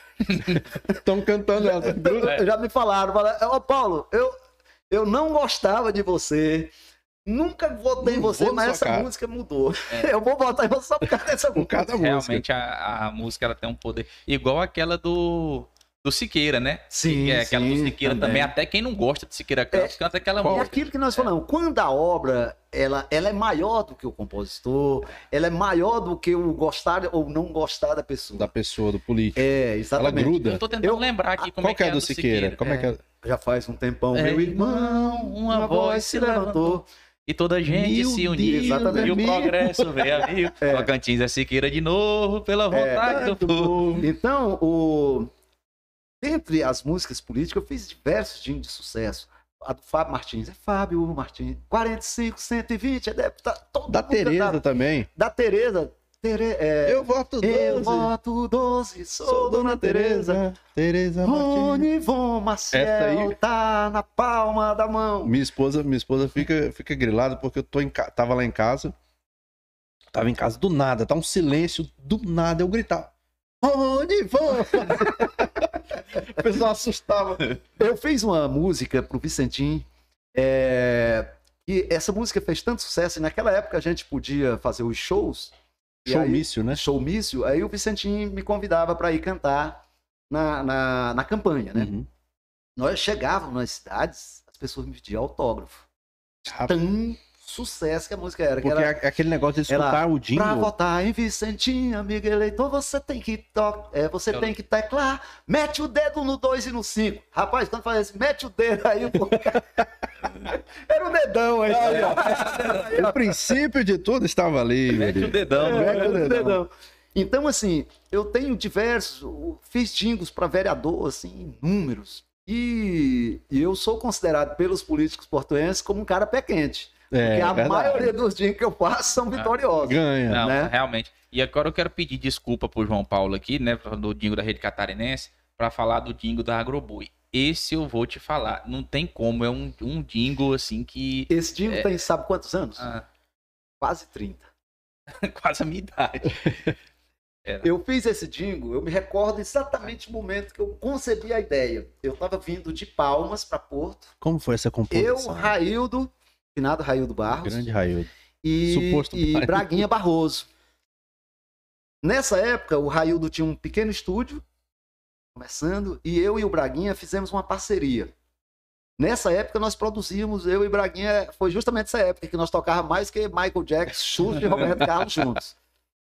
Estão cantando ela. já me falaram, falaram, ô Paulo, eu, eu não gostava de você, nunca votei em você, mas essa cara." música mudou. É. Eu vou votar em você só por causa dessa Por música. causa da música. Realmente a, a música ela tem um poder igual aquela do, do Siqueira, né? Sim, é aquela do sim, Siqueira também. Até quem não gosta de Siqueira canta, canta aquela É música. aquilo que nós falamos, quando a obra ela, ela é maior do que o compositor, ela é maior do que o gostar ou não gostar da pessoa. Da pessoa, do político. É, ela exatamente. gruda. Eu tô tentando Eu- lembrar aqui como Qual é que é a do do Siqueira? Como é que é? Já faz um tempão, É, meu irmão, uma voz se levantou. E toda a gente Meu se uniu. Deus, exatamente. E o progresso veio amigo. É. Tocantins é Siqueira de novo, pela vontade do povo. Então, o... entre as músicas políticas, eu fiz diversos jingles de sucesso. A do Fábio Martins é Fábio Martins. 45, 120, é deputado. Todo Da Tereza cantava. também. Da Tereza. Tere... é, Eu voto 12. Eu voto 12, sou Dona Tereza. Tereza Martins. Rony Von Essa aí- Maciel tá na palma da mão. Minha esposa, minha esposa fica, fica grilada porque eu tô em tava lá em casa. Tava em casa do nada, tá um silêncio, do nada eu gritava. Onde vão? o pessoal assustava. Eu fiz uma música pro Vicentim. É... E essa música fez tanto sucesso, e naquela época a gente podia fazer os shows. E aí- Showmício, né? showmício, aí o Vicentinho me convidava para ir cantar na, na, na campanha, né? Uhum. Nós chegávamos nas cidades, as pessoas me pediam autógrafo. Tão sucesso que a música era. que Porque era é aquele negócio de escutar o Pra jingle. votar em Vicentinho, amigo eleitor, você tem que to... é, você Eu- tem que teclar, mete o dedo no 2 e no 5. Rapaz, quando faz isso, mete o dedo aí, pô. Era um dedão aí. O princípio de tudo estava ali, Mete o dedão. É, né? era um dedão. dedão. Então, assim, eu tenho diversos, fiz jingles para vereador, assim, inúmeros. E, e eu sou considerado pelos políticos portuenses como um cara pé quente. É, porque a verdade. maioria dos jingles que eu faço são vitoriosos. Ganha. Não, né? realmente. E agora eu quero pedir desculpa pro João Paulo aqui, né, do Dingo da Rede Catarinense, para falar do Dingo da Agroboi. Esse eu vou te falar. Não tem como, é um, um Dingo assim que. Esse jingle tem, sabe quantos anos? ah, Quase 30. quase a minha idade. Eu fiz esse jingle, eu me recordo exatamente o momento que eu concebi a ideia. Eu estava vindo de Palmas para Porto. Como foi essa Eu, composição? Raildo, finado Raildo Barros, Grande Raildo. e, suposto e. Braguinha Barroso. Nessa época, o Raildo tinha um pequeno estúdio, começando, e eu e o Braguinha fizemos uma parceria. Nessa época, nós produzimos, eu e Braguinha, foi justamente essa época que nós tocávamos mais que Michael Jackson, Xuxa e Roberto Carlos juntos.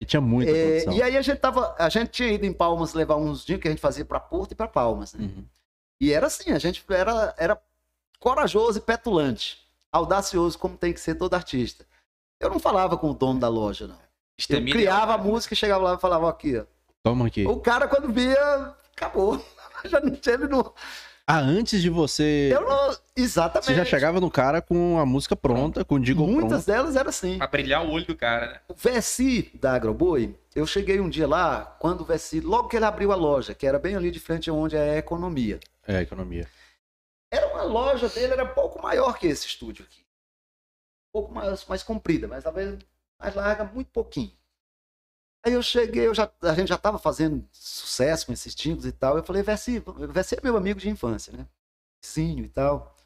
E tinha muita É, e aí a gente tava, a gente tinha ido em Palmas levar uns dias que a gente fazia para Porto e para Palmas, né? Uhum. E era assim, a gente era, era corajoso e petulante, audacioso como tem que ser todo artista. Eu não falava com o dono da loja, não. Eu criava a música e chegava lá e falava ó, aqui, ó. Toma aqui. O cara quando via, acabou. Já não tinha, ele não, Ah, antes de você. eu não, exatamente. Você já chegava no cara com a música pronta, com o jingle Muitas pronto. delas eram assim. Pra brilhar o olho do cara, né? O Vessi da Agroboi, eu cheguei um dia lá, quando o Vessi, logo que ele abriu a loja, que era bem ali de frente onde é a economia. É, economia. Era uma loja dele, era um pouco maior que esse estúdio aqui. Um pouco mais, mais comprida, mas talvez mais larga, muito pouquinho. Aí eu cheguei, eu já, a gente já estava fazendo sucesso com esses timbres e tal. Eu falei, Vessi, Vessi é meu amigo de infância, né? Vizinho e tal.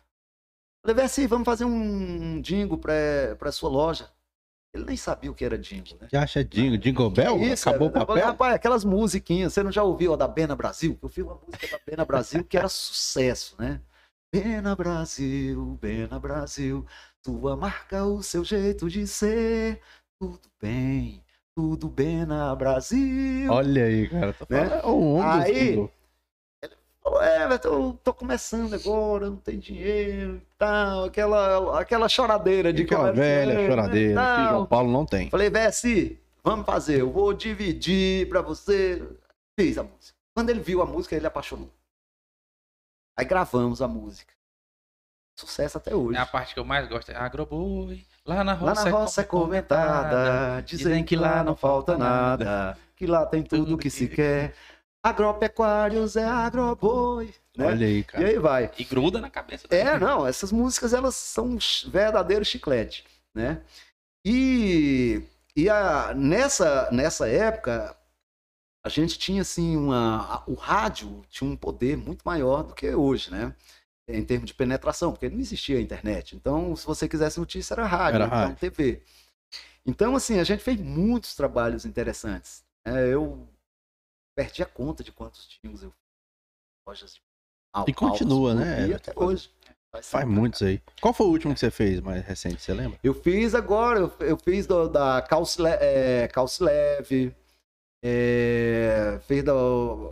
Falei, Vessi, vamos fazer um jingle para sua loja. Ele nem sabia o que era jingle, né? Já acha jingle? Jingle Bell? Isso, Acabou o eu papel? Rapaz, aquelas musiquinhas, você não já ouviu a da Bena Brasil? Eu fiz uma música da Bena Brasil que era sucesso, né? Bena Brasil, Bena Brasil, tua marca, o seu jeito de ser, tudo bem, tudo Bena Brasil. Olha aí, cara. Tô Né? falando, é Aí- jingle. Falou, é, eu tô começando agora, não tem dinheiro e tal, aquela, aquela choradeira de Aquela comerciante velha e choradeira que. João Paulo não tem. Falei, Vessi, vamos fazer, eu vou dividir pra você. Fiz a música. Quando ele viu a música, ele apaixonou. Aí gravamos a música. Sucesso até hoje. É a parte que eu mais gosto. É Agroboi. Lá na Lá roça, na roça é comentada, dizem que lá não falta nada, que lá tem tudo que se quer. Agropecuários é agroboi. Né? Olha aí, E cara. aí vai. E gruda na cabeça. É, não, essas músicas elas são um verdadeiro chiclete, né? E, e a, nessa, nessa época a gente tinha assim uma o rádio tinha um poder muito maior do que hoje, né? Em termos de penetração, porque não existia a internet. Então, se você quisesse notícia era rádio, Era então rádio. TV. Então, assim, a gente fez muitos trabalhos interessantes. É, eu perdi a conta de quantos tínhamos eu lojas de E continua, altas, né, E Everton? até hoje. Faz sempre. muitos aí. Qual foi o último que você fez mais recente, você lembra? Eu fiz agora, eu, eu fiz do- da Le- é, Calce Leve, é, fiz da,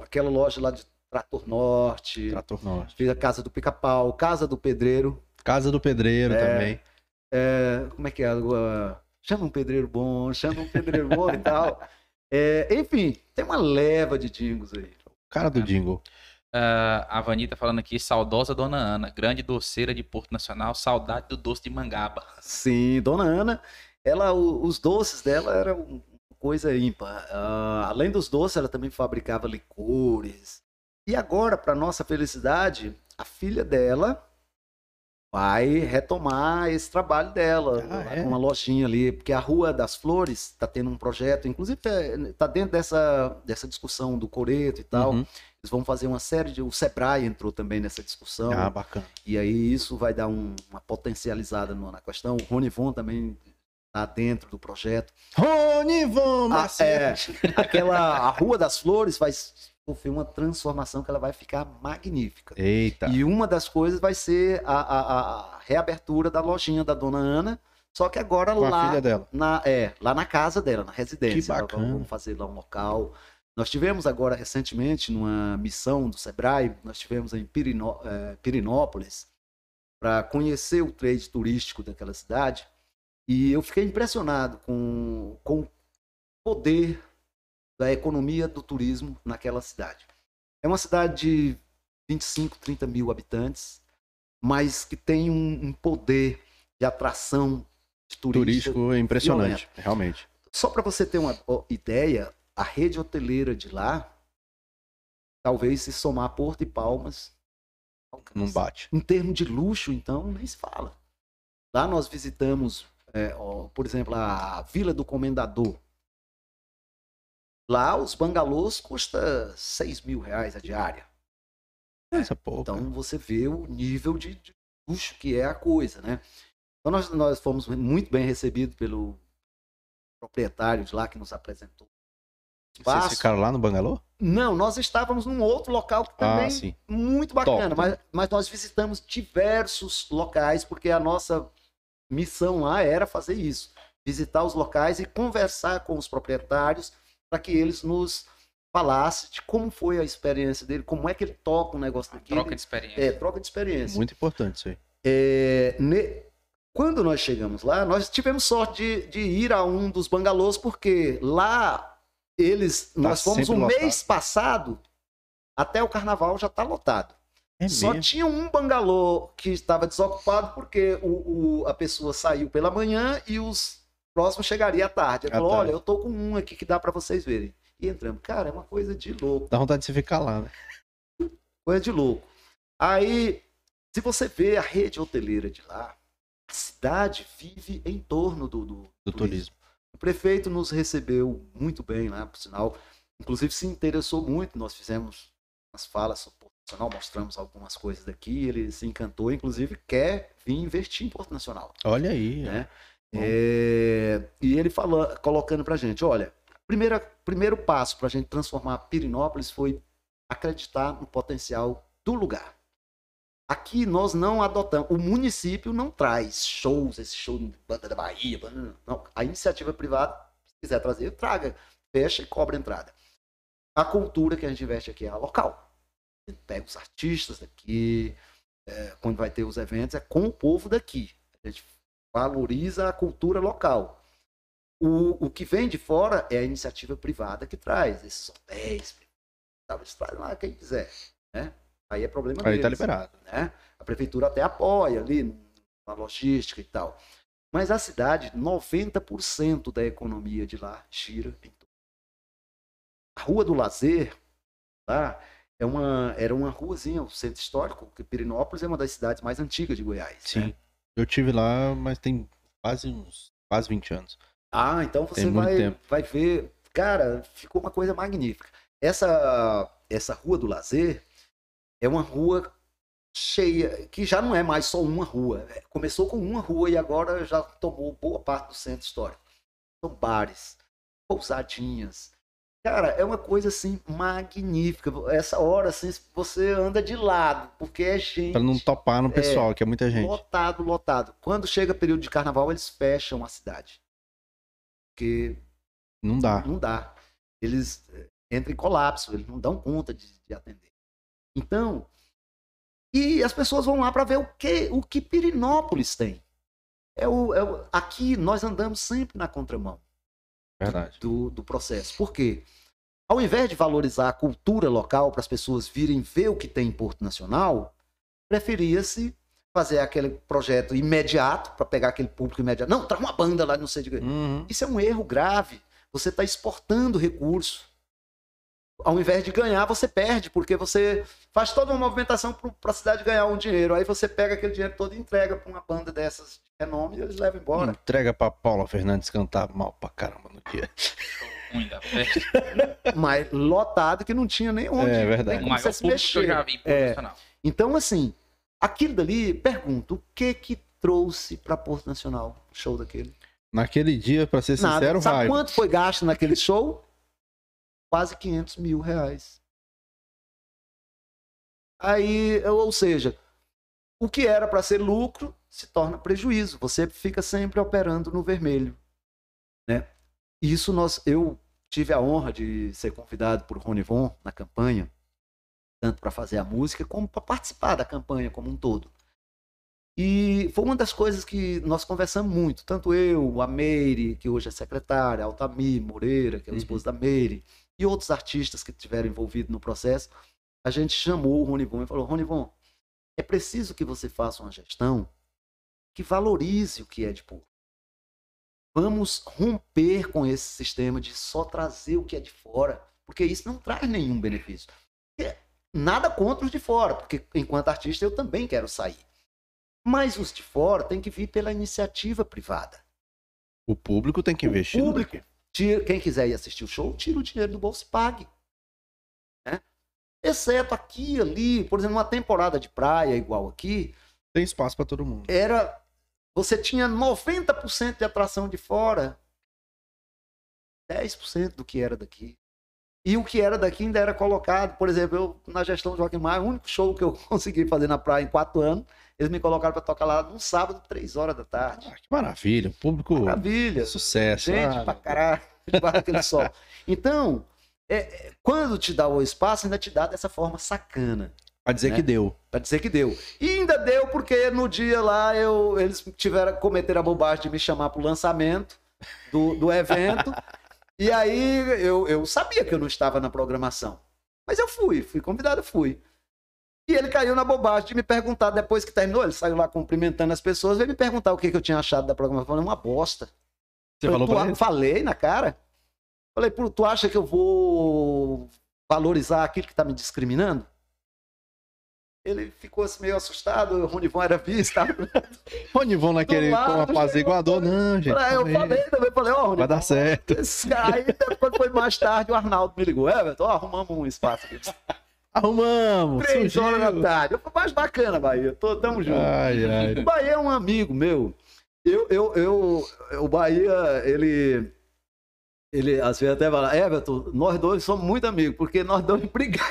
aquela loja lá de Trator Norte, Trator Norte. fiz a Casa do Pica-Pau, Casa do Pedreiro, Casa do Pedreiro É. também. é, como é que é? Chama um pedreiro bom, chama um pedreiro bom e tal. É, enfim, tem uma leva de dingos aí. Cara do jingle. Ah, a Vanita falando aqui, saudosa Dona Ana, grande doceira de Porto Nacional, saudade do doce de mangaba. Sim, Dona Ana, ela, o- os doces dela eram coisa ímpar. Ah, além dos doces, ela também fabricava licores. E agora, para nossa felicidade, a filha dela vai retomar esse trabalho dela, Ah, é? com uma lojinha ali, porque a Rua das Flores está tendo um projeto, inclusive está dentro dessa, dessa discussão do coreto e tal. Uhum. Eles vão fazer uma série de. O Sebrae entrou também nessa discussão. Ah, bacana. E aí isso vai dar um- uma potencializada no- na questão. O Rony Von também está dentro do projeto. Rony Von Ah, é, aquela a Rua das Flores vai sofrer uma transformação que ela vai ficar magnífica. Eita. E uma das coisas vai ser a, a- a reabertura da lojinha da Dona Ana Só que agora Com a lá filha dela. na, é, lá na casa dela, na residência. Que bacana. Vamos fazer lá um local. Nós tivemos agora recentemente numa missão do Sebrae, nós tivemos em Pirino- eh, Pirinópolis para conhecer o trade turístico daquela cidade e eu fiquei impressionado com, com o poder da economia do turismo naquela cidade. É uma cidade de 25, 30 mil habitantes, mas que tem um, um poder de atração de turista Turístico é impressionante, realmente. só para você ter uma ideia, a rede hoteleira de lá, talvez se somar Porto e Palmas, Não bate. Em termos de luxo, então, nem se fala. Lá nós visitamos, é, ó, por exemplo, a Vila do Comendador. Lá os bangalôs custam 6 mil reais a diária. Essa pouco. Então você vê o nível de, de luxo que é a coisa, né? Então nós, nós fomos muito bem recebidos pelo proprietário de lá que nos apresentou. Vocês ficaram lá no Bangalô? Não, nós estávamos num outro local que também Ah, muito bacana, Top, mas, mas nós visitamos diversos locais porque a nossa missão lá era fazer isso, visitar os locais e conversar com os proprietários para que eles nos falassem de como foi a experiência dele, como é que ele toca um negócio daquele. Troca de experiência. É, troca de experiência. Muito importante isso aí. É, ne- Quando nós chegamos lá, nós tivemos sorte de, de ir a um dos bangalôs, porque lá eles. nós fomos Tá um lotado. mês passado, até o carnaval já está lotado. É Só mesmo? tinha um bangalô que estava desocupado porque o, o- a pessoa saiu pela manhã e os próximos chegariam à tarde. Ele À falou: tarde. Olha, eu tô com um aqui que dá para vocês verem. E entramos. Cara, é uma coisa de louco. Dá vontade de você ficar lá, né? Coisa de louco. Aí, se você vê a rede hoteleira de lá, a cidade vive em torno do, do, Do turismo. O prefeito nos recebeu muito bem lá, por sinal. Inclusive se interessou muito. Nós fizemos umas falas sobre Mostramos algumas coisas daqui. Ele se encantou, inclusive quer vir investir em Porto Nacional. Olha aí. Né? É, e ele falou, colocando pra gente, olha, primeira, primeiro passo para a gente transformar Pirinópolis foi acreditar no potencial do lugar. Aqui nós não adotamos, o município não traz shows, esse show de banda da Bahia, não. A iniciativa privada, se quiser trazer, traga, fecha e cobra entrada. A cultura que a gente investe aqui é a local. Gente pega os artistas daqui, é, quando vai ter os eventos, é com o povo daqui. A gente valoriza a cultura local. O, o que vem de fora é a iniciativa privada que traz esses hotéis. Eles trazem lá quem quiser. Né? Aí é problema Aí deles. tá liberado. né? A prefeitura até apoia ali na logística e tal. Mas a cidade, 90% da economia de lá gira em torno. A Rua do Lazer, lá, é uma, era uma ruazinha, o centro histórico, porque Pirinópolis é uma das cidades mais antigas de Goiás. Sim. né? Eu tive lá, mas tem quase uns quase 20 anos. Ah, então você Tem vai, vai ver. Cara, ficou uma coisa magnífica. Essa, essa Rua do Lazer é uma rua cheia, que já não é mais só uma rua. É, Começou com uma rua e agora já tomou boa parte do centro histórico. São bares, pousadinhas. Cara, é uma coisa assim magnífica. Essa hora assim, você anda de lado, porque é gente. Pra não topar no pessoal, que é muita gente. Lotado, lotado. Quando chega período de carnaval, eles fecham a cidade. Porque Não dá. não dá. Eles eh, entram em colapso, eles não dão conta de, de atender. Então, e as pessoas vão lá para ver o que, o que Pirinópolis tem. É o, é o- aqui nós andamos sempre na contramão Verdade. do, do processo. Por quê? Ao invés de valorizar a cultura local para as pessoas virem ver o que tem em Porto Nacional, preferia-se fazer aquele projeto imediato para pegar aquele público imediato. Não, traz uma banda lá, não sei de. Uhum. Isso é um erro grave. Você está exportando recurso. Ao invés de ganhar, você perde, porque você faz toda uma movimentação para a cidade ganhar um dinheiro. Aí você pega aquele dinheiro todo e entrega para uma banda dessas de renome e eles levam embora. Entrega pra Paula Fernandes cantar mal pra caramba no dia. Ruim da festa. Mas lotado que não tinha nem onde. É verdade. nem O maior você se público que eu já vi É. Então, assim, aquilo dali, pergunto, o que que trouxe para Porto Nacional o show daquele? Naquele dia, pra ser Nada. sincero, Sabe raiva. quanto foi gasto naquele show? Quase 500 mil reais. Aí, ou seja, o que era para ser lucro se torna prejuízo. Você fica sempre operando no vermelho, né? Isso nós, eu tive a honra de ser convidado por Rony Von na campanha, tanto para fazer a música como para participar da campanha como um todo. E foi uma das coisas que nós conversamos muito, tanto eu, a Meire, que hoje é secretária, Altamir Moreira, que é o esposo uhum. da Meire, e outros artistas que estiveram envolvidos no processo, a gente chamou o Rony Von e falou: Rony Von, é preciso que você faça uma gestão que valorize o que é de público. Vamos romper com esse sistema de só trazer o que é de fora, porque isso não traz nenhum benefício. Nada contra os de fora, porque enquanto artista eu também quero sair. Mas os de fora têm que vir pela iniciativa privada. O público tem que investir. O público. Tira, quem quiser ir assistir o show, tira o dinheiro do bolso e pague. Exceto aqui, ali, por exemplo, uma temporada de praia igual aqui. Tem espaço para todo mundo. Era. Você tinha 90% de atração de fora, 10% do que era daqui. E o que era daqui ainda era colocado. Por exemplo, eu, na gestão do Joaquim Maia, o único show que eu consegui fazer na praia em quatro anos, eles me colocaram para tocar lá num sábado, três horas da tarde. Ah, que maravilha. Público. Maravilha. Sucesso. Gente ah, pra caralho. aquele sol. Então, é, é, quando te dá o espaço, ainda te dá dessa forma sacana. Pra dizer né? que deu. Pra dizer que deu. E ainda deu porque no dia lá eu, eles tiveram cometer a bobagem de me chamar pro lançamento do, do evento. e aí eu, eu sabia que eu não estava na programação. Mas eu fui, fui convidado, fui. E ele caiu na bobagem de me perguntar depois que terminou. Ele saiu lá cumprimentando as pessoas, veio me perguntar o que, que eu tinha achado da programação. Eu falei, uma bosta. Você falei, falou pra ele? Falei na cara. Falei, tu acha que eu vou valorizar aquilo que está me discriminando? Ele ficou assim meio assustado, o Ronivon era visto. Ronivon naquele como apaziguador, não, gente. Eu falei também, falei, ó, oh, Vai dar certo. Aí depois foi mais tarde, o Arnaldo me ligou, Everton, ó, arrumamos um espaço aqui. Arrumamos! Três surgiu. horas da tarde. Eu mais bacana, Bahia. Tô, tamo junto. Ai, ai. O Bahia é um amigo meu. Eu, eu, eu, o Bahia, ele ele às vezes até fala, Everton, nós dois somos muito amigos, porque nós dois brigamos.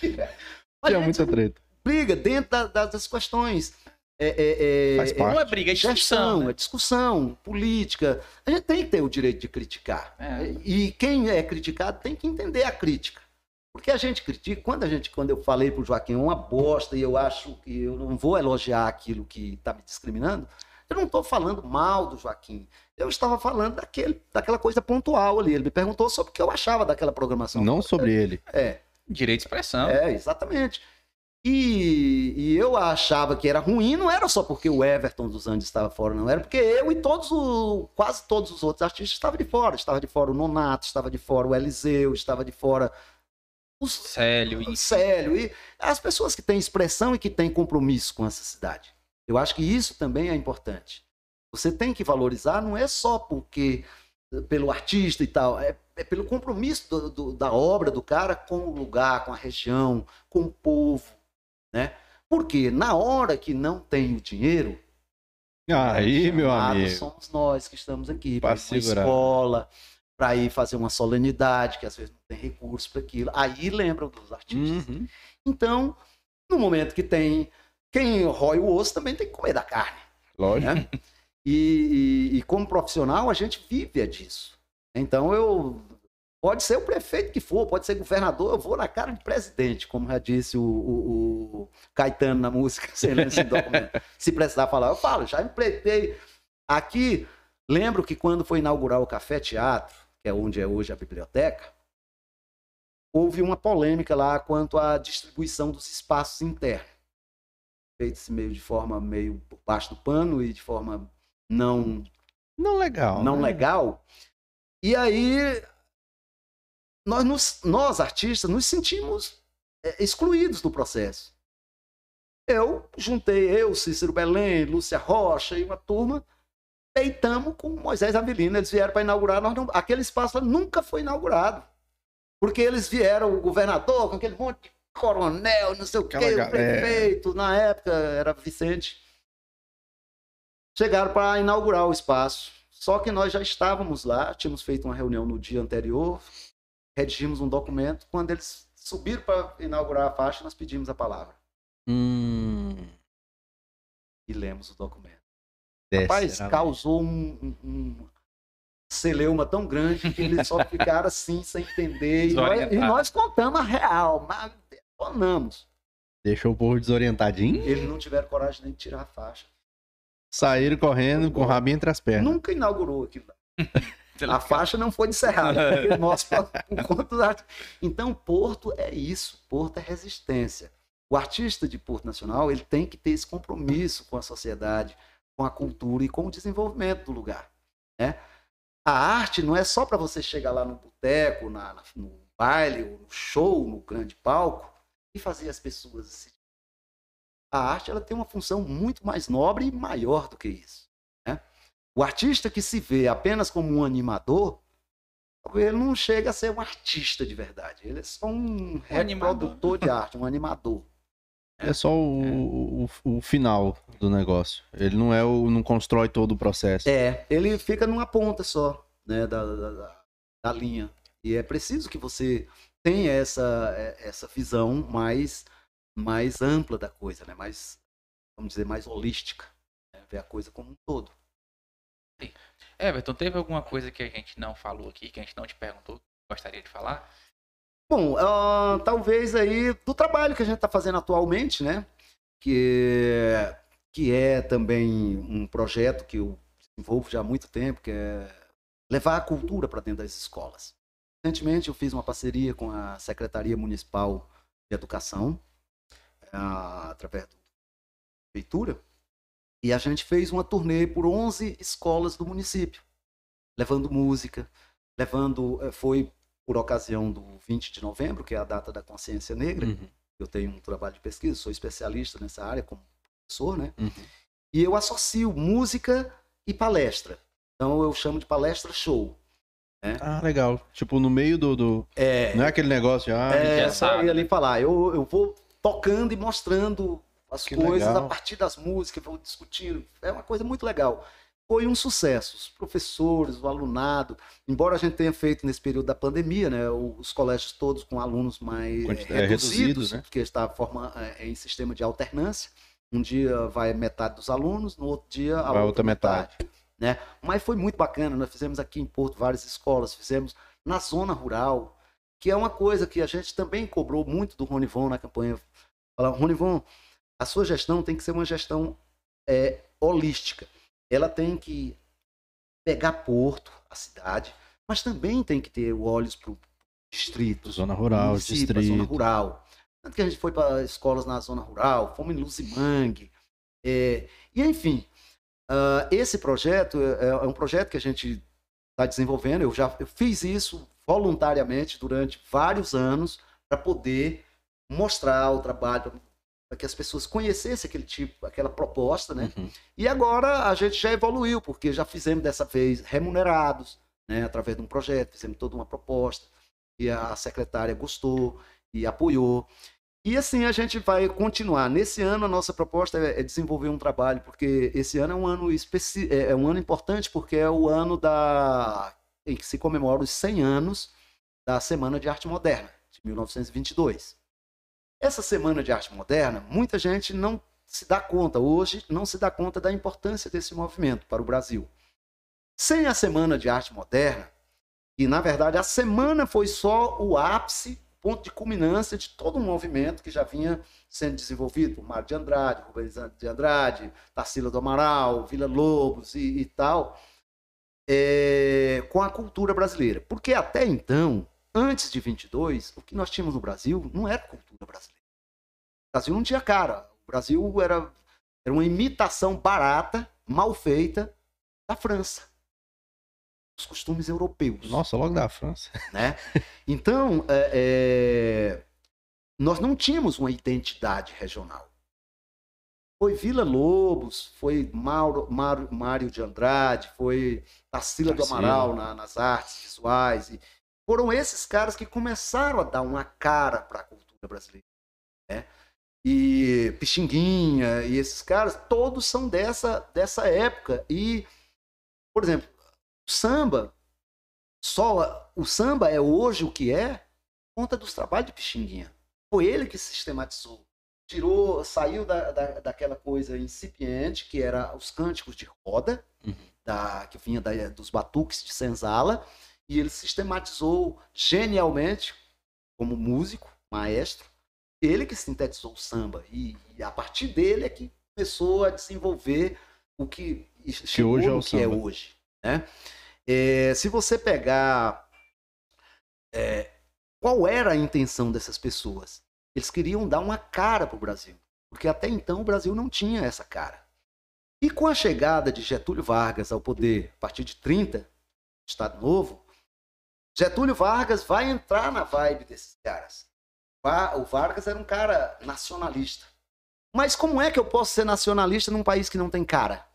Tinha muita treta. Briga dentro da, das questões. É, é, é, Faz parte. Não é briga, é discussão. né? É discussão, política. A gente tem que ter o direito de criticar. É. E quem é criticado tem que entender a crítica. Porque a gente critica, quando a gente, quando eu falei pro Joaquim, é uma bosta, e eu acho que eu não vou elogiar aquilo que está me discriminando, eu não estou falando mal do Joaquim. Eu estava falando daquele, daquela coisa pontual ali. Ele me perguntou sobre o que eu achava daquela programação. Não sobre ele. É. Direito de expressão. É, exatamente. E, e, eu achava que era ruim, não era só porque o Everton dos Andes estava fora, não. Era porque eu e todos o, quase todos os outros artistas estavam de fora. Estava de fora o Nonato, estava de fora o Eliseu, estava de fora o Célio. O Célio. E as pessoas que têm expressão e que têm compromisso com essa cidade. Eu acho que isso também é importante. Você tem que valorizar, não é só porque pelo artista e tal, é, é pelo compromisso do, do, da obra do cara com o lugar, com a região, com o povo, né? Porque na hora que não tem o dinheiro, aí, meu amigo, somos nós que estamos aqui para uma escola, para ir fazer uma solenidade, que às vezes não tem recurso para aquilo. Aí lembram dos artistas. Uhum. Então, no momento que tem quem rói o osso também tem que comer da carne. Lógico. Né? E, e, e, como profissional, a gente vive é disso. Então, eu. Pode ser o prefeito que for, pode ser governador, eu vou na cara de presidente, como já disse o, o, o Caetano na música. Se precisar falar, eu falo, já empretei. Aqui, lembro que quando foi inaugurar o Café Teatro, que é onde é hoje a biblioteca, houve uma polêmica lá quanto à distribuição dos espaços internos feito meio de forma meio baixo do pano e de forma não não legal, não né? legal. E aí nós, nos, nós artistas nos sentimos é, excluídos do processo. Eu juntei eu, Cícero Belém, Lúcia Rocha e uma turma, peitamos com Moisés Avelino. Eles vieram para inaugurar, nós não, aquele espaço nunca foi inaugurado. Porque eles vieram, o governador, com aquele monte de coronel, não sei o quê, o prefeito, na época era Vicente. Chegaram para inaugurar o espaço. Só que nós já estávamos lá, tínhamos feito uma reunião no dia anterior, redigimos um documento. Quando eles subiram para inaugurar a faixa, nós pedimos a palavra. Hum, E lemos o documento. desce, Rapaz, causou um, um- um celeuma tão grande que eles só ficaram assim, sem entender. E nós, e nós contamos a real, mas detonamos. Deixou o povo desorientadinho. Eles não tiveram coragem nem de tirar a faixa. Saíram correndo com o rabinho entre as pernas. Nunca inaugurou aquilo. A faixa não foi encerrada. porque nós, por conta da- Então, Porto é isso. Porto é resistência. O artista de Porto Nacional ele tem que ter esse compromisso com a sociedade, com a cultura e com o desenvolvimento do lugar. Né? A arte não é só para você chegar lá no boteco, na, na- no baile, ou no show, no grande palco e fazer as pessoas se a arte ela tem uma função muito mais nobre e maior do que isso. né? O artista que se vê apenas como um animador, ele não chega a ser um artista de verdade. Ele é só um, animador. reprodutor de arte, um animador. É só o, o, o final do negócio. Ele não é o. não constrói todo o processo. É, ele fica numa ponta só né, da, da, da- da linha. E é preciso que você tenha essa, é, essa visão mais, mais ampla da coisa, né? mais, vamos dizer, mais holística. né? Ver a coisa como um todo. Everton, teve alguma coisa que a gente não falou aqui, que a gente não te perguntou, gostaria de falar? Bom, ah, talvez aí do trabalho que a gente está fazendo atualmente, né? Que, que é também um projeto que eu desenvolvo já há muito tempo, que é levar a cultura para dentro das escolas. Recentemente eu fiz uma parceria com a Secretaria Municipal de Educação, ah, através da prefeitura, e a gente fez uma turnê por 11 escolas do município, levando música, levando, eh, foi por ocasião do 20 de novembro, que é a data da consciência negra. Uhum, Eu tenho um trabalho de pesquisa, sou especialista nessa área como professor, né? uhum. E eu associo música e palestra. Então eu chamo de palestra show. Ah, legal. Tipo, no meio do. do- É, Não é aquele negócio de. Ah, é só ir ali falar. Eu, eu vou tocando e mostrando as Que coisas legal. a partir das músicas, vou discutindo. É uma coisa muito legal. Foi um sucesso. Os professores, o alunado, embora a gente tenha feito nesse período da pandemia, né, os colégios todos com alunos mais eh, Quanti- é, reduzidos, reduzidos, né? porque está forma, eh, em sistema de alternância. Um dia vai metade dos alunos, no outro dia a Vai outra, outra metade. né? Mas foi muito bacana. Nós fizemos aqui em Porto várias escolas, fizemos na zona rural, que é uma coisa que a gente também cobrou muito do Ronivon na campanha. Falar, Ronivon, a sua gestão tem que ser uma gestão é, holística. Ela tem que pegar Porto, a cidade, mas também tem que ter olhos para o distrito, Zona rural, a zona distrito. rural. Tanto que a gente foi para escolas na zona rural, fomos em Luzimangue. É, e, enfim, ah, esse projeto é, é um projeto que a gente está desenvolvendo. Eu já eu fiz isso voluntariamente durante vários anos para poder mostrar o trabalho, para que as pessoas conhecessem aquele tipo, aquela proposta, né? Uhum. E agora a gente já evoluiu, porque já fizemos dessa vez remunerados, né, através de um projeto, fizemos toda uma proposta, e a secretária gostou e apoiou. E assim a gente vai continuar. Nesse ano a nossa proposta é é desenvolver um trabalho, porque esse ano é um ano especi... é é um ano importante porque é o ano da em que se comemora os 100 anos da Semana de Arte Moderna, de 1922. Essa Semana de Arte Moderna, muita gente não se dá conta hoje, não se dá conta da importância desse movimento para o Brasil. Sem a Semana de Arte Moderna, e na verdade a semana foi só o ápice, ponto de culminância de todo um movimento que já vinha sendo desenvolvido por Mário de Andrade, Rubens de Andrade, Tarsila do Amaral, Vila Lobos e, e tal, é, com a cultura brasileira. Porque até então, antes de 22, o que nós tínhamos no Brasil não era cultura brasileira. O Brasil não tinha cara. O Brasil era, era uma imitação barata, mal feita, da França. Os costumes europeus Nossa, logo da França. né? Então, é, é, nós não tínhamos uma identidade regional. Foi Vila Lobos, foi Mauro, Mário, Mário de Andrade, foi Tarsila do. Amaral na- nas artes visuais. E foram esses caras que começaram a dar uma cara para a cultura brasileira. Né? E Pixinguinha e esses caras, todos são dessa, dessa época. E, por exemplo, o samba, só o samba é hoje o que é por conta dos trabalhos de Pixinguinha. Foi ele que sistematizou tirou, saiu da, da, daquela coisa incipiente, que era os cânticos de roda, Uhum. da, que vinha da, dos batuques de senzala, e ele sistematizou genialmente, como músico, maestro, ele que sintetizou o samba, e, e a partir dele é que começou a desenvolver o que, chegou hoje é o que é samba. hoje. Né? É, se você pegar é, qual era a intenção dessas pessoas, eles queriam dar uma cara para o Brasil, porque até então o Brasil não tinha essa cara. E com a chegada de Getúlio Vargas ao poder a partir de 30, Estado Novo, Getúlio Vargas vai entrar na vibe desses caras. O Vargas era um cara nacionalista. Mas como é que eu posso ser nacionalista num país que não tem cara?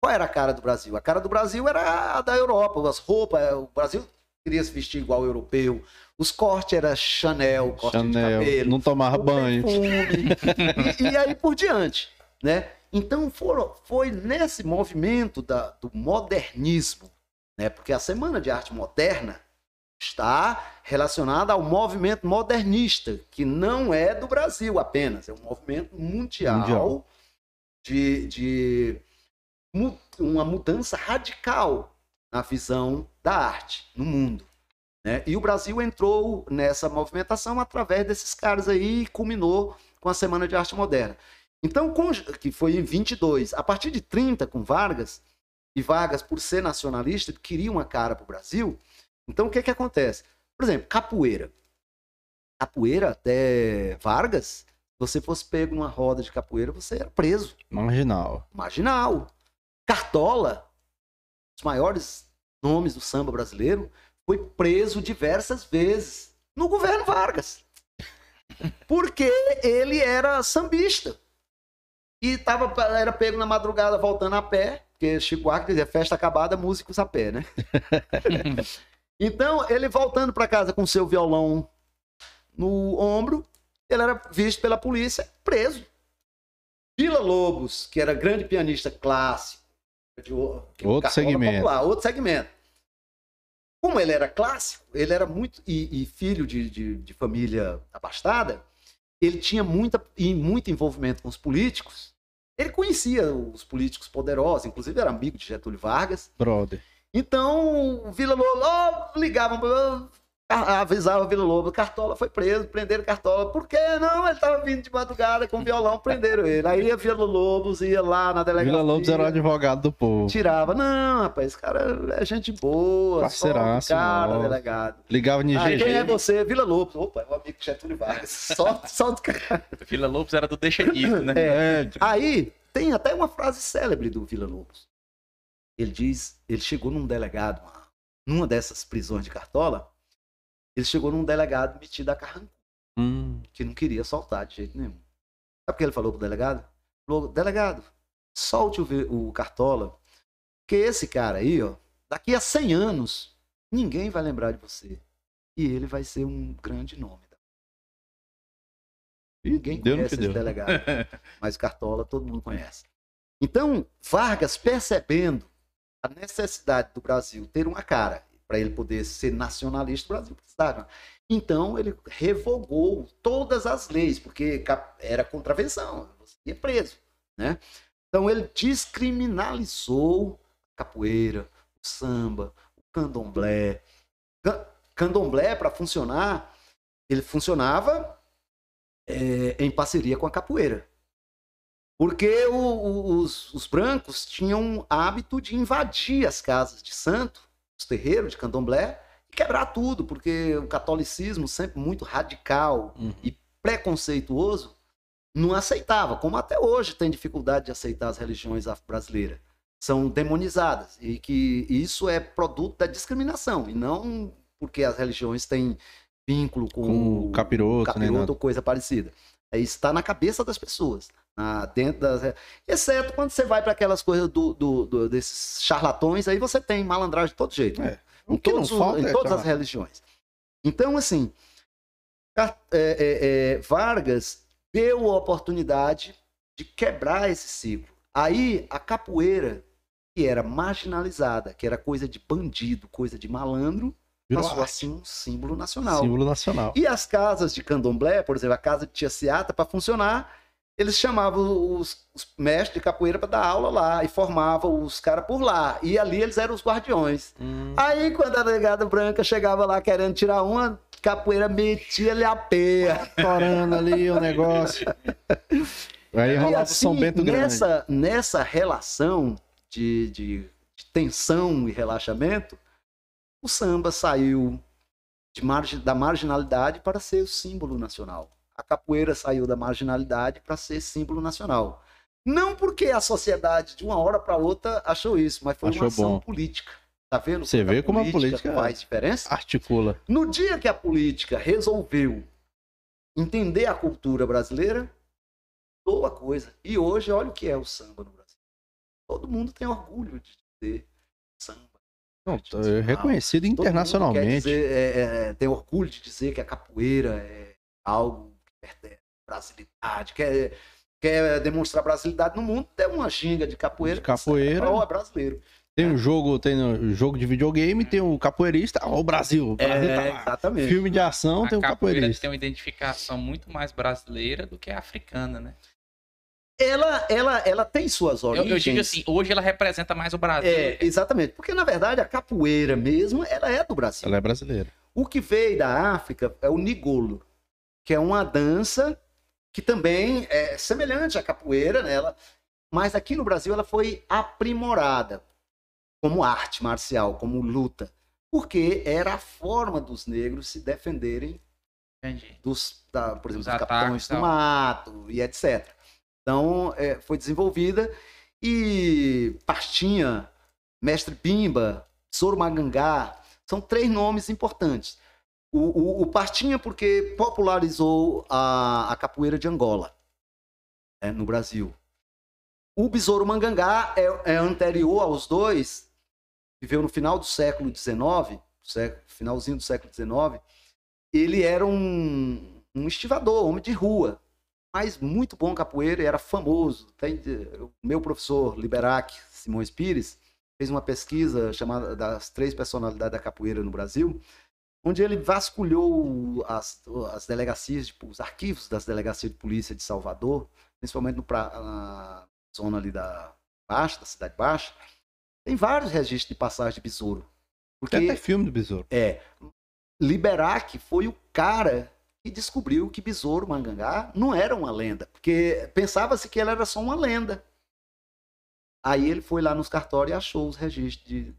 Qual era a cara do Brasil? A cara do Brasil era a da Europa, as roupas, o Brasil queria se vestir igual europeu, os cortes era Chanel, corte de Chanel, cabelo, não tomava banho. e, e aí por diante, né? Então foram, foi nesse movimento da- do modernismo, né? Porque a Semana de Arte Moderna está relacionada ao movimento modernista, que não é do Brasil apenas, é um movimento mundial, Mundial. De, de uma mudança radical na visão da arte no mundo. né? E o Brasil entrou nessa movimentação através desses caras aí e culminou com a Semana de Arte Moderna. Então, com- que foi em 22, a partir de 30, com Vargas, e Vargas, por ser nacionalista, queria uma cara para o Brasil. Então, o que, que acontece? Por exemplo, capoeira. Capoeira, até Vargas, se você fosse pego numa roda de capoeira, você era preso Marginal. marginal. Cartola, os maiores nomes do samba brasileiro, foi preso diversas vezes no governo Vargas. Porque ele era sambista. E tava, era pego na madrugada voltando a pé, porque Chico Buarque dizia festa acabada, músicos a pé, né? então, ele voltando para casa com seu violão no ombro, ele era visto pela polícia, preso. Vila Lobos, que era grande pianista clássico, de Outro segmento. popular, outro segmento. Como ele era clássico, ele era muito. E, e filho de, de, de família abastada, ele tinha muita, e muito envolvimento com os políticos. Ele conhecia os políticos poderosos, inclusive era amigo de Getúlio Vargas. Brother. Então, o Vila Lobo ligavam, pra- avisava o Vila Lobo, Cartola foi preso, prenderam Cartola. Por quê? Não, ele estava vindo de madrugada com violão, prenderam ele. Aí a Vila Lobos ia lá na delegacia. Vila Lobos era o advogado do povo. Tirava. Não, rapaz, esse cara é gente boa. Parceiraço, cara, nossa. delegado. Ligava em Aí, quem é GG. você? Vila Lobos. Opa, é o amigo de Getúlio Vargas. Solta, solta o cara. Vila Lobos era do deixa disso, né? É, Aí tem até uma frase célebre do Vila Lobos. Ele diz, ele chegou num delegado, uma- numa dessas prisões de cartola, ele chegou num delegado metido a carranco, hum, que não queria soltar de jeito nenhum. Sabe o que ele falou pro delegado? Falou, delegado, solte o, o cartola, porque esse cara aí, ó, daqui a 100 anos, ninguém vai lembrar de você. E ele vai ser um grande nome. Ninguém deu conhece que esse deu. delegado. Mas Cartola todo mundo conhece. Então, Vargas, percebendo a necessidade do Brasil ter uma cara, para ele poder ser nacionalista, o Brasil precisava. Então, ele revogou todas as leis, porque era contravenção, você ia preso. Né? Então, ele descriminalizou a capoeira, o samba, o candomblé. Can- Candomblé, para funcionar, ele funcionava é, em parceria com a capoeira. Porque o- o- os, os brancos tinham hábito de invadir as casas de santo, os terreiros de candomblé, e quebrar tudo, porque o catolicismo, sempre muito radical Uhum. e preconceituoso, não aceitava, como até hoje tem dificuldade de aceitar as religiões afro-brasileiras. São demonizadas, e que isso é produto da discriminação, e não porque as religiões têm vínculo com, Com o capiroto, né, capiroto nada. ou coisa parecida. É, está na cabeça das pessoas. dentro das, exceto quando você vai para aquelas coisas do, do- do- desses charlatões, aí você tem malandragem de todo jeito. É, Em, que não todos em é todas as religiões. Então, assim, é, é, é, Vargas deu a oportunidade de quebrar esse ciclo. Aí a capoeira, que era marginalizada, que era coisa de bandido, coisa de malandro, Virou passou arte. assim um símbolo nacional. Símbolo nacional. E as casas de candomblé, por exemplo, a casa de Tia Seata, para funcionar, eles chamavam os, os mestres de capoeira para dar aula lá e formavam os caras por lá. E ali eles eram os guardiões. Hum. Aí quando a negada branca chegava lá querendo tirar uma, capoeira metia-lhe a peia. Estourando ali o negócio. Aí rolava assim, São Bento Grande. nessa, nessa relação de, de- de tensão e relaxamento, o samba saiu margi- da marginalidade para ser o símbolo nacional. A capoeira saiu da marginalidade para ser símbolo nacional. Não porque a sociedade, de uma hora para outra, achou isso, mas foi Achou uma ação bom. política. Tá vendo? Você vê como a política- faz diferença? Articula. No dia que a política resolveu entender a cultura brasileira, boa coisa. E hoje, olha o que é o samba no Brasil. Todo mundo tem orgulho de dizer samba. Não, é reconhecido internacionalmente. dizer, é, é, tem orgulho de dizer que a capoeira é algo que pertence à brasilidade, quer, quer demonstrar brasilidade no mundo, tem uma ginga de capoeira. De capoeira. Oh, é brasileiro. Tem um jogo, tem um jogo de videogame, tem o capoeirista, ó, o Brasil. O Brasil É, tá exatamente. Filme de ação, a tem o capoeira capoeirista. tem uma identificação muito mais brasileira do que a africana, né? Ela, ela, ela tem suas Eu, origens. eu digo assim, hoje ela representa mais o Brasil. É, exatamente. Porque, na verdade, a capoeira mesmo, ela é do Brasil. Ela é brasileira. O que veio da África é o nigolo, que é uma dança que também é semelhante à capoeira, né? Ela- mas aqui no Brasil ela foi aprimorada como arte marcial, como luta, porque era a forma dos negros se defenderem Entendi. dos, da, por exemplo, Os dos ataques capitães e do mato e etc. Então, é, foi desenvolvida e Pastinha, Mestre Pimba, Soro Magangá, são três nomes importantes. O, o, o Pastinha porque popularizou a, a capoeira de Angola né, no Brasil. O Besouro Mangangá é, é anterior aos dois, viveu no final do século XIX, sé- finalzinho do século XIX, ele era um, um estivador, homem de rua, mas muito bom capoeira e era famoso. Tem, eh, o meu professor Liberac Simões Pires fez uma pesquisa chamada das três personalidades da capoeira no Brasil, onde ele vasculhou as, as delegacias, tipo, os arquivos das delegacias de polícia de Salvador, principalmente no na zona ali da Baixa, da Cidade Baixa, tem vários registros de passagem de besouro. Porque Tem até filme do Besouro. é. Liberac foi o cara que descobriu que Besouro Mangangá não era uma lenda, porque pensava-se que ela era só uma lenda. Aí ele foi lá nos cartórios e achou os registros de,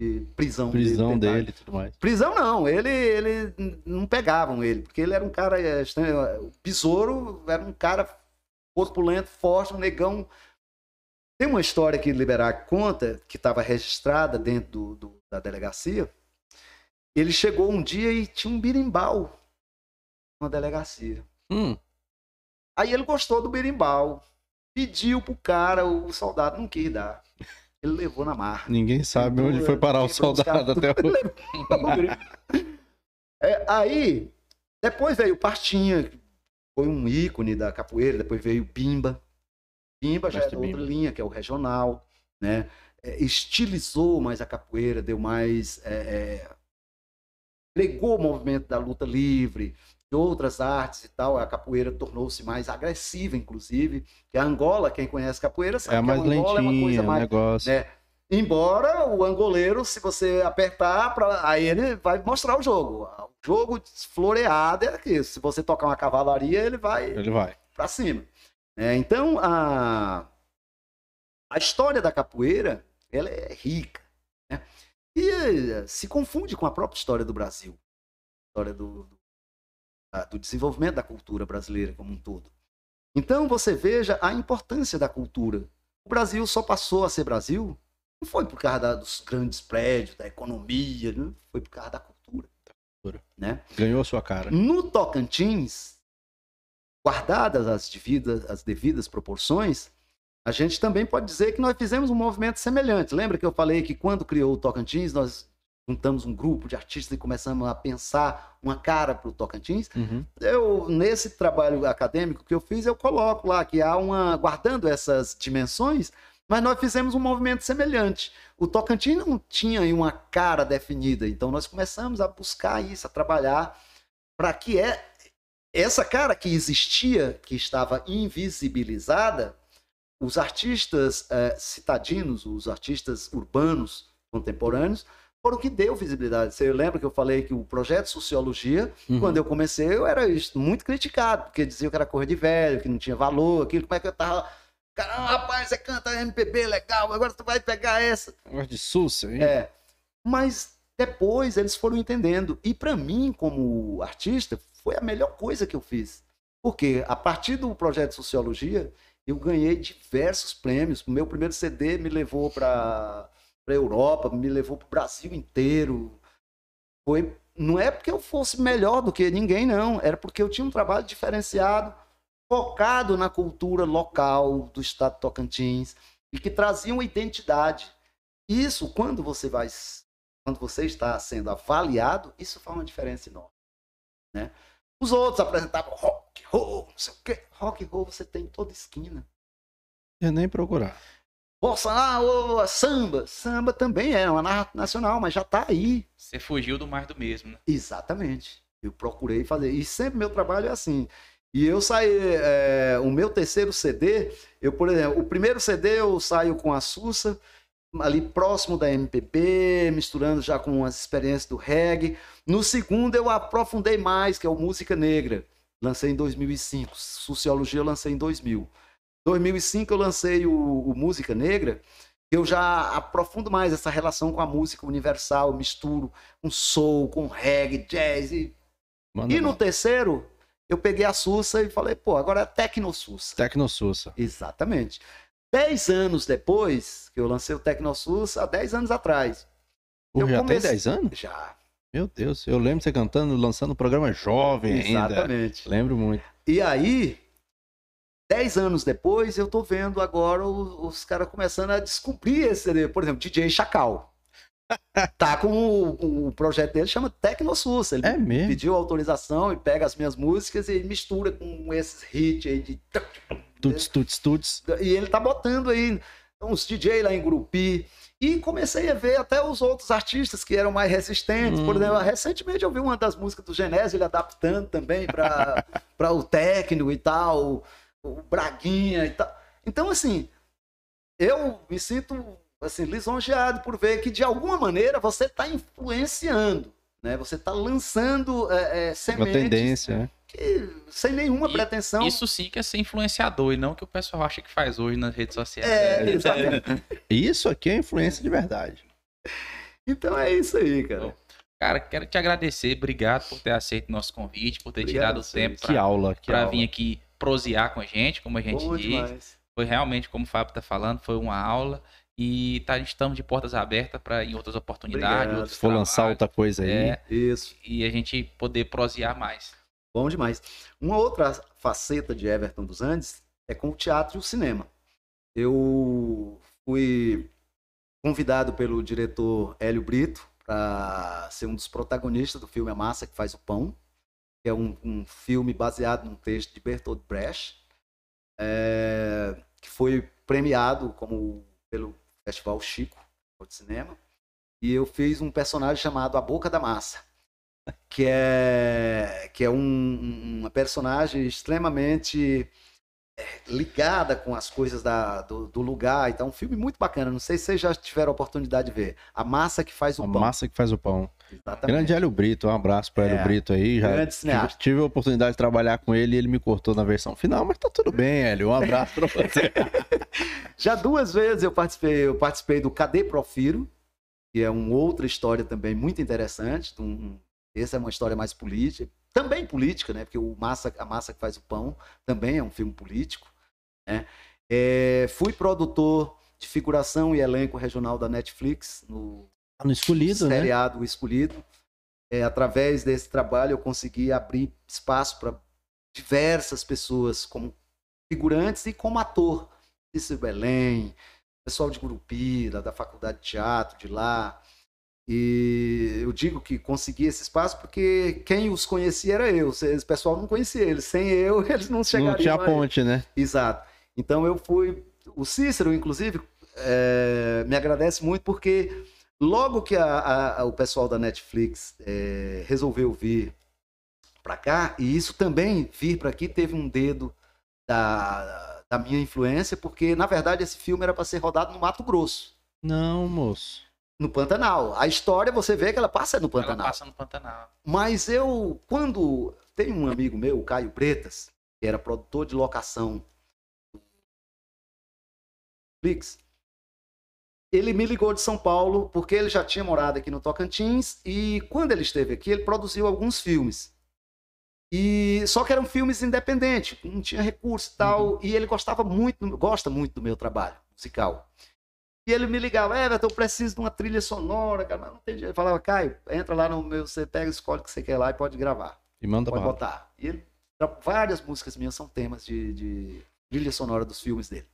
de prisão, Prisão dele. dele e tudo mais. Prisão não, ele, ele não pegavam ele, porque ele era um cara é, estranho. O Besouro era um cara corpulento, forte, um negão. Tem uma história que Liberac conta, que estava registrada dentro do- do- da delegacia. Ele chegou um dia e tinha um birimbau na delegacia. Hum, Aí ele gostou do berimbau, pediu pro cara, o soldado não quis dar. Ele levou na marra. ninguém sabe onde foi parar o soldado até hoje. É, aí, depois veio o Pastinha, que foi um ícone da capoeira, depois veio o Pimba. Pimba já é outra Pimba. linha, que é o regional, né? É, estilizou mais a capoeira, deu mais... É, é, pregou o movimento da luta livre, de outras artes e tal. A capoeira tornou-se mais agressiva, inclusive. Que a Angola, quem conhece capoeira, sabe É que a Angola é uma coisa mais negócio. né? Embora o angoleiro, se você apertar, pra, aí ele vai mostrar o jogo. O jogo floreado é aqui. Se você tocar uma cavalaria, ele vai Ele vai. para cima. É, então, a, a história da capoeira ela é rica. né? E eh, se confunde com a própria história do Brasil. A história do, do, do desenvolvimento da cultura brasileira como um todo. Então, você veja a importância da cultura. O Brasil só passou a ser Brasil não foi por causa da- dos grandes prédios, da economia, né? foi por causa da cultura. cultura. Né? Ganhou a sua cara. No Tocantins, guardadas as devidas, as devidas proporções, a gente também pode dizer que nós fizemos um movimento semelhante. Lembra que eu falei que quando criou o Tocantins, nós juntamos um grupo de artistas e começamos a pensar uma cara para o Tocantins? Uhum. Eu, nesse trabalho acadêmico que eu fiz, eu coloco lá que há uma. guardando essas dimensões, mas nós fizemos um movimento semelhante. O Tocantins não tinha uma cara definida, então nós começamos a buscar isso, a trabalhar para que é essa cara que existia, que estava invisibilizada, os artistas eh, citadinos, os artistas urbanos contemporâneos, foram o que deu visibilidade. Você lembra que eu falei que o projeto Sociologia, Uhum. quando eu comecei, eu era muito criticado, porque diziam que era coisa de velho, que não tinha valor, aquilo, como é que eu tava. Caramba, rapaz, você canta MPB legal, agora tu vai pegar essa. Negócio de Sussa, hein? É. Mas depois eles foram entendendo. E para mim, como artista, foi a melhor coisa que eu fiz. Porque a partir do projeto Sociologia, eu ganhei diversos prêmios. O meu primeiro CD me levou para a Europa, me levou para o Brasil inteiro. Foi, não é porque eu fosse melhor do que ninguém, não. Era porque eu tinha um trabalho diferenciado, focado na cultura local do estado de Tocantins e que trazia uma identidade. Isso, quando você vai, quando você está sendo avaliado, isso faz uma diferença enorme, né? Os outros apresentavam rock, roll, não sei o quê. Rock roll você tem em toda esquina. Eu nem procurar. Bossa, ah, ô, samba. Samba também é uma narrativa nacional, mas já tá aí. Você fugiu do mais do mesmo, né? Exatamente. Eu procurei fazer. E sempre meu trabalho é assim. E eu saí, é, o meu terceiro CD, eu, por exemplo, o primeiro CD eu saio com a Sussa, ali próximo da MPB, misturando já com as experiências do reggae. No segundo eu aprofundei mais, que é o Música Negra. Lancei em 2005. Sociologia eu lancei em 2000. 2005 eu lancei o, o Música Negra. Eu já aprofundo mais essa relação com a música universal, misturo com soul, com reggae, jazz. E, Manda e no terceiro, eu peguei a Sussa e falei, pô, agora é Tecno Sussa. Tecno Sussa. Exatamente. Dez anos depois, que eu lancei o Tecno Sussa, há dez anos atrás. Pô, Eu já comecei- tem 10 anos? Já. Meu Deus, eu lembro você cantando, lançando o programa jovem ainda. Exatamente. Lembro muito. E aí, dez anos depois, eu tô vendo agora os, os caras começando a descobrir esse. Por exemplo, DJ Chacal. Tá com o, o projeto dele, chama Tecnosussa. Ele É mesmo? pediu autorização e pega as minhas músicas e mistura com esses hits aí de. Tuts, tuts, tuts. E ele tá botando aí uns DJ lá em Grupi. E comecei a ver até os outros artistas que eram mais resistentes. Por Hum. exemplo, recentemente eu vi uma das músicas do Genésio, ele adaptando também para o técnico e tal, o Braguinha e tal. Então, assim, eu me sinto assim, lisonjeado por ver que, de alguma maneira, você está influenciando. Né? Você está lançando é, é, Uma sementes tendência, né? que, sem nenhuma E pretensão. Isso sim que é ser influenciador, e não o que o pessoal acha que faz hoje nas redes sociais. É, exatamente. Isso aqui é influência de verdade. Então é isso aí, cara. Cara, quero te agradecer, obrigado por ter aceito nosso convite, por ter Obrigado tirado o tempo Que para aula, que aula. vir aqui prosear com a gente, como a gente Bom diz. demais. Foi realmente, como o Fábio está falando, foi uma aula. E tá, estamos de portas abertas para em outras oportunidades. Outros Se for lançar outra coisa aí. É, Isso. e a gente poder prosear mais. Bom demais. Uma outra faceta de Everton dos Andes é com o teatro e o cinema. Eu fui convidado pelo diretor Hélio Brito para ser um dos protagonistas do filme A Massa que Faz o Pão, que é um, um filme baseado num texto de Bertolt Brecht, é, que foi premiado como pelo Festival Chico de Cinema. E eu fiz um personagem chamado A Boca da Massa que é que é um- uma personagem extremamente é, ligada com as coisas da, do, do lugar. Então, um filme muito bacana. Não sei se vocês já tiveram a oportunidade de ver. A massa que faz o A pão. massa que faz o pão. Exatamente. Grande Hélio Brito, um abraço para Hélio É. Brito aí. Já tive, tive a oportunidade de trabalhar com ele e ele me cortou na versão final, mas tá tudo bem, Hélio. Um abraço pra você. Já duas vezes eu participei, eu participei do Cadê Profiro, que é uma outra história também muito interessante. um- essa é uma história mais política, também política, né? Porque o massa, a massa que faz o pão também é um filme político. Né? É, fui produtor de figuração e elenco regional da Netflix no no escolhido, né? seriado O Escolhido. É, através desse trabalho eu consegui abrir espaço para diversas pessoas como figurantes e como ator. Cícero Belém, pessoal de Gurupi, da, da faculdade de teatro de lá. E eu digo que consegui esse espaço porque quem os conhecia era eu. Esse pessoal não conhecia eles. Sem eu, eles não chegariam Não tinha ponte, né? Exato. Então eu fui. O Cícero, inclusive, é, me agradece muito porque logo que a- a- o pessoal da Netflix é, resolveu vir para cá, e isso também vir para aqui teve um dedo da, da minha influência, porque na verdade esse filme era para ser rodado no Mato Grosso, Não, moço. no Pantanal. A história você vê que ela passa no Ela Pantanal. passa no Pantanal. Mas eu, quando. Tem um amigo meu, o Caio Bretas, que era produtor de locação do Netflix. Ele me ligou de São Paulo, porque ele já tinha morado aqui no Tocantins, e quando ele esteve aqui, ele produziu alguns filmes. E só que eram filmes independentes, não tinha recurso e tal, e ele gostava muito, gosta muito do meu trabalho musical. E ele me ligava, Everton, eu preciso de uma trilha sonora, cara, mas não tem jeito. Eu falava, Caio, entra lá no meu, você pega, escolhe o que você quer lá e pode gravar, E manda pode pra botar. E ele, várias músicas minhas são temas de, de trilha sonora dos filmes dele.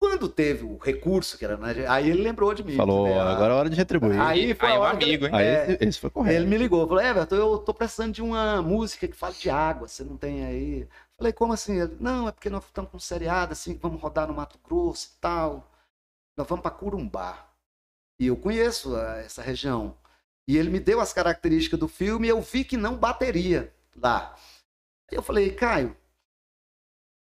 Quando teve o recurso, que era, né, aí ele lembrou de mim. Falou, né, agora é hora de retribuir. Aí foi Aí a é um amigo, hein? Aí é, esse, esse foi correto. ele me ligou, falou, Everton, eu tô precisando de uma música que fale de água, você não tem aí? Falei, como assim? Ele, não, é porque nós estamos com um seriado assim, que vamos rodar no Mato Grosso e tal. Nós vamos para Curumbá. E eu conheço ah, essa região. E ele me deu as características do filme e eu vi que não bateria lá. Aí eu falei, Caio,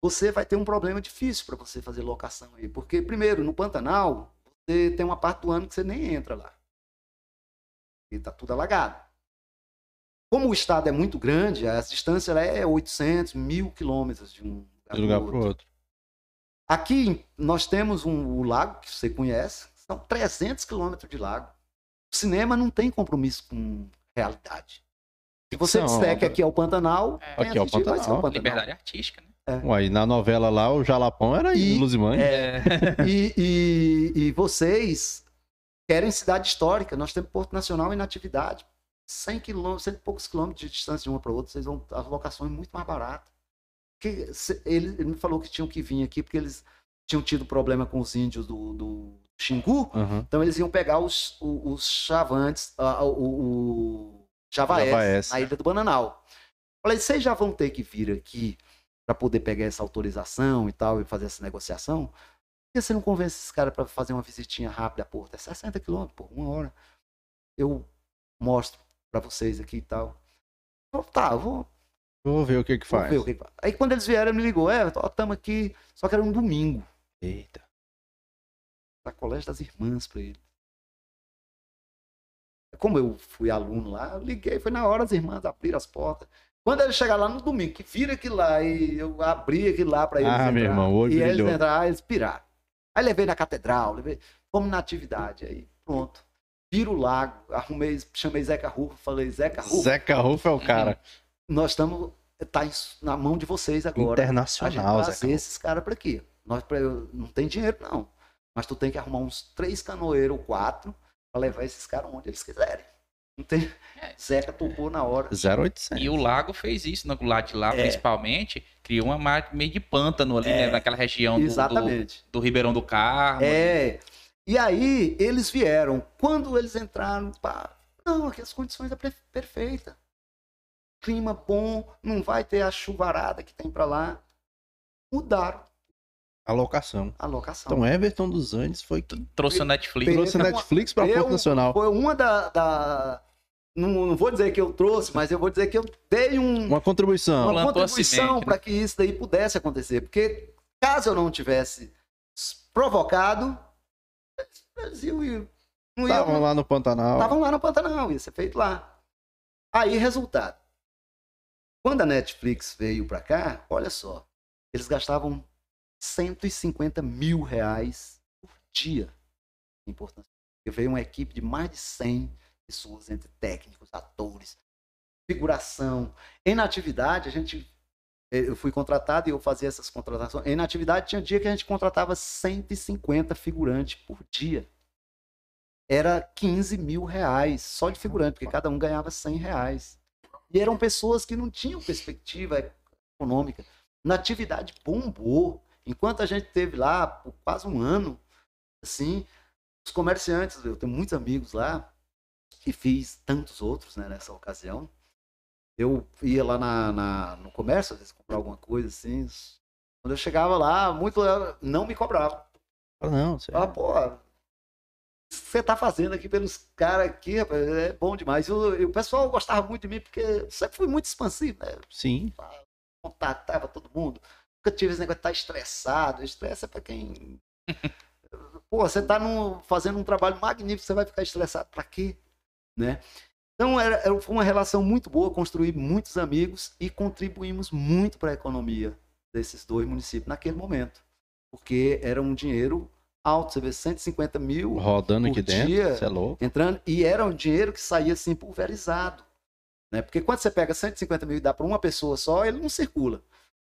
você vai ter um problema difícil para você fazer locação aí. Porque, primeiro, no Pantanal, você tem uma parte do ano que você nem entra lá. E tá tudo alagado. Como o estado é muito grande, a distância ela é 800, mil quilômetros de um lugar pro pro outro. Aqui nós temos um, o lago, que você conhece, são 300 quilômetros de lago. O cinema não tem compromisso com realidade. Se você disser que aqui é o Pantanal, É, Aqui é o vai ser Pantanal. Liberdade artística, né? Uai, na novela lá, o Jalapão era E- Luzimane. É, e, e, e vocês querem cidade histórica. Nós temos Porto Nacional em atividade. 100 quilômetros, 100 e poucos quilômetros de distância de uma para outra, vocês vão as locações muito mais baratas. Que, se- ele, ele me falou que tinham que vir aqui porque eles tinham tido problema com os índios do, do Xingu. Aham. Então eles iam pegar os, os, os chavantes, o, o javaés, Javaés. na ilha do Bananal. Falei, vocês já vão ter que vir aqui para poder pegar essa autorização e tal e fazer essa negociação? Por que você não convence esses caras para fazer uma visitinha rápida a Porto? É 60 quilômetros, por uma hora. Eu mostro para vocês aqui e tal. Eu, tá, eu vou, Vou ver o que que vou faz. ver o que que faz. Aí quando eles vieram, me ligou, é, estamos aqui, só que era um domingo Eita. para colégio das irmãs para ele. Como eu fui aluno lá, eu liguei, foi na hora as irmãs abriram as portas. Quando ele chegar lá no domingo, que vira aquilo lá, e eu abri aquilo lá para eles Ah, meu irmão, olho E eles brilhou. entraram, eles piraram. Aí levei na catedral, levei, fomos na atividade, aí pronto. Vira o lago, arrumei, chamei Zeca Rufo, falei, Zeca Rufo, Zeca Rufo é o cara. nós estamos, tá na mão de vocês agora. Internacional, trazer Zeca Rufo. esses caras para aqui. Nós pra, não tem dinheiro, não. Mas tu tem que arrumar uns três canoeiros ou quatro para levar esses caras onde eles quiserem. Não tem. É. Zeca topou na hora. 0800. E o lago fez isso, no lado de lá, É. principalmente, criou uma mar- meio de pântano ali, né, naquela região do, do, Exatamente. do Ribeirão do Carmo. É. E aí eles vieram. Quando eles entraram, pá, não, aqui as condições é perfeita. Clima bom, não vai ter a chuvarada que tem para lá. Mudaram A locação. a locação. Então, Everton dos Andes foi que Trouxe o Netflix. trouxe a Netflix pra eu- Porto Nacional. Foi uma da. da- Não, não vou dizer que eu trouxe, mas eu vou dizer que eu dei um, Uma contribuição. uma Plantou contribuição né? para que isso daí pudesse acontecer. Porque caso eu não tivesse provocado, não iam- Estavam lá no Pantanal. estavam lá no Pantanal, ia ser feito lá. Aí, resultado. Quando a Netflix veio para cá, olha só, eles gastavam 150 mil reais por dia em importância. Eu veio uma equipe de mais de 100 pessoas, entre técnicos, atores, figuração. Em natividade, a gente. Eu fui contratado e eu fazia essas contratações. Em natividade, tinha dia que a gente contratava 150 figurantes por dia. Era 15 mil reais só de figurante, porque cada um ganhava 100 reais. E eram pessoas que não tinham perspectiva econômica. Natividade bombou. Enquanto a gente teve lá por quase um ano, assim, os comerciantes, eu tenho muitos amigos lá, e fiz tantos outros né, nessa ocasião. Eu ia lá na, na- no comércio, às vezes comprar alguma coisa assim. Quando eu chegava lá, muito não me cobrava. Não, você... Ah, pô, você tá fazendo aqui pelos caras aqui, rapaz, é bom demais. E o, e o pessoal gostava muito de mim, porque eu sempre fui muito expansivo, né? Sim. Contatava todo mundo. Nunca tive esse negócio de estar estressado. Estresse é pra quem. Pô, você tá num- fazendo um trabalho magnífico, você vai ficar estressado pra quê? Né? Então, era, era- foi uma relação muito boa, construí muitos amigos e contribuímos muito para a economia desses dois municípios naquele momento. Porque era um dinheiro alto, você vê, 150 mil Rodando aqui Por dentro. dia. Você é louco. entrando, e era um dinheiro que saía assim pulverizado. Né? Porque quando você pega 150 mil e dá para uma pessoa só, ele não circula.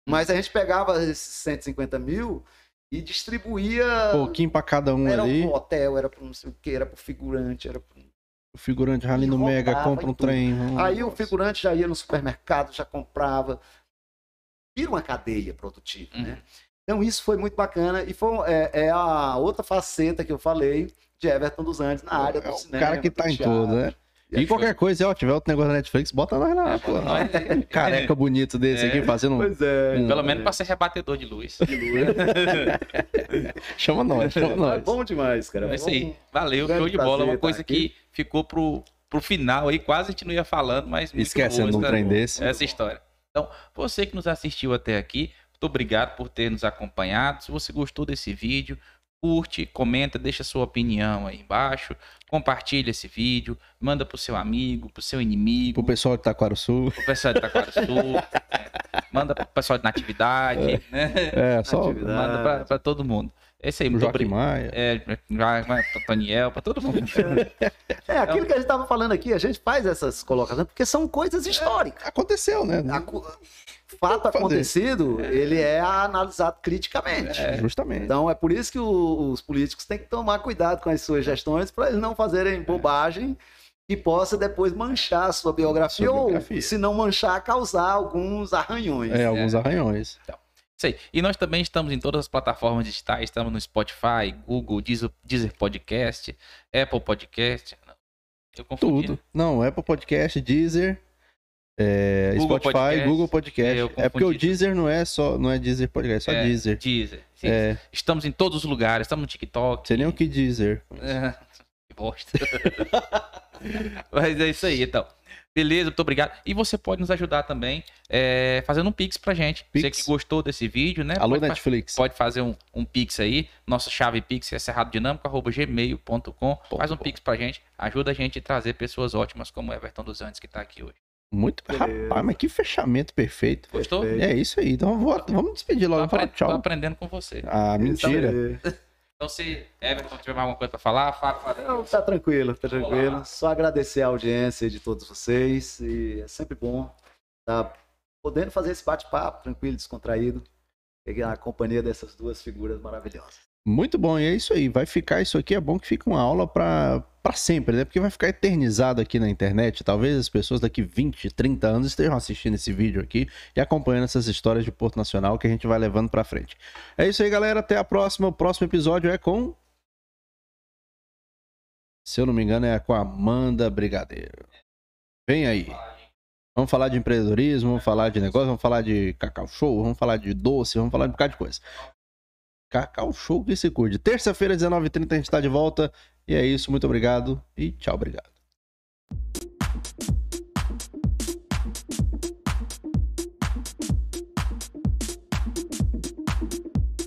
Mas a gente pegava esses 150 mil e distribuía. Pouquinho pra cada um era ali. pro hotel, era para não sei o que, era para figurante, era pro... O figurante ali no Mega compra um trem. hum, Aí o figurante já ia no supermercado, já comprava. Vira uma cadeia produtiva, Uhum. né? Então isso foi muito bacana e foi é, é a outra faceta que eu falei de Everton dos Andes na área do É o cinema. cara que tá em tudo, né? E qualquer coisa, ó, tiver outro negócio da Netflix, bota nós lá, É, pô. aí. Um careca bonito desse É. aqui, fazendo um... Pois é. Hum. Pelo menos pra ser rebatedor de luz. Chama nós, chama É nós. bom demais, cara. É isso aí. Valeu, grande show de bola. Uma estar coisa aqui. que ficou pro, pro final aí, quase a gente não ia falando, mas. Esquecendo um essa- trem desse. Essa história. Então, você que nos assistiu até aqui, muito obrigado por ter nos acompanhado. Se você gostou desse vídeo, curte, comenta, deixa sua opinião aí embaixo, compartilha esse vídeo, manda pro seu amigo, pro seu inimigo, Pro pessoal de Taquaraçu. pro pessoal de Itaquaraçu, é, manda pro pessoal de Natividade, né? É, só. Manda pra, pra todo mundo. É isso aí, muito Joaquim. Maia. É, Daniel, pra todo mundo. É, aquilo que a gente estava falando aqui, a gente faz essas colocações porque são coisas históricas. Aconteceu, né? Fato acontecido, ele é analisado criticamente. Justamente. Então é por isso que o- os políticos têm que tomar cuidado com as suas gestões para eles não fazerem bobagem que possa depois manchar a sua biografia, Sua biografia. ou, se não manchar, causar alguns arranhões. É, alguns arranhões. Isso aí. E nós também estamos em todas as plataformas digitais, estamos no Spotify, Google, Deezer, Deezer Podcast, Apple Podcast. Eu confundi. Tudo. Não, Apple Podcast, Deezer, é, Google Spotify, Podcast. Google Podcast. É porque o. Deezer não é só, não é Deezer Podcast, é só É, Deezer. Deezer. Sim, É, Estamos em todos os lugares, estamos no TikTok. sei nem o que Deezer. É, que bosta. Mas é isso aí, então. Beleza, muito obrigado. E você pode nos ajudar também é, fazendo um Pix pra gente. Você Pix. que gostou desse vídeo, né? Alô, pode, Netflix. pode fazer um, um Pix aí. Nossa chave Pix é cerradodinâmico.gmail.com. Faz um bom. Pix pra gente. Ajuda a gente a trazer pessoas ótimas como o Everton dos Andes que tá aqui hoje. Muito. Beleza. Rapaz, mas que fechamento perfeito. Gostou? Perfeito. É isso aí. Então vou- vamos despedir Tô, logo. Apre- tô tchau. aprendendo com você. Ah, mentira. Então, se Everton tiver mais alguma coisa pra falar, fala. fala. Não, tá tranquilo, tá tranquilo. Só agradecer a audiência de todos vocês. E é sempre bom estar podendo fazer esse bate-papo tranquilo, descontraído. Pegar a companhia dessas duas figuras maravilhosas. Muito bom, e é isso aí. Vai ficar isso aqui, é bom que fique uma aula pra pra sempre, né? Porque vai ficar eternizado aqui na internet. Talvez as pessoas daqui 20, 30 anos estejam assistindo esse vídeo aqui e acompanhando essas histórias de Porto Nacional que a gente vai levando pra frente. É isso aí, galera. Até a próxima. O próximo episódio é com. Se eu não me engano, é com a Amanda Brigadeiro. Vem aí. Vamos falar de empreendedorismo, vamos falar de negócio, vamos falar de cacau show, vamos falar de doce, vamos falar de um bocado de coisa. Cacau Show que se cuide. Terça-feira, 19h30, a gente tá de volta. E é isso, muito obrigado e tchau, obrigado.